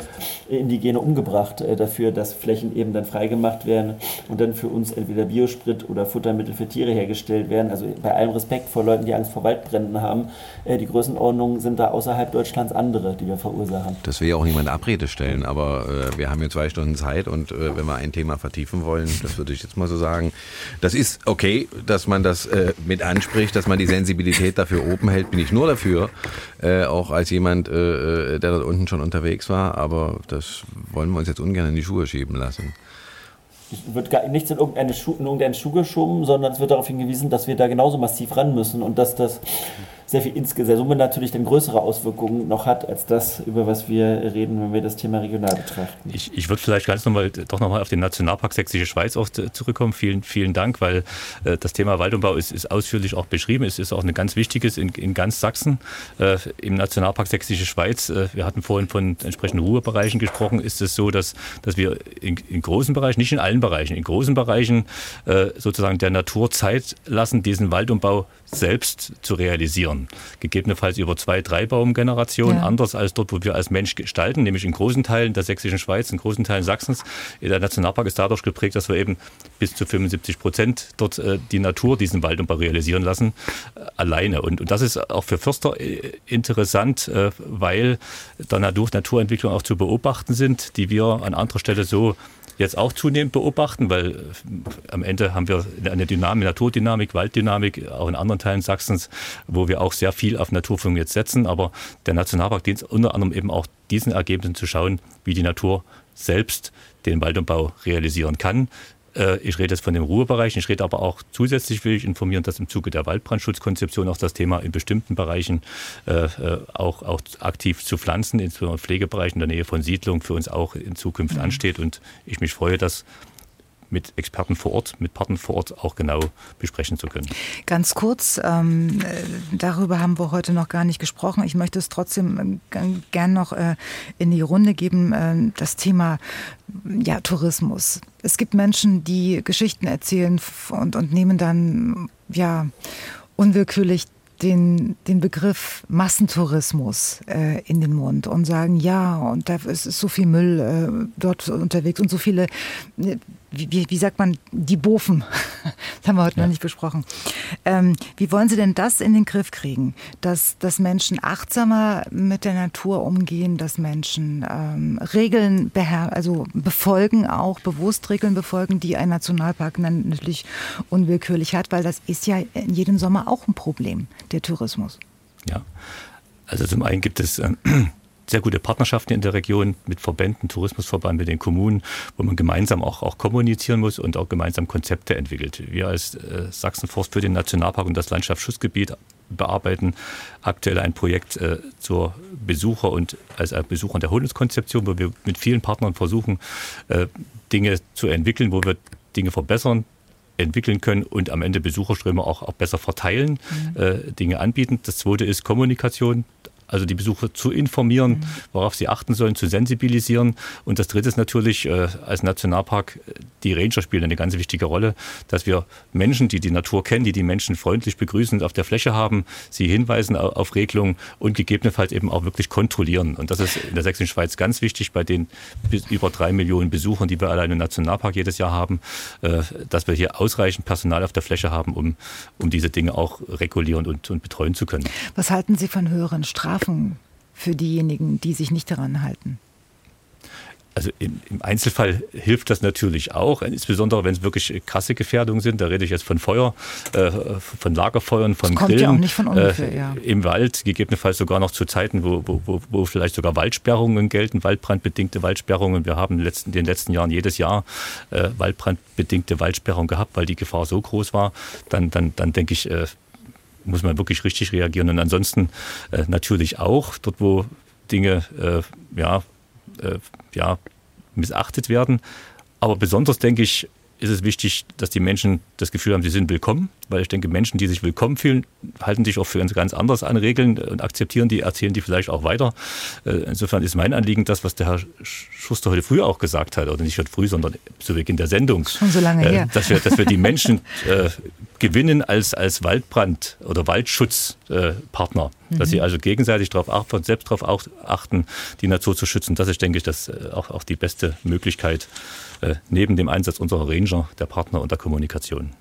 Indigene umgebracht dafür, dass Flächen eben dann freigemacht werden und dann für uns entweder Biosprit oder Futtermittel für Tiere hergestellt werden. Also bei allem Respekt vor Leuten, die Angst vor Waldbränden haben, äh, die Größenordnungen sind da außerhalb Deutschlands andere, die wir verursachen. Das will ja auch niemand Abrede stellen, aber äh, wir haben hier zwei Stunden Zeit und äh, wenn wir ein Thema vertiefen wollen, das würde ich jetzt mal so sagen, das ist okay, dass man das äh, mit anspricht, dass man die Sensibilität dafür oben hält, bin ich nur dafür, äh, auch als jemand, äh, der dort unten schon unterwegs war, aber das wollen wir uns jetzt ungern in die Schuhe schieben lassen. Wird gar nichts in irgendeine Schuh, in irgendeinen Schuh geschoben, sondern es wird darauf hingewiesen, dass wir da genauso massiv ran müssen und dass das sehr viel insgesamt Summe natürlich dann größere Auswirkungen noch hat, als das, über was wir reden, wenn wir das Thema regional betrachten. Ich, ich würde vielleicht ganz nochmal, doch nochmal auf den Nationalpark Sächsische Schweiz auch zurückkommen. Vielen, vielen Dank, weil äh, das Thema Waldumbau ist, ist ausführlich auch beschrieben. Es ist auch ein ganz wichtiges in, in ganz Sachsen. Äh, Im Nationalpark Sächsische Schweiz, äh, wir hatten vorhin von entsprechenden Ruhebereichen gesprochen, ist es so, dass, dass wir in, in großen Bereichen, nicht in allen Bereichen, in großen Bereichen äh, sozusagen der Natur Zeit lassen, diesen Waldumbau selbst zu realisieren. Gegebenenfalls über zwei, drei Baumgenerationen, ja. anders als dort, wo wir als Mensch gestalten, nämlich in großen Teilen der sächsischen Schweiz, in großen Teilen Sachsens. Der Nationalpark ist dadurch geprägt, dass wir eben bis zu 75 Prozent dort äh, die Natur diesen Waldumbau realisieren lassen, äh, alleine. Und, und das ist auch für Förster äh, interessant, äh, weil da Naturentwicklung auch zu beobachten sind, die wir an anderer Stelle so jetzt auch zunehmend beobachten, weil äh, am Ende haben wir eine Dynamik, Naturdynamik, Walddynamik, auch in anderen Teilen Sachsens, wo wir auch sehr viel auf Naturführung jetzt setzen. Aber der Nationalpark dient unter anderem eben auch diesen Ergebnissen zu schauen, wie die Natur selbst den Waldumbau realisieren kann. Äh, ich rede jetzt von dem Ruhebereich. Ich rede aber auch zusätzlich will ich informieren, dass im Zuge der Waldbrandschutzkonzeption auch das Thema in bestimmten Bereichen äh, äh auch, auch aktiv zu pflanzen, insbesondere Pflegebereichen in der Nähe von Siedlungen, für uns auch in Zukunft mhm. ansteht. Und ich mich freue, dass mit Experten vor Ort, mit Partnern vor Ort auch genau besprechen zu können. Ganz kurz, ähm, äh, darüber haben wir heute noch gar nicht gesprochen. Ich möchte es trotzdem äh, gern noch äh, in die Runde geben, äh, das Thema ja, Tourismus. Es gibt Menschen, die Geschichten erzählen und, und nehmen dann ja unwillkürlich den, den Begriff Massentourismus äh, in den Mund und sagen, ja, und da ist, so viel Müll äh, dort unterwegs und so viele wie, wie, sagt man, die Bofen. das haben wir heute ja. noch nicht besprochen. Ähm, wie wollen Sie denn das in den Griff kriegen? Dass, dass Menschen achtsamer mit der Natur umgehen, dass Menschen ähm, Regeln beher also befolgen, auch bewusst Regeln befolgen, die ein Nationalpark natürlich unwillkürlich hat, weil das ist ja in jedem Sommer auch ein Problem, der Tourismus. Ja, also zum einen gibt es äh, sehr gute Partnerschaften in der Region mit Verbänden, Tourismusverband, mit den Kommunen, wo man gemeinsam auch, auch kommunizieren muss und auch gemeinsam Konzepte entwickelt. Wir als äh, Sachsenforst für den Nationalpark und das Landschaftsschutzgebiet bearbeiten aktuell ein Projekt äh, zur Besucher- und als Besucher der Erholungskonzeption, wo wir mit vielen Partnern versuchen, äh, Dinge zu entwickeln, wo wir Dinge verbessern, entwickeln können und am Ende Besucherströme auch, auch besser verteilen, mhm. äh, Dinge anbieten. Das zweite ist Kommunikation also die Besucher zu informieren, mhm. worauf sie achten sollen, zu sensibilisieren. Und das Dritte ist natürlich, äh, als Nationalpark, die Ranger spielen eine ganz wichtige Rolle, dass wir Menschen, die die Natur kennen, die die Menschen freundlich begrüßend auf der Fläche haben, sie hinweisen auf Regelungen und gegebenenfalls eben auch wirklich kontrollieren. Und das ist in der Sächsischen Schweiz ganz wichtig bei den über drei Millionen Besuchern, die wir allein im Nationalpark jedes Jahr haben, äh, dass wir hier ausreichend Personal auf der Fläche haben, um, um diese Dinge auch regulieren und, und betreuen zu können. Was halten Sie von höheren Strafen für diejenigen, die sich nicht daran halten? Also im, im, Einzelfall hilft das natürlich auch, insbesondere wenn es wirklich krasse Gefährdungen sind. Da rede ich jetzt von Feuer, äh, von Lagerfeuern, von das kommt Grillen ja auch nicht von ungefähr, äh, ja. im Wald, gegebenenfalls sogar noch zu Zeiten, wo, wo, wo, wo vielleicht sogar Waldsperrungen gelten, waldbrandbedingte Waldsperrungen. Wir haben in den letzten, in den letzten Jahren jedes Jahr äh, waldbrandbedingte Waldsperrungen gehabt, weil die Gefahr so groß war. Dann, dann, dann denke ich, äh, muss man wirklich richtig reagieren. Und ansonsten äh, natürlich auch dort, wo Dinge äh, ja, äh, ja, missachtet werden. Aber besonders denke ich, ist es wichtig, dass die Menschen das Gefühl haben, sie sind willkommen, weil ich denke, Menschen, die sich willkommen fühlen, halten sich auch für ganz, ganz anders an Regeln und akzeptieren die, erzählen die vielleicht auch weiter. Äh, insofern ist mein Anliegen das, was der Herr Schuster heute früh auch gesagt hat, oder nicht heute früh, sondern zu Beginn der Sendung. Schon so lange äh, her. Dass wir, dass wir die Menschen äh, gewinnen als, als Waldbrand- oder Waldschutzpartner. Mhm. Dass sie also gegenseitig darauf achten, selbst darauf achten, die Natur zu schützen. Das ist, denke ich, das auch, auch die beste Möglichkeit, äh, neben dem Einsatz unserer Ranger, der Partner und der Kommunikation.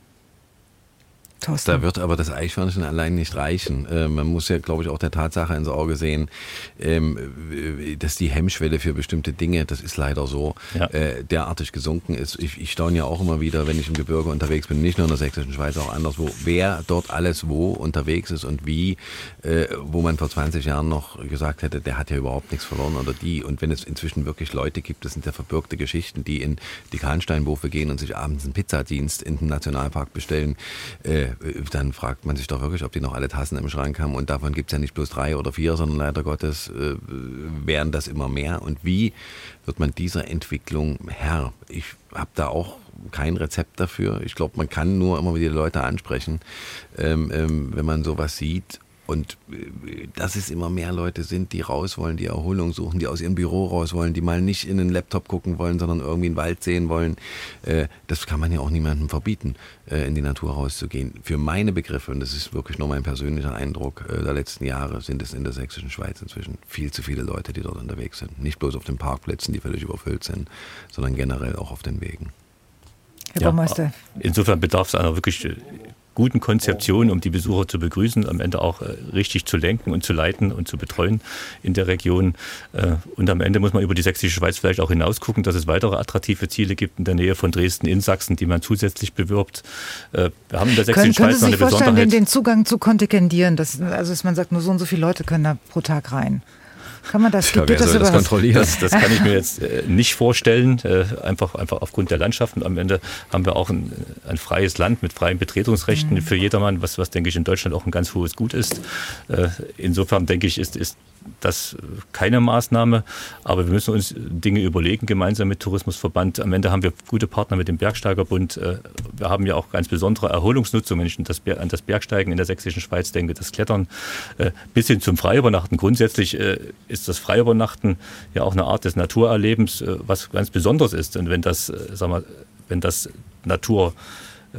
Thorsten. Da wird aber das Eichhörnchen allein nicht reichen. Äh, man muss ja, glaube ich, auch der Tatsache ins Auge sehen, ähm, dass die Hemmschwelle für bestimmte Dinge, das ist leider so, ja. äh, derartig gesunken ist. Ich, ich staune ja auch immer wieder, wenn ich im Gebirge unterwegs bin, nicht nur in der sächsischen Schweiz, auch anderswo, wer dort alles wo unterwegs ist und wie, äh, wo man vor 20 Jahren noch gesagt hätte, der hat ja überhaupt nichts verloren oder die. Und wenn es inzwischen wirklich Leute gibt, das sind ja verbürgte Geschichten, die in die Kahnsteinwurfe gehen und sich abends einen Pizzadienst in den Nationalpark bestellen, äh, dann fragt man sich doch wirklich, ob die noch alle Tassen im Schrank haben. Und davon gibt es ja nicht bloß drei oder vier, sondern leider Gottes äh, wären das immer mehr. Und wie wird man dieser Entwicklung Herr? Ich habe da auch kein Rezept dafür. Ich glaube, man kann nur immer wieder Leute ansprechen, ähm, ähm, wenn man sowas sieht und äh, dass es immer mehr Leute sind, die raus wollen, die Erholung suchen, die aus ihrem Büro raus wollen, die mal nicht in den Laptop gucken wollen, sondern irgendwie einen Wald sehen wollen, äh, das kann man ja auch niemandem verbieten, äh, in die Natur rauszugehen. Für meine Begriffe, und das ist wirklich nur mein persönlicher Eindruck der letzten Jahre, sind es in der sächsischen Schweiz inzwischen viel zu viele Leute, die dort unterwegs sind. Nicht bloß auf den Parkplätzen, die völlig überfüllt sind, sondern generell auch auf den Wegen. Herr ja, insofern bedarf es einer wirklich guten Konzeption, um die Besucher zu begrüßen, am Ende auch äh, richtig zu lenken und zu leiten und zu betreuen in der Region. Äh, und am Ende muss man über die sächsische Schweiz vielleicht auch hinaus gucken, dass es weitere attraktive Ziele gibt in der Nähe von Dresden in Sachsen, die man zusätzlich bewirbt. Äh, wir haben in der sächsischen können, Schweiz noch eine Besonderheit. Den, den Zugang zu kontingendieren, dass, also dass man sagt, nur so und so viele Leute können da pro Tag rein. Kann man das? Ja, wer das, das kontrollieren? Das, das, kann ich mir jetzt äh, nicht vorstellen, äh, einfach, einfach aufgrund der Landschaften. Am Ende haben wir auch ein, ein freies Land mit freien Betretungsrechten mhm. für jedermann, was, was, denke ich, in Deutschland auch ein ganz hohes Gut ist. Äh, insofern, denke ich, ist, ist das keine Maßnahme, aber wir müssen uns Dinge überlegen, gemeinsam mit Tourismusverband. Am Ende haben wir gute Partner mit dem Bergsteigerbund. Äh, wir haben ja auch ganz besondere Erholungsnutzung, wenn ich an das Bergsteigen in der sächsischen Schweiz denke, das Klettern äh, bis hin zum Freiübernachten. Grundsätzlich äh, ist das Freiübernachten ja auch eine Art des Naturerlebens, was ganz besonders ist. Und wenn das, sagen wir, wenn das Natur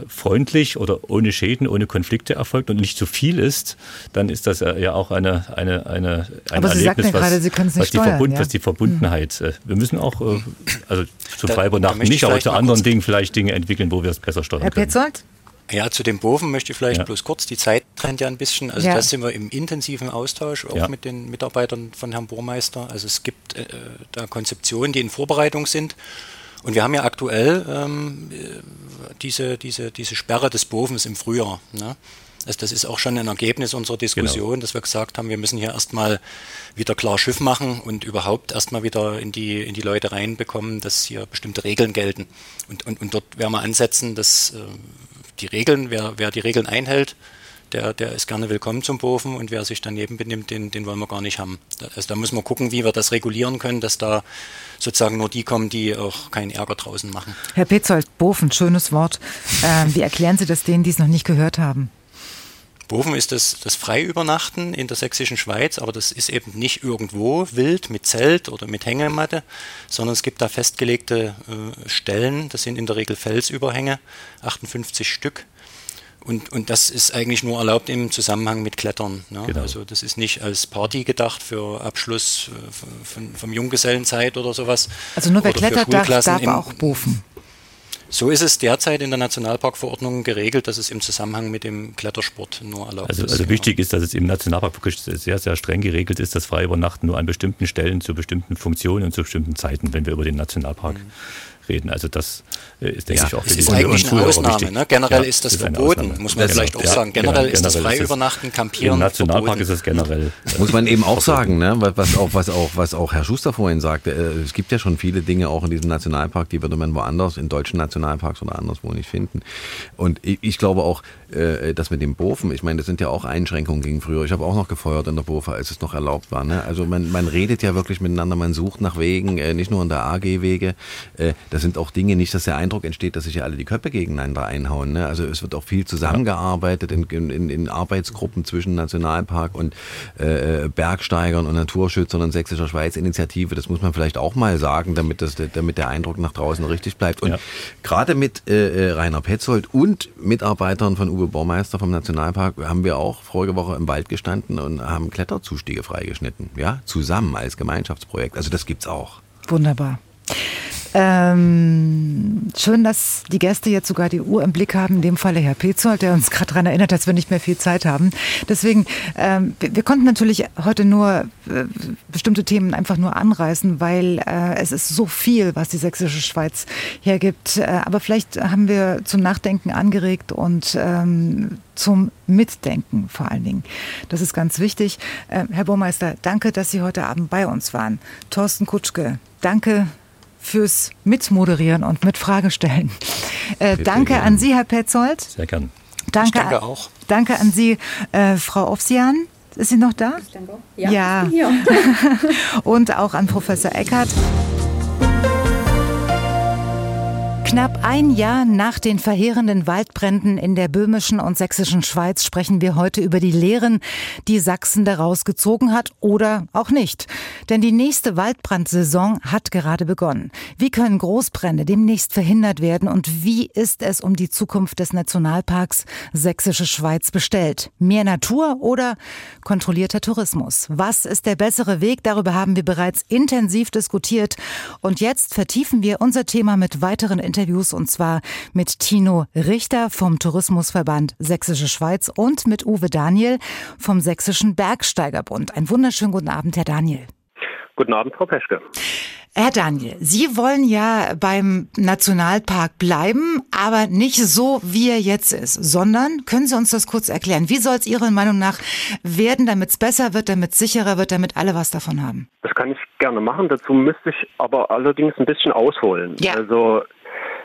freundlich oder ohne Schäden, ohne Konflikte erfolgt und nicht zu viel ist, dann ist das ja auch eine, eine, eine, ein Aber Sie Erlebnis, was, gerade, Sie was, die steuern, Verbund, ja? was die Verbundenheit. Mhm. Wir müssen auch, äh, also zu Freiburg nicht, aber zu anderen Dingen vielleicht Dinge entwickeln, wo wir es besser steuern Herr können. Petzold? Ja, zu den Boven möchte ich vielleicht ja. bloß kurz, die Zeit trennt ja ein bisschen, also ja. da sind wir im intensiven Austausch, auch ja. mit den Mitarbeitern von Herrn Burmeister. Also es gibt äh, da Konzeptionen, die in Vorbereitung sind und wir haben ja aktuell ähm, diese, diese, diese Sperre des Bovens im Frühjahr. Ne? Also das ist auch schon ein Ergebnis unserer Diskussion, genau. dass wir gesagt haben, wir müssen hier erstmal wieder klar Schiff machen und überhaupt erstmal wieder in die, in die Leute reinbekommen, dass hier bestimmte Regeln gelten. Und, und, und dort werden wir ansetzen, dass äh, die Regeln, wer, wer die Regeln einhält, der, der ist gerne willkommen zum Bofen und wer sich daneben benimmt, den, den wollen wir gar nicht haben. Also da müssen wir gucken, wie wir das regulieren können, dass da sozusagen nur die kommen, die auch keinen Ärger draußen machen. Herr Petzold, Bofen, schönes Wort. Ähm, wie erklären Sie das denen, die es noch nicht gehört haben? Boven ist das, das Freiübernachten in der sächsischen Schweiz, aber das ist eben nicht irgendwo wild mit Zelt oder mit Hängematte, sondern es gibt da festgelegte äh, Stellen, das sind in der Regel Felsüberhänge, 58 Stück. Und, und das ist eigentlich nur erlaubt im Zusammenhang mit Klettern. Ne? Genau. Also das ist nicht als Party gedacht für Abschluss äh, von, vom Junggesellenzeit oder sowas. Also nur wer klettert darf, darf auch Boven. So ist es derzeit in der Nationalparkverordnung geregelt, dass es im Zusammenhang mit dem Klettersport nur erlaubt also, ist. Also genau. wichtig ist, dass es im Nationalpark wirklich sehr, sehr streng geregelt ist, dass Freiübernachten nur an bestimmten Stellen zu bestimmten Funktionen und zu bestimmten Zeiten, wenn wir über den Nationalpark mhm reden. Also das äh, ist, denke ja, ich, auch für die ist eigentlich eine Ausnahme. Ne? Generell ja, ist das ist verboten, muss man vielleicht auch sagen. Generell, ist das Freiübernachten, Campieren Im Nationalpark verboten. ist es generell. Muss man eben auch sagen, ne? was, auch, was, auch, was auch Herr Schuster vorhin sagte. Äh, es gibt ja schon viele Dinge auch in diesem Nationalpark, die würde man woanders, in deutschen Nationalparks oder anderswo nicht finden. Und ich, ich glaube auch, äh, das mit dem Bofen, ich meine, das sind ja auch Einschränkungen gegen früher. Ich habe auch noch gefeuert in der Bofa, als es noch erlaubt war. Ne? Also man, man redet ja wirklich miteinander, man sucht nach Wegen, nicht nur in der AG-Wege. Das sind auch Dinge, nicht, dass der Eindruck entsteht, dass sich ja alle die Köpfe gegeneinander einhauen. Ne? Also es wird auch viel zusammengearbeitet in, in, in Arbeitsgruppen zwischen Nationalpark und äh, Bergsteigern und Naturschützern und Sächsischer Schweiz Initiative. Das muss man vielleicht auch mal sagen, damit, das, damit der Eindruck nach draußen richtig bleibt. Und ja. gerade mit äh, äh Rainer Petzold und Mitarbeitern von Uwe Baumeister vom Nationalpark haben wir auch vorige Woche im Wald gestanden und haben Kletterzustiege freigeschnitten. Ja, zusammen als Gemeinschaftsprojekt. Also das gibt's auch. Wunderbar. Ähm, schön, dass die Gäste jetzt sogar die Uhr im Blick haben, in dem Falle Herr Petzold, der uns gerade daran erinnert, dass wir nicht mehr viel Zeit haben. Deswegen, ähm, wir, konnten natürlich heute nur äh, bestimmte Themen einfach nur anreißen, weil äh, es ist so viel, was die sächsische Schweiz hergibt. Äh, aber vielleicht haben wir zum Nachdenken angeregt und ähm, zum Mitdenken vor allen Dingen. Das ist ganz wichtig. Äh, Herr Baumeister, danke, dass Sie heute Abend bei uns waren. Thorsten Kutschke, danke fürs Mitmoderieren und mit Fragestellen. Äh, danke an Sie, Herr Petzold. Sehr gern. Danke, ich danke auch. Danke an Sie, äh, Frau Ofsian. Ist sie noch da? Ich danke. Ja. ja. und auch an Professor Eckert. Knapp ein Jahr nach den verheerenden Waldbränden in der böhmischen und sächsischen Schweiz sprechen wir heute über die Lehren, die Sachsen daraus gezogen hat oder auch nicht. Denn die nächste Waldbrandsaison hat gerade begonnen. Wie können Großbrände demnächst verhindert werden und wie ist es um die Zukunft des Nationalparks Sächsische Schweiz bestellt? Mehr Natur oder kontrollierter Tourismus? Was ist der bessere Weg? Darüber haben wir bereits intensiv diskutiert. Und jetzt vertiefen wir unser Thema mit weiteren Interviews Interviews und zwar mit Tino Richter vom Tourismusverband Sächsische Schweiz und mit Uwe Daniel vom Sächsischen Bergsteigerbund. Einen wunderschönen guten Abend, Herr Daniel. Guten Abend, Frau Peschke. Herr Daniel, Sie wollen ja beim Nationalpark bleiben, aber nicht so, wie er jetzt ist, sondern können Sie uns das kurz erklären? Wie soll es Ihrer Meinung nach werden, damit es besser wird, damit es sicherer wird, damit alle was davon haben? Das kann ich gerne machen. Dazu müsste ich aber allerdings ein bisschen ausholen. Ja. Also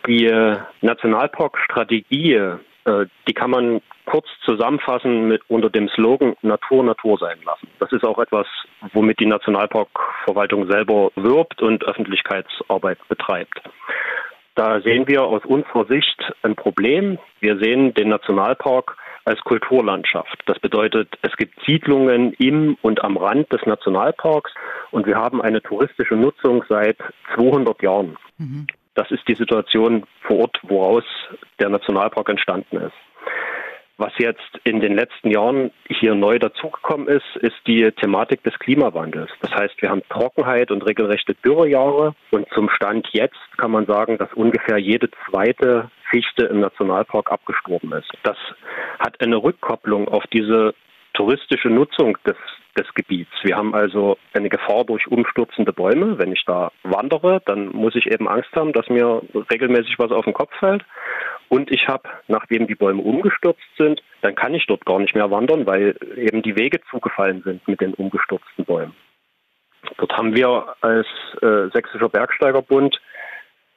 die äh, Nationalparkstrategie, äh, die kann man kurz zusammenfassen mit unter dem Slogan Natur Natur sein lassen. Das ist auch etwas, womit die Nationalparkverwaltung selber wirbt und Öffentlichkeitsarbeit betreibt. Da sehen wir aus unserer Sicht ein Problem. Wir sehen den Nationalpark als Kulturlandschaft. Das bedeutet, es gibt Siedlungen im und am Rand des Nationalparks und wir haben eine touristische Nutzung seit 200 Jahren. Mhm. Das ist die Situation vor Ort, woraus der Nationalpark entstanden ist. Was jetzt in den letzten Jahren hier neu dazugekommen ist, ist die Thematik des Klimawandels. Das heißt, wir haben Trockenheit und regelrechte Dürrejahre. Und zum Stand jetzt kann man sagen, dass ungefähr jede zweite Fichte im Nationalpark abgestorben ist. Das hat eine Rückkopplung auf diese touristische Nutzung des des Gebiets. Wir haben also eine Gefahr durch umstürzende Bäume. Wenn ich da wandere, dann muss ich eben Angst haben, dass mir regelmäßig was auf den Kopf fällt. Und ich habe, nachdem die Bäume umgestürzt sind, dann kann ich dort gar nicht mehr wandern, weil eben die Wege zugefallen sind mit den umgestürzten Bäumen. Dort haben wir als äh, Sächsischer Bergsteigerbund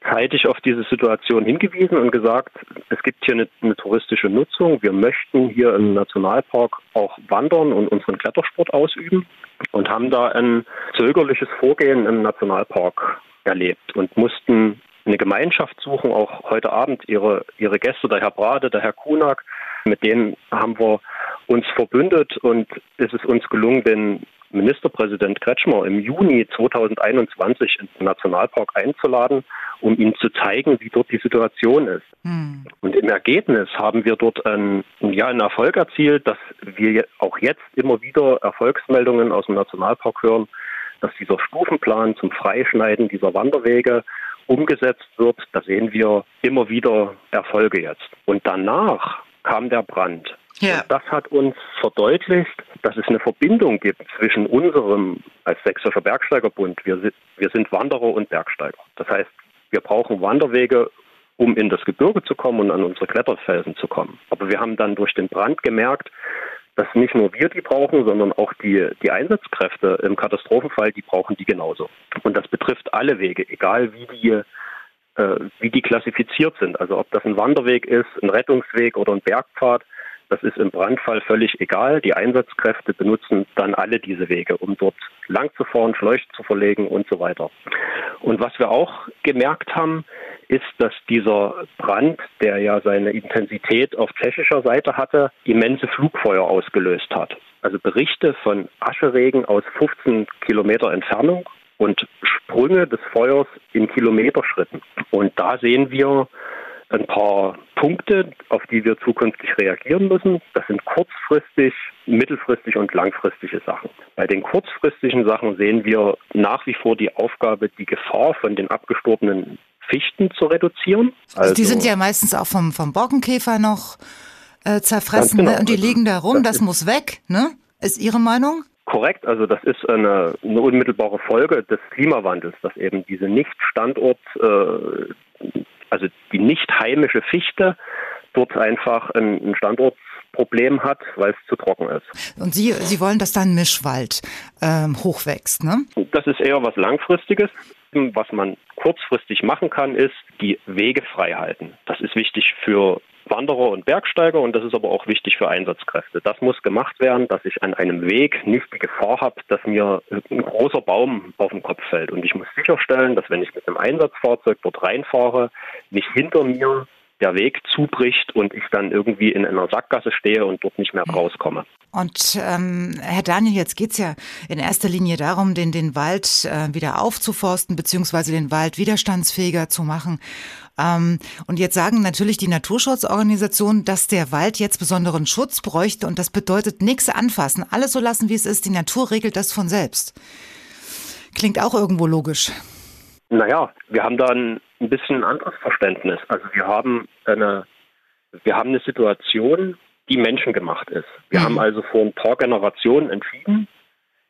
zeitig auf diese Situation hingewiesen und gesagt, es gibt hier eine, eine, touristische Nutzung. Wir möchten hier im Nationalpark auch wandern und unseren Klettersport ausüben und haben da ein zögerliches Vorgehen im Nationalpark erlebt und mussten eine Gemeinschaft suchen, auch heute Abend ihre, ihre Gäste, der Herr Brade, der Herr Kunak, mit denen haben wir uns verbündet und ist es uns gelungen, den Ministerpräsident Kretschmer im Juni 2021 in den Nationalpark einzuladen, um ihm zu zeigen, wie dort die Situation ist. Hm. Und im Ergebnis haben wir dort ein, ja, einen Erfolg erzielt, dass wir auch jetzt immer wieder Erfolgsmeldungen aus dem Nationalpark hören, dass dieser Stufenplan zum Freischneiden dieser Wanderwege umgesetzt wird. Da sehen wir immer wieder Erfolge jetzt. Und danach kam der Brand. Ja. Das hat uns verdeutlicht, dass es eine Verbindung gibt zwischen unserem als Sächsischer Bergsteigerbund, wir, wir sind Wanderer und Bergsteiger. Das heißt, wir brauchen Wanderwege, um in das Gebirge zu kommen und an unsere Kletterfelsen zu kommen. Aber wir haben dann durch den Brand gemerkt, dass nicht nur wir die brauchen, sondern auch die, die Einsatzkräfte im Katastrophenfall, die brauchen die genauso. Und das betrifft alle Wege, egal wie die, wie die klassifiziert sind. Also ob das ein Wanderweg ist, ein Rettungsweg oder ein Bergpfad. Das ist im Brandfall völlig egal. Die Einsatzkräfte benutzen dann alle diese Wege, um dort lang zu fahren, Schläuche zu verlegen und so weiter. Und was wir auch gemerkt haben, ist, dass dieser Brand, der ja seine Intensität auf tschechischer Seite hatte, immense Flugfeuer ausgelöst hat. Also Berichte von Ascheregen aus 15 Kilometer Entfernung und Sprünge des Feuers in Kilometerschritten. Und da sehen wir ein paar Punkte, auf die wir zukünftig reagieren müssen. Das sind kurzfristig, mittelfristig und langfristige Sachen. Bei den kurzfristigen Sachen sehen wir nach wie vor die Aufgabe, die Gefahr von den abgestorbenen Fichten zu reduzieren. Also, die sind ja meistens auch vom, vom Borkenkäfer noch äh, zerfressen genau. ne? und die liegen da rum, das, das muss weg, ne? Ist Ihre Meinung? Korrekt, also das ist eine, eine, unmittelbare Folge des Klimawandels, dass eben diese nicht Standort, äh, also die nicht heimische Fichte dort einfach ein, ein Standortproblem hat, weil es zu trocken ist. Und Sie, Sie wollen, dass da ein Mischwald ähm, hochwächst, ne? Das ist eher was Langfristiges. Was man kurzfristig machen kann, ist die Wege frei halten. Das ist wichtig für Wanderer und Bergsteiger und das ist aber auch wichtig für Einsatzkräfte. Das muss gemacht werden, dass ich an einem Weg nicht die Gefahr habe, dass mir ein großer Baum auf den Kopf fällt. Und ich muss sicherstellen, dass wenn ich mit einem Einsatzfahrzeug dort reinfahre, nicht hinter mir der Weg zubricht und ich dann irgendwie in einer Sackgasse stehe und dort nicht mehr mhm. rauskomme. Und ähm, Herr Daniel, jetzt geht's ja in erster Linie darum, den, den Wald äh, wieder aufzuforsten, beziehungsweise den Wald widerstandsfähiger zu machen. Ähm, und jetzt sagen natürlich die Naturschutzorganisationen, dass der Wald jetzt besonderen Schutz bräuchte und das bedeutet nichts anfassen, alles so lassen, wie es ist. Die Natur regelt das von selbst. Klingt auch irgendwo logisch. Naja, wir haben da ein, ein bisschen ein anderes Verständnis. Also wir haben eine, wir haben eine Situation, die menschengemacht ist. Wir mhm. haben also vor ein paar Generationen entschieden,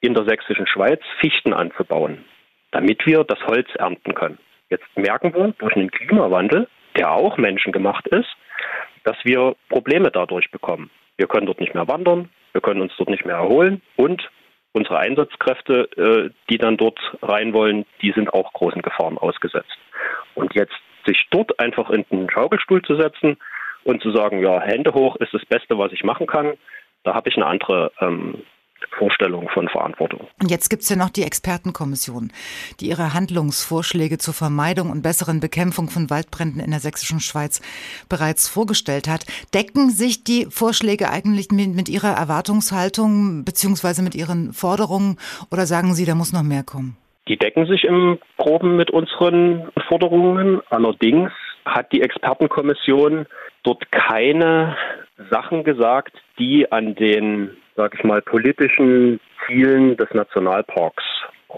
in der sächsischen Schweiz Fichten anzubauen, damit wir das Holz ernten können. Jetzt merken wir durch den Klimawandel, der auch menschengemacht ist, dass wir Probleme dadurch bekommen. Wir können dort nicht mehr wandern, wir können uns dort nicht mehr erholen und unsere Einsatzkräfte, äh, die dann dort rein wollen, die sind auch großen Gefahren ausgesetzt. Und jetzt sich dort einfach in den Schaukelstuhl zu setzen und zu sagen, ja, Hände hoch ist das Beste, was ich machen kann, da habe ich eine andere ähm, Vorstellung von Verantwortung. Und jetzt gibt es ja noch die Expertenkommission, die ihre Handlungsvorschläge zur Vermeidung und besseren Bekämpfung von Waldbränden in der sächsischen Schweiz bereits vorgestellt hat. Decken sich die Vorschläge eigentlich mit, mit Ihrer Erwartungshaltung beziehungsweise mit Ihren Forderungen oder sagen Sie, da muss noch mehr kommen? Die decken sich im Groben mit unseren Forderungen. Allerdings hat die Expertenkommission dort keine Sachen gesagt, die an den sage ich mal, politischen Zielen des Nationalparks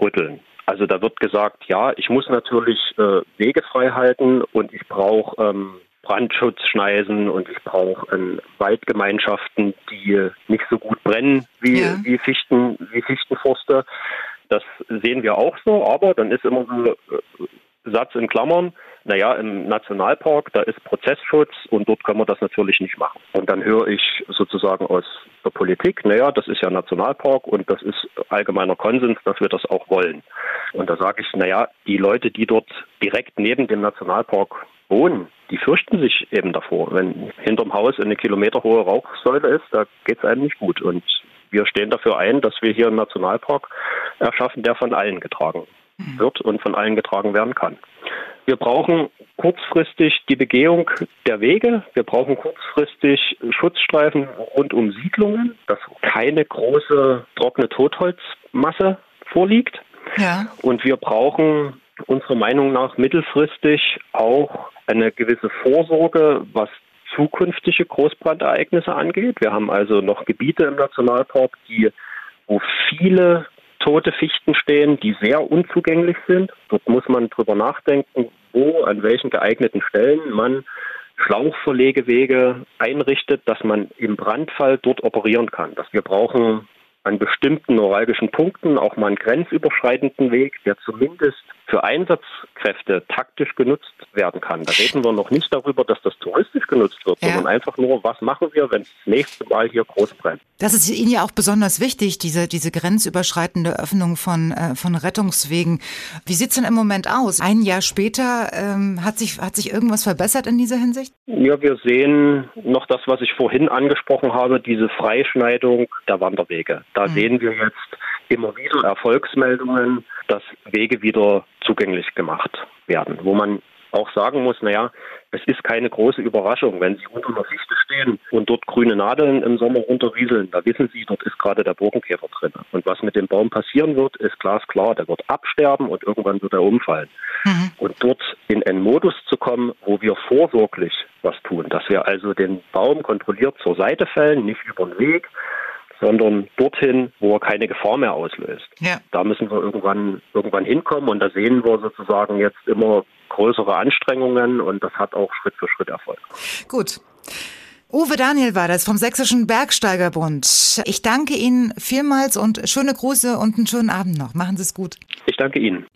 rütteln. Also da wird gesagt, ja, ich muss natürlich äh, Wege frei halten und ich brauche ähm, Brandschutzschneisen und ich brauche ähm, Waldgemeinschaften, die nicht so gut brennen wie, ja. wie, Fichten, wie Fichtenforste. Das sehen wir auch so, aber dann ist immer so äh, Satz in Klammern, naja, im Nationalpark, da ist Prozessschutz und dort können wir das natürlich nicht machen. Und dann höre ich sozusagen aus der Politik, naja, das ist ja Nationalpark und das ist allgemeiner Konsens, dass wir das auch wollen. Und da sage ich, naja, die Leute, die dort direkt neben dem Nationalpark wohnen, die fürchten sich eben davor. Wenn hinterm Haus eine kilometerhohe Rauchsäule ist, da geht es einem nicht gut. Und wir stehen dafür ein, dass wir hier einen Nationalpark erschaffen, der von allen getragen wird und von allen getragen werden kann. Wir brauchen kurzfristig die Begehung der Wege. Wir brauchen kurzfristig Schutzstreifen rund um Siedlungen, dass keine große trockene Totholzmasse vorliegt. Ja. Und wir brauchen unserer Meinung nach mittelfristig auch eine gewisse Vorsorge, was zukünftige Großbrandereignisse angeht. Wir haben also noch Gebiete im Nationalpark, die wo viele tote Fichten stehen, die sehr unzugänglich sind. Dort muss man drüber nachdenken, wo, an welchen geeigneten Stellen man Schlauchverlegewege einrichtet, dass man im Brandfall dort operieren kann. Dass wir brauchen an bestimmten neuralgischen Punkten auch mal einen grenzüberschreitenden Weg, der zumindest für Einsatzkräfte taktisch genutzt werden kann. Da reden wir noch nicht darüber, dass das touristisch genutzt wird, ja. sondern einfach nur, was machen wir, wenn es das nächste Mal hier groß brennt. Das ist Ihnen ja auch besonders wichtig, diese, diese grenzüberschreitende Öffnung von, äh, von Rettungswegen. Wie sieht es denn im Moment aus? Ein Jahr später ähm, hat, sich, hat sich irgendwas verbessert in dieser Hinsicht? Ja, wir sehen noch das, was ich vorhin angesprochen habe, diese Freischneidung der Wanderwege. Da mhm. sehen wir jetzt immer wieder Erfolgsmeldungen, dass Wege wieder zugänglich gemacht werden, wo man auch sagen muss, naja, es ist keine große Überraschung, wenn Sie unter einer Fichte stehen und dort grüne Nadeln im Sommer runterrieseln, da wissen Sie, dort ist gerade der Borkenkäfer drin. Und was mit dem Baum passieren wird, ist glasklar, der wird absterben und irgendwann wird er umfallen. Mhm. Und dort in einen Modus zu kommen, wo wir vorsorglich was tun, dass wir also den Baum kontrolliert zur Seite fällen, nicht über den Weg, sondern dorthin, wo er keine Gefahr mehr auslöst. Ja. Da müssen wir irgendwann, irgendwann hinkommen und da sehen wir sozusagen jetzt immer größere Anstrengungen und das hat auch Schritt für Schritt Erfolg. Gut. Uwe Daniel war das vom Sächsischen Bergsteigerbund. Ich danke Ihnen vielmals und schöne Grüße und einen schönen Abend noch. Machen Sie es gut. Ich danke Ihnen.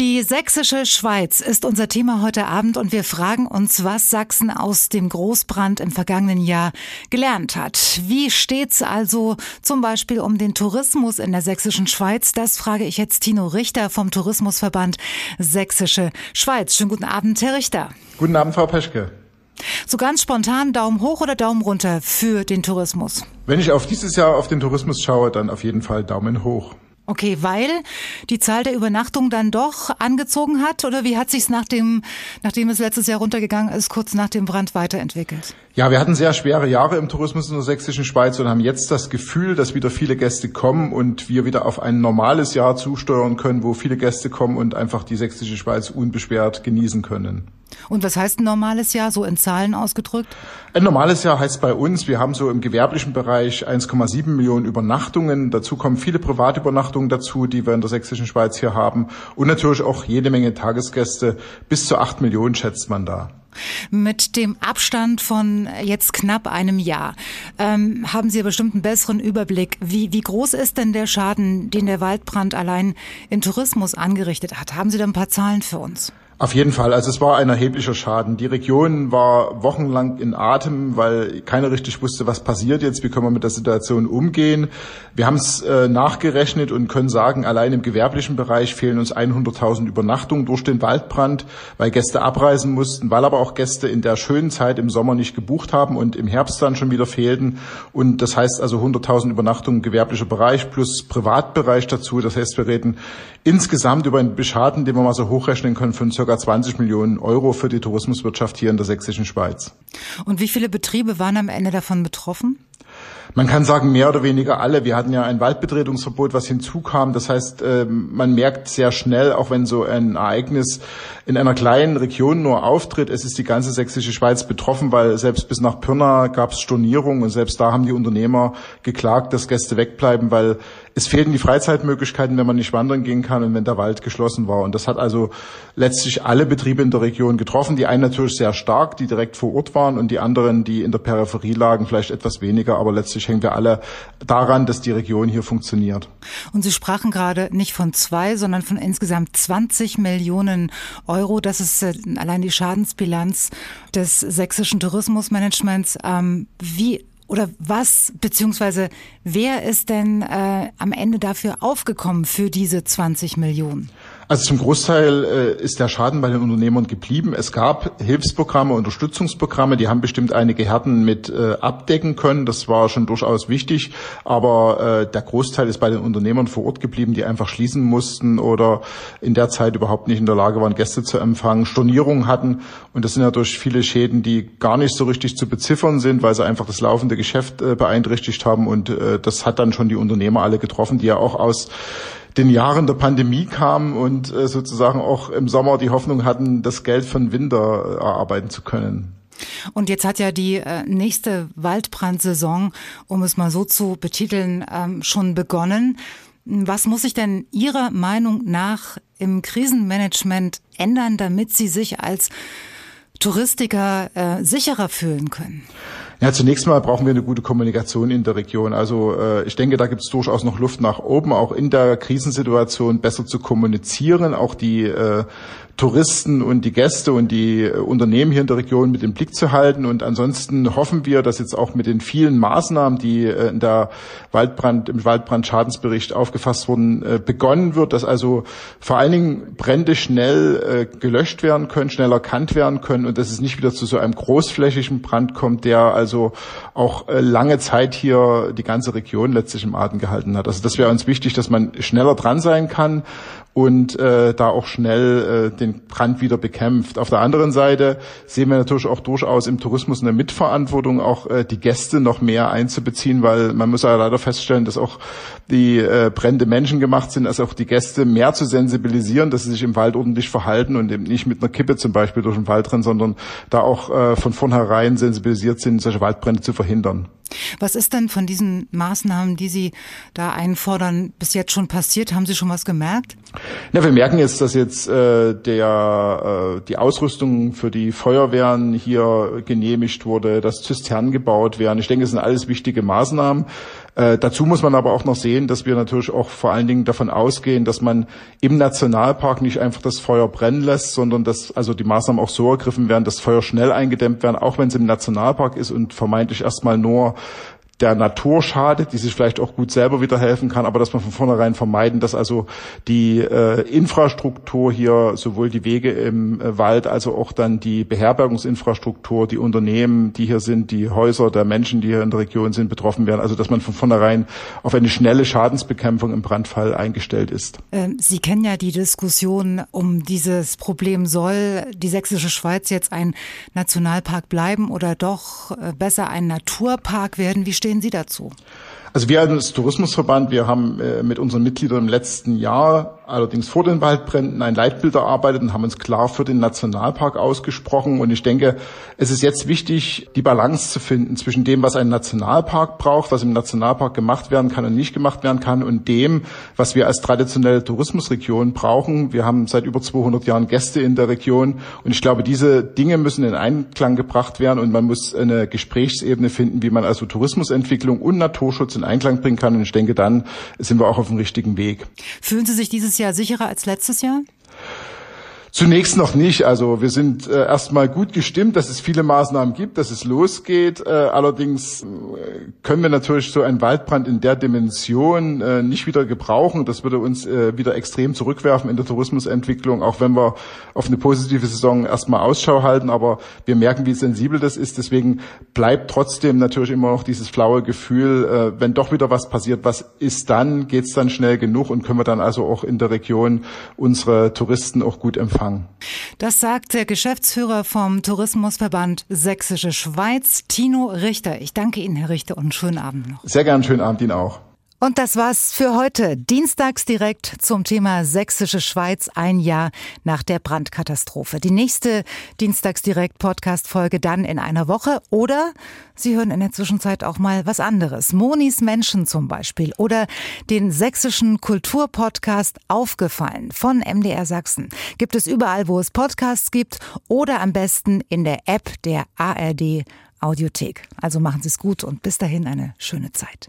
Die sächsische Schweiz ist unser Thema heute Abend und wir fragen uns, was Sachsen aus dem Großbrand im vergangenen Jahr gelernt hat. Wie steht's also zum Beispiel um den Tourismus in der sächsischen Schweiz? Das frage ich jetzt Tino Richter vom Tourismusverband Sächsische Schweiz. Schönen guten Abend, Herr Richter. Guten Abend, Frau Peschke. So ganz spontan Daumen hoch oder Daumen runter für den Tourismus? Wenn ich auf dieses Jahr auf den Tourismus schaue, dann auf jeden Fall Daumen hoch. Okay, weil die Zahl der Übernachtungen dann doch angezogen hat oder wie hat sich's nach dem, nachdem es letztes Jahr runtergegangen ist, kurz nach dem Brand weiterentwickelt? Ja, wir hatten sehr schwere Jahre im Tourismus in der sächsischen Schweiz und haben jetzt das Gefühl, dass wieder viele Gäste kommen und wir wieder auf ein normales Jahr zusteuern können, wo viele Gäste kommen und einfach die sächsische Schweiz unbeschwert genießen können. Und was heißt ein normales Jahr, so in Zahlen ausgedrückt? Ein normales Jahr heißt bei uns, wir haben so im gewerblichen Bereich 1,7 Millionen Übernachtungen. Dazu kommen viele Privatübernachtungen dazu, die wir in der sächsischen Schweiz hier haben. Und natürlich auch jede Menge Tagesgäste. Bis zu 8 Millionen schätzt man da. Mit dem Abstand von jetzt knapp einem Jahr ähm, haben Sie bestimmt einen besseren Überblick. Wie, wie groß ist denn der Schaden, den der Waldbrand allein im Tourismus angerichtet hat? Haben Sie da ein paar Zahlen für uns? Auf jeden Fall. Also es war ein erheblicher Schaden. Die Region war wochenlang in Atem, weil keiner richtig wusste, was passiert jetzt, wie können wir mit der Situation umgehen. Wir haben es äh, nachgerechnet und können sagen, allein im gewerblichen Bereich fehlen uns 100.000 Übernachtungen durch den Waldbrand, weil Gäste abreisen mussten, weil aber auch Gäste in der schönen Zeit im Sommer nicht gebucht haben und im Herbst dann schon wieder fehlten. Und das heißt also 100.000 Übernachtungen gewerblicher Bereich plus Privatbereich dazu. Das heißt, wir reden insgesamt über einen Beschaden, den wir mal so hochrechnen können von ca. 20 Millionen Euro für die Tourismuswirtschaft hier in der sächsischen Schweiz. Und wie viele Betriebe waren am Ende davon betroffen? Man kann sagen, mehr oder weniger alle. Wir hatten ja ein Waldbetretungsverbot, was hinzukam. Das heißt, ähm, man merkt sehr schnell, auch wenn so ein Ereignis in einer kleinen Region nur auftritt, es ist die ganze sächsische Schweiz betroffen, weil selbst bis nach Pirna gab es Stornierungen und selbst da haben die Unternehmer geklagt, dass Gäste wegbleiben, weil es fehlten die Freizeitmöglichkeiten, wenn man nicht wandern gehen kann und wenn der Wald geschlossen war. Und das hat also letztlich alle Betriebe in der Region getroffen. Die einen natürlich sehr stark, die direkt vor Ort waren und die anderen, die in der Peripherie lagen, vielleicht etwas weniger. Aber letztlich hängen wir alle daran, dass die Region hier funktioniert. Und Sie sprachen gerade nicht von zwei, sondern von insgesamt 20 Millionen Euro. Das ist äh, allein die Schadensbilanz des sächsischen Tourismusmanagements. Ähm, wie oder was, beziehungsweise wer ist denn äh, am Ende dafür aufgekommen für diese 20 Millionen? Also zum Großteil äh, ist der Schaden bei den Unternehmern geblieben. Es gab Hilfsprogramme, Unterstützungsprogramme, die haben bestimmt einige Härten mit äh, abdecken können. Das war schon durchaus wichtig. Aber äh, der Großteil ist bei den Unternehmern vor Ort geblieben, die einfach schließen mussten oder in der Zeit überhaupt nicht in der Lage waren, Gäste zu empfangen, Stornierungen hatten. Und das sind durch viele Schäden, die gar nicht so richtig zu beziffern sind, weil sie einfach das laufende Geschäft äh, beeinträchtigt haben. Und äh, das hat dann schon die Unternehmer alle getroffen, die ja auch aus den Jahren der Pandemie kamen und äh, sozusagen auch im Sommer die Hoffnung hatten, das Geld von Winter äh, erarbeiten zu können. Und jetzt hat ja die äh, nächste Waldbrandsaison, um es mal so zu betiteln, ähm, schon begonnen. Was muss sich denn Ihrer Meinung nach im Krisenmanagement ändern, damit Sie sich als Touristiker äh, sicherer fühlen können? Ja, zunächst mal brauchen wir eine gute Kommunikation in der Region. Also äh, ich denke, da gibt es durchaus noch Luft nach oben, auch in der Krisensituation besser zu kommunizieren, auch die äh, Touristen und die Gäste und die äh, Unternehmen hier in der Region mit im Blick zu halten. Und ansonsten hoffen wir, dass jetzt auch mit den vielen Maßnahmen, die äh, in der Waldbrand, im Waldbrandschadensbericht aufgefasst wurden, äh, begonnen wird, dass also vor allen Dingen Brände schnell gelöscht werden können, schnell erkannt werden können und dass es nicht wieder zu so einem großflächigen Brand kommt, der also auch lange Zeit hier die ganze Region letztlich im Atem gehalten hat. Also das wäre uns wichtig, dass man schneller dran sein kann und äh, da auch schnell äh, den Brand wieder bekämpft. Auf der anderen Seite sehen wir natürlich auch durchaus im Tourismus eine Mitverantwortung, auch äh, die Gäste noch mehr einzubeziehen, weil man muss ja leider feststellen, dass auch die äh, Brände Menschen gemacht sind, also auch die Gäste mehr zu sensibilisieren, dass sie sich im Wald ordentlich verhalten und eben nicht mit einer Kippe zum Beispiel durch den Wald rennen, sondern da auch äh, von vornherein sensibilisiert sind, solche Waldbrände zu verhindern. Was ist denn von diesen Maßnahmen, die Sie da einfordern, bis jetzt schon passiert? Haben Sie schon was gemerkt? Ja, wir merken jetzt, dass jetzt äh, der, äh, die Ausrüstung für die Feuerwehren hier genehmigt wurde, dass Zisternen gebaut werden. Ich denke, das sind alles wichtige Maßnahmen. Äh, dazu muss man aber auch noch sehen, dass wir natürlich auch vor allen Dingen davon ausgehen, dass man im Nationalpark nicht einfach das Feuer brennen lässt, sondern dass also die Maßnahmen auch so ergriffen werden, dass Feuer schnell eingedämmt werden, auch wenn es im Nationalpark ist und vermeintlich erstmal nur der Natur schadet, die sich vielleicht auch gut selber wieder helfen kann, aber dass man von vornherein vermeiden, dass also die äh, Infrastruktur hier, sowohl die Wege im äh, Wald, also auch dann die Beherbergungsinfrastruktur, die Unternehmen, die hier sind, die Häuser der Menschen, die hier in der Region sind, betroffen werden. Also dass man von vornherein auf eine schnelle Schadensbekämpfung im Brandfall eingestellt ist. Ähm, Sie kennen ja die Diskussion um dieses Problem, soll die sächsische Schweiz jetzt ein Nationalpark bleiben oder doch äh, besser ein Naturpark werden? Wie stehen Sie dazu? Also wir als Tourismusverband, wir haben äh, mit unseren Mitgliedern im letzten Jahr, allerdings vor den Waldbränden, ein Leitbild erarbeitet und haben uns klar für den Nationalpark ausgesprochen. Und ich denke, es ist jetzt wichtig, die Balance zu finden zwischen dem, was ein Nationalpark braucht, was im Nationalpark gemacht werden kann und nicht gemacht werden kann, und dem, was wir als traditionelle Tourismusregion brauchen. Wir haben seit über 200 Jahren Gäste in der Region. Und ich glaube, diese Dinge müssen in Einklang gebracht werden und man muss eine Gesprächsebene finden, wie man also Tourismusentwicklung und Naturschutz in Einklang bringen kann. Und ich denke, dann sind wir auch auf dem richtigen Weg. Fühlen Sie sich dieses Jahr sicherer als letztes Jahr? Zunächst noch nicht. Also wir sind äh, erstmal gut gestimmt, dass es viele Maßnahmen gibt, dass es losgeht. Äh, allerdings äh, können wir natürlich so einen Waldbrand in der Dimension äh, nicht wieder gebrauchen. Das würde uns äh, wieder extrem zurückwerfen in der Tourismusentwicklung, auch wenn wir auf eine positive Saison erstmal Ausschau halten. Aber wir merken, wie sensibel das ist. Deswegen bleibt trotzdem natürlich immer noch dieses flaue Gefühl, äh, wenn doch wieder was passiert, was ist dann? Geht es dann schnell genug und können wir dann also auch in der Region unsere Touristen auch gut empfangen? Anfang. Das sagt der Geschäftsführer vom Tourismusverband Sächsische Schweiz, Tino Richter. Ich danke Ihnen, Herr Richter, und einen schönen Abend noch. Sehr gern, schönen Abend Ihnen auch. Und das war's für heute. Dienstags direkt zum Thema Sächsische Schweiz ein Jahr nach der Brandkatastrophe. Die nächste Dienstags direkt Podcast Folge dann in einer Woche oder Sie hören in der Zwischenzeit auch mal was anderes. Monis Menschen zum Beispiel oder den sächsischen Kulturpodcast Aufgefallen von MDR Sachsen. Gibt es überall, wo es Podcasts gibt oder am besten in der App der ARD Audiothek. Also machen Sie es gut und bis dahin eine schöne Zeit.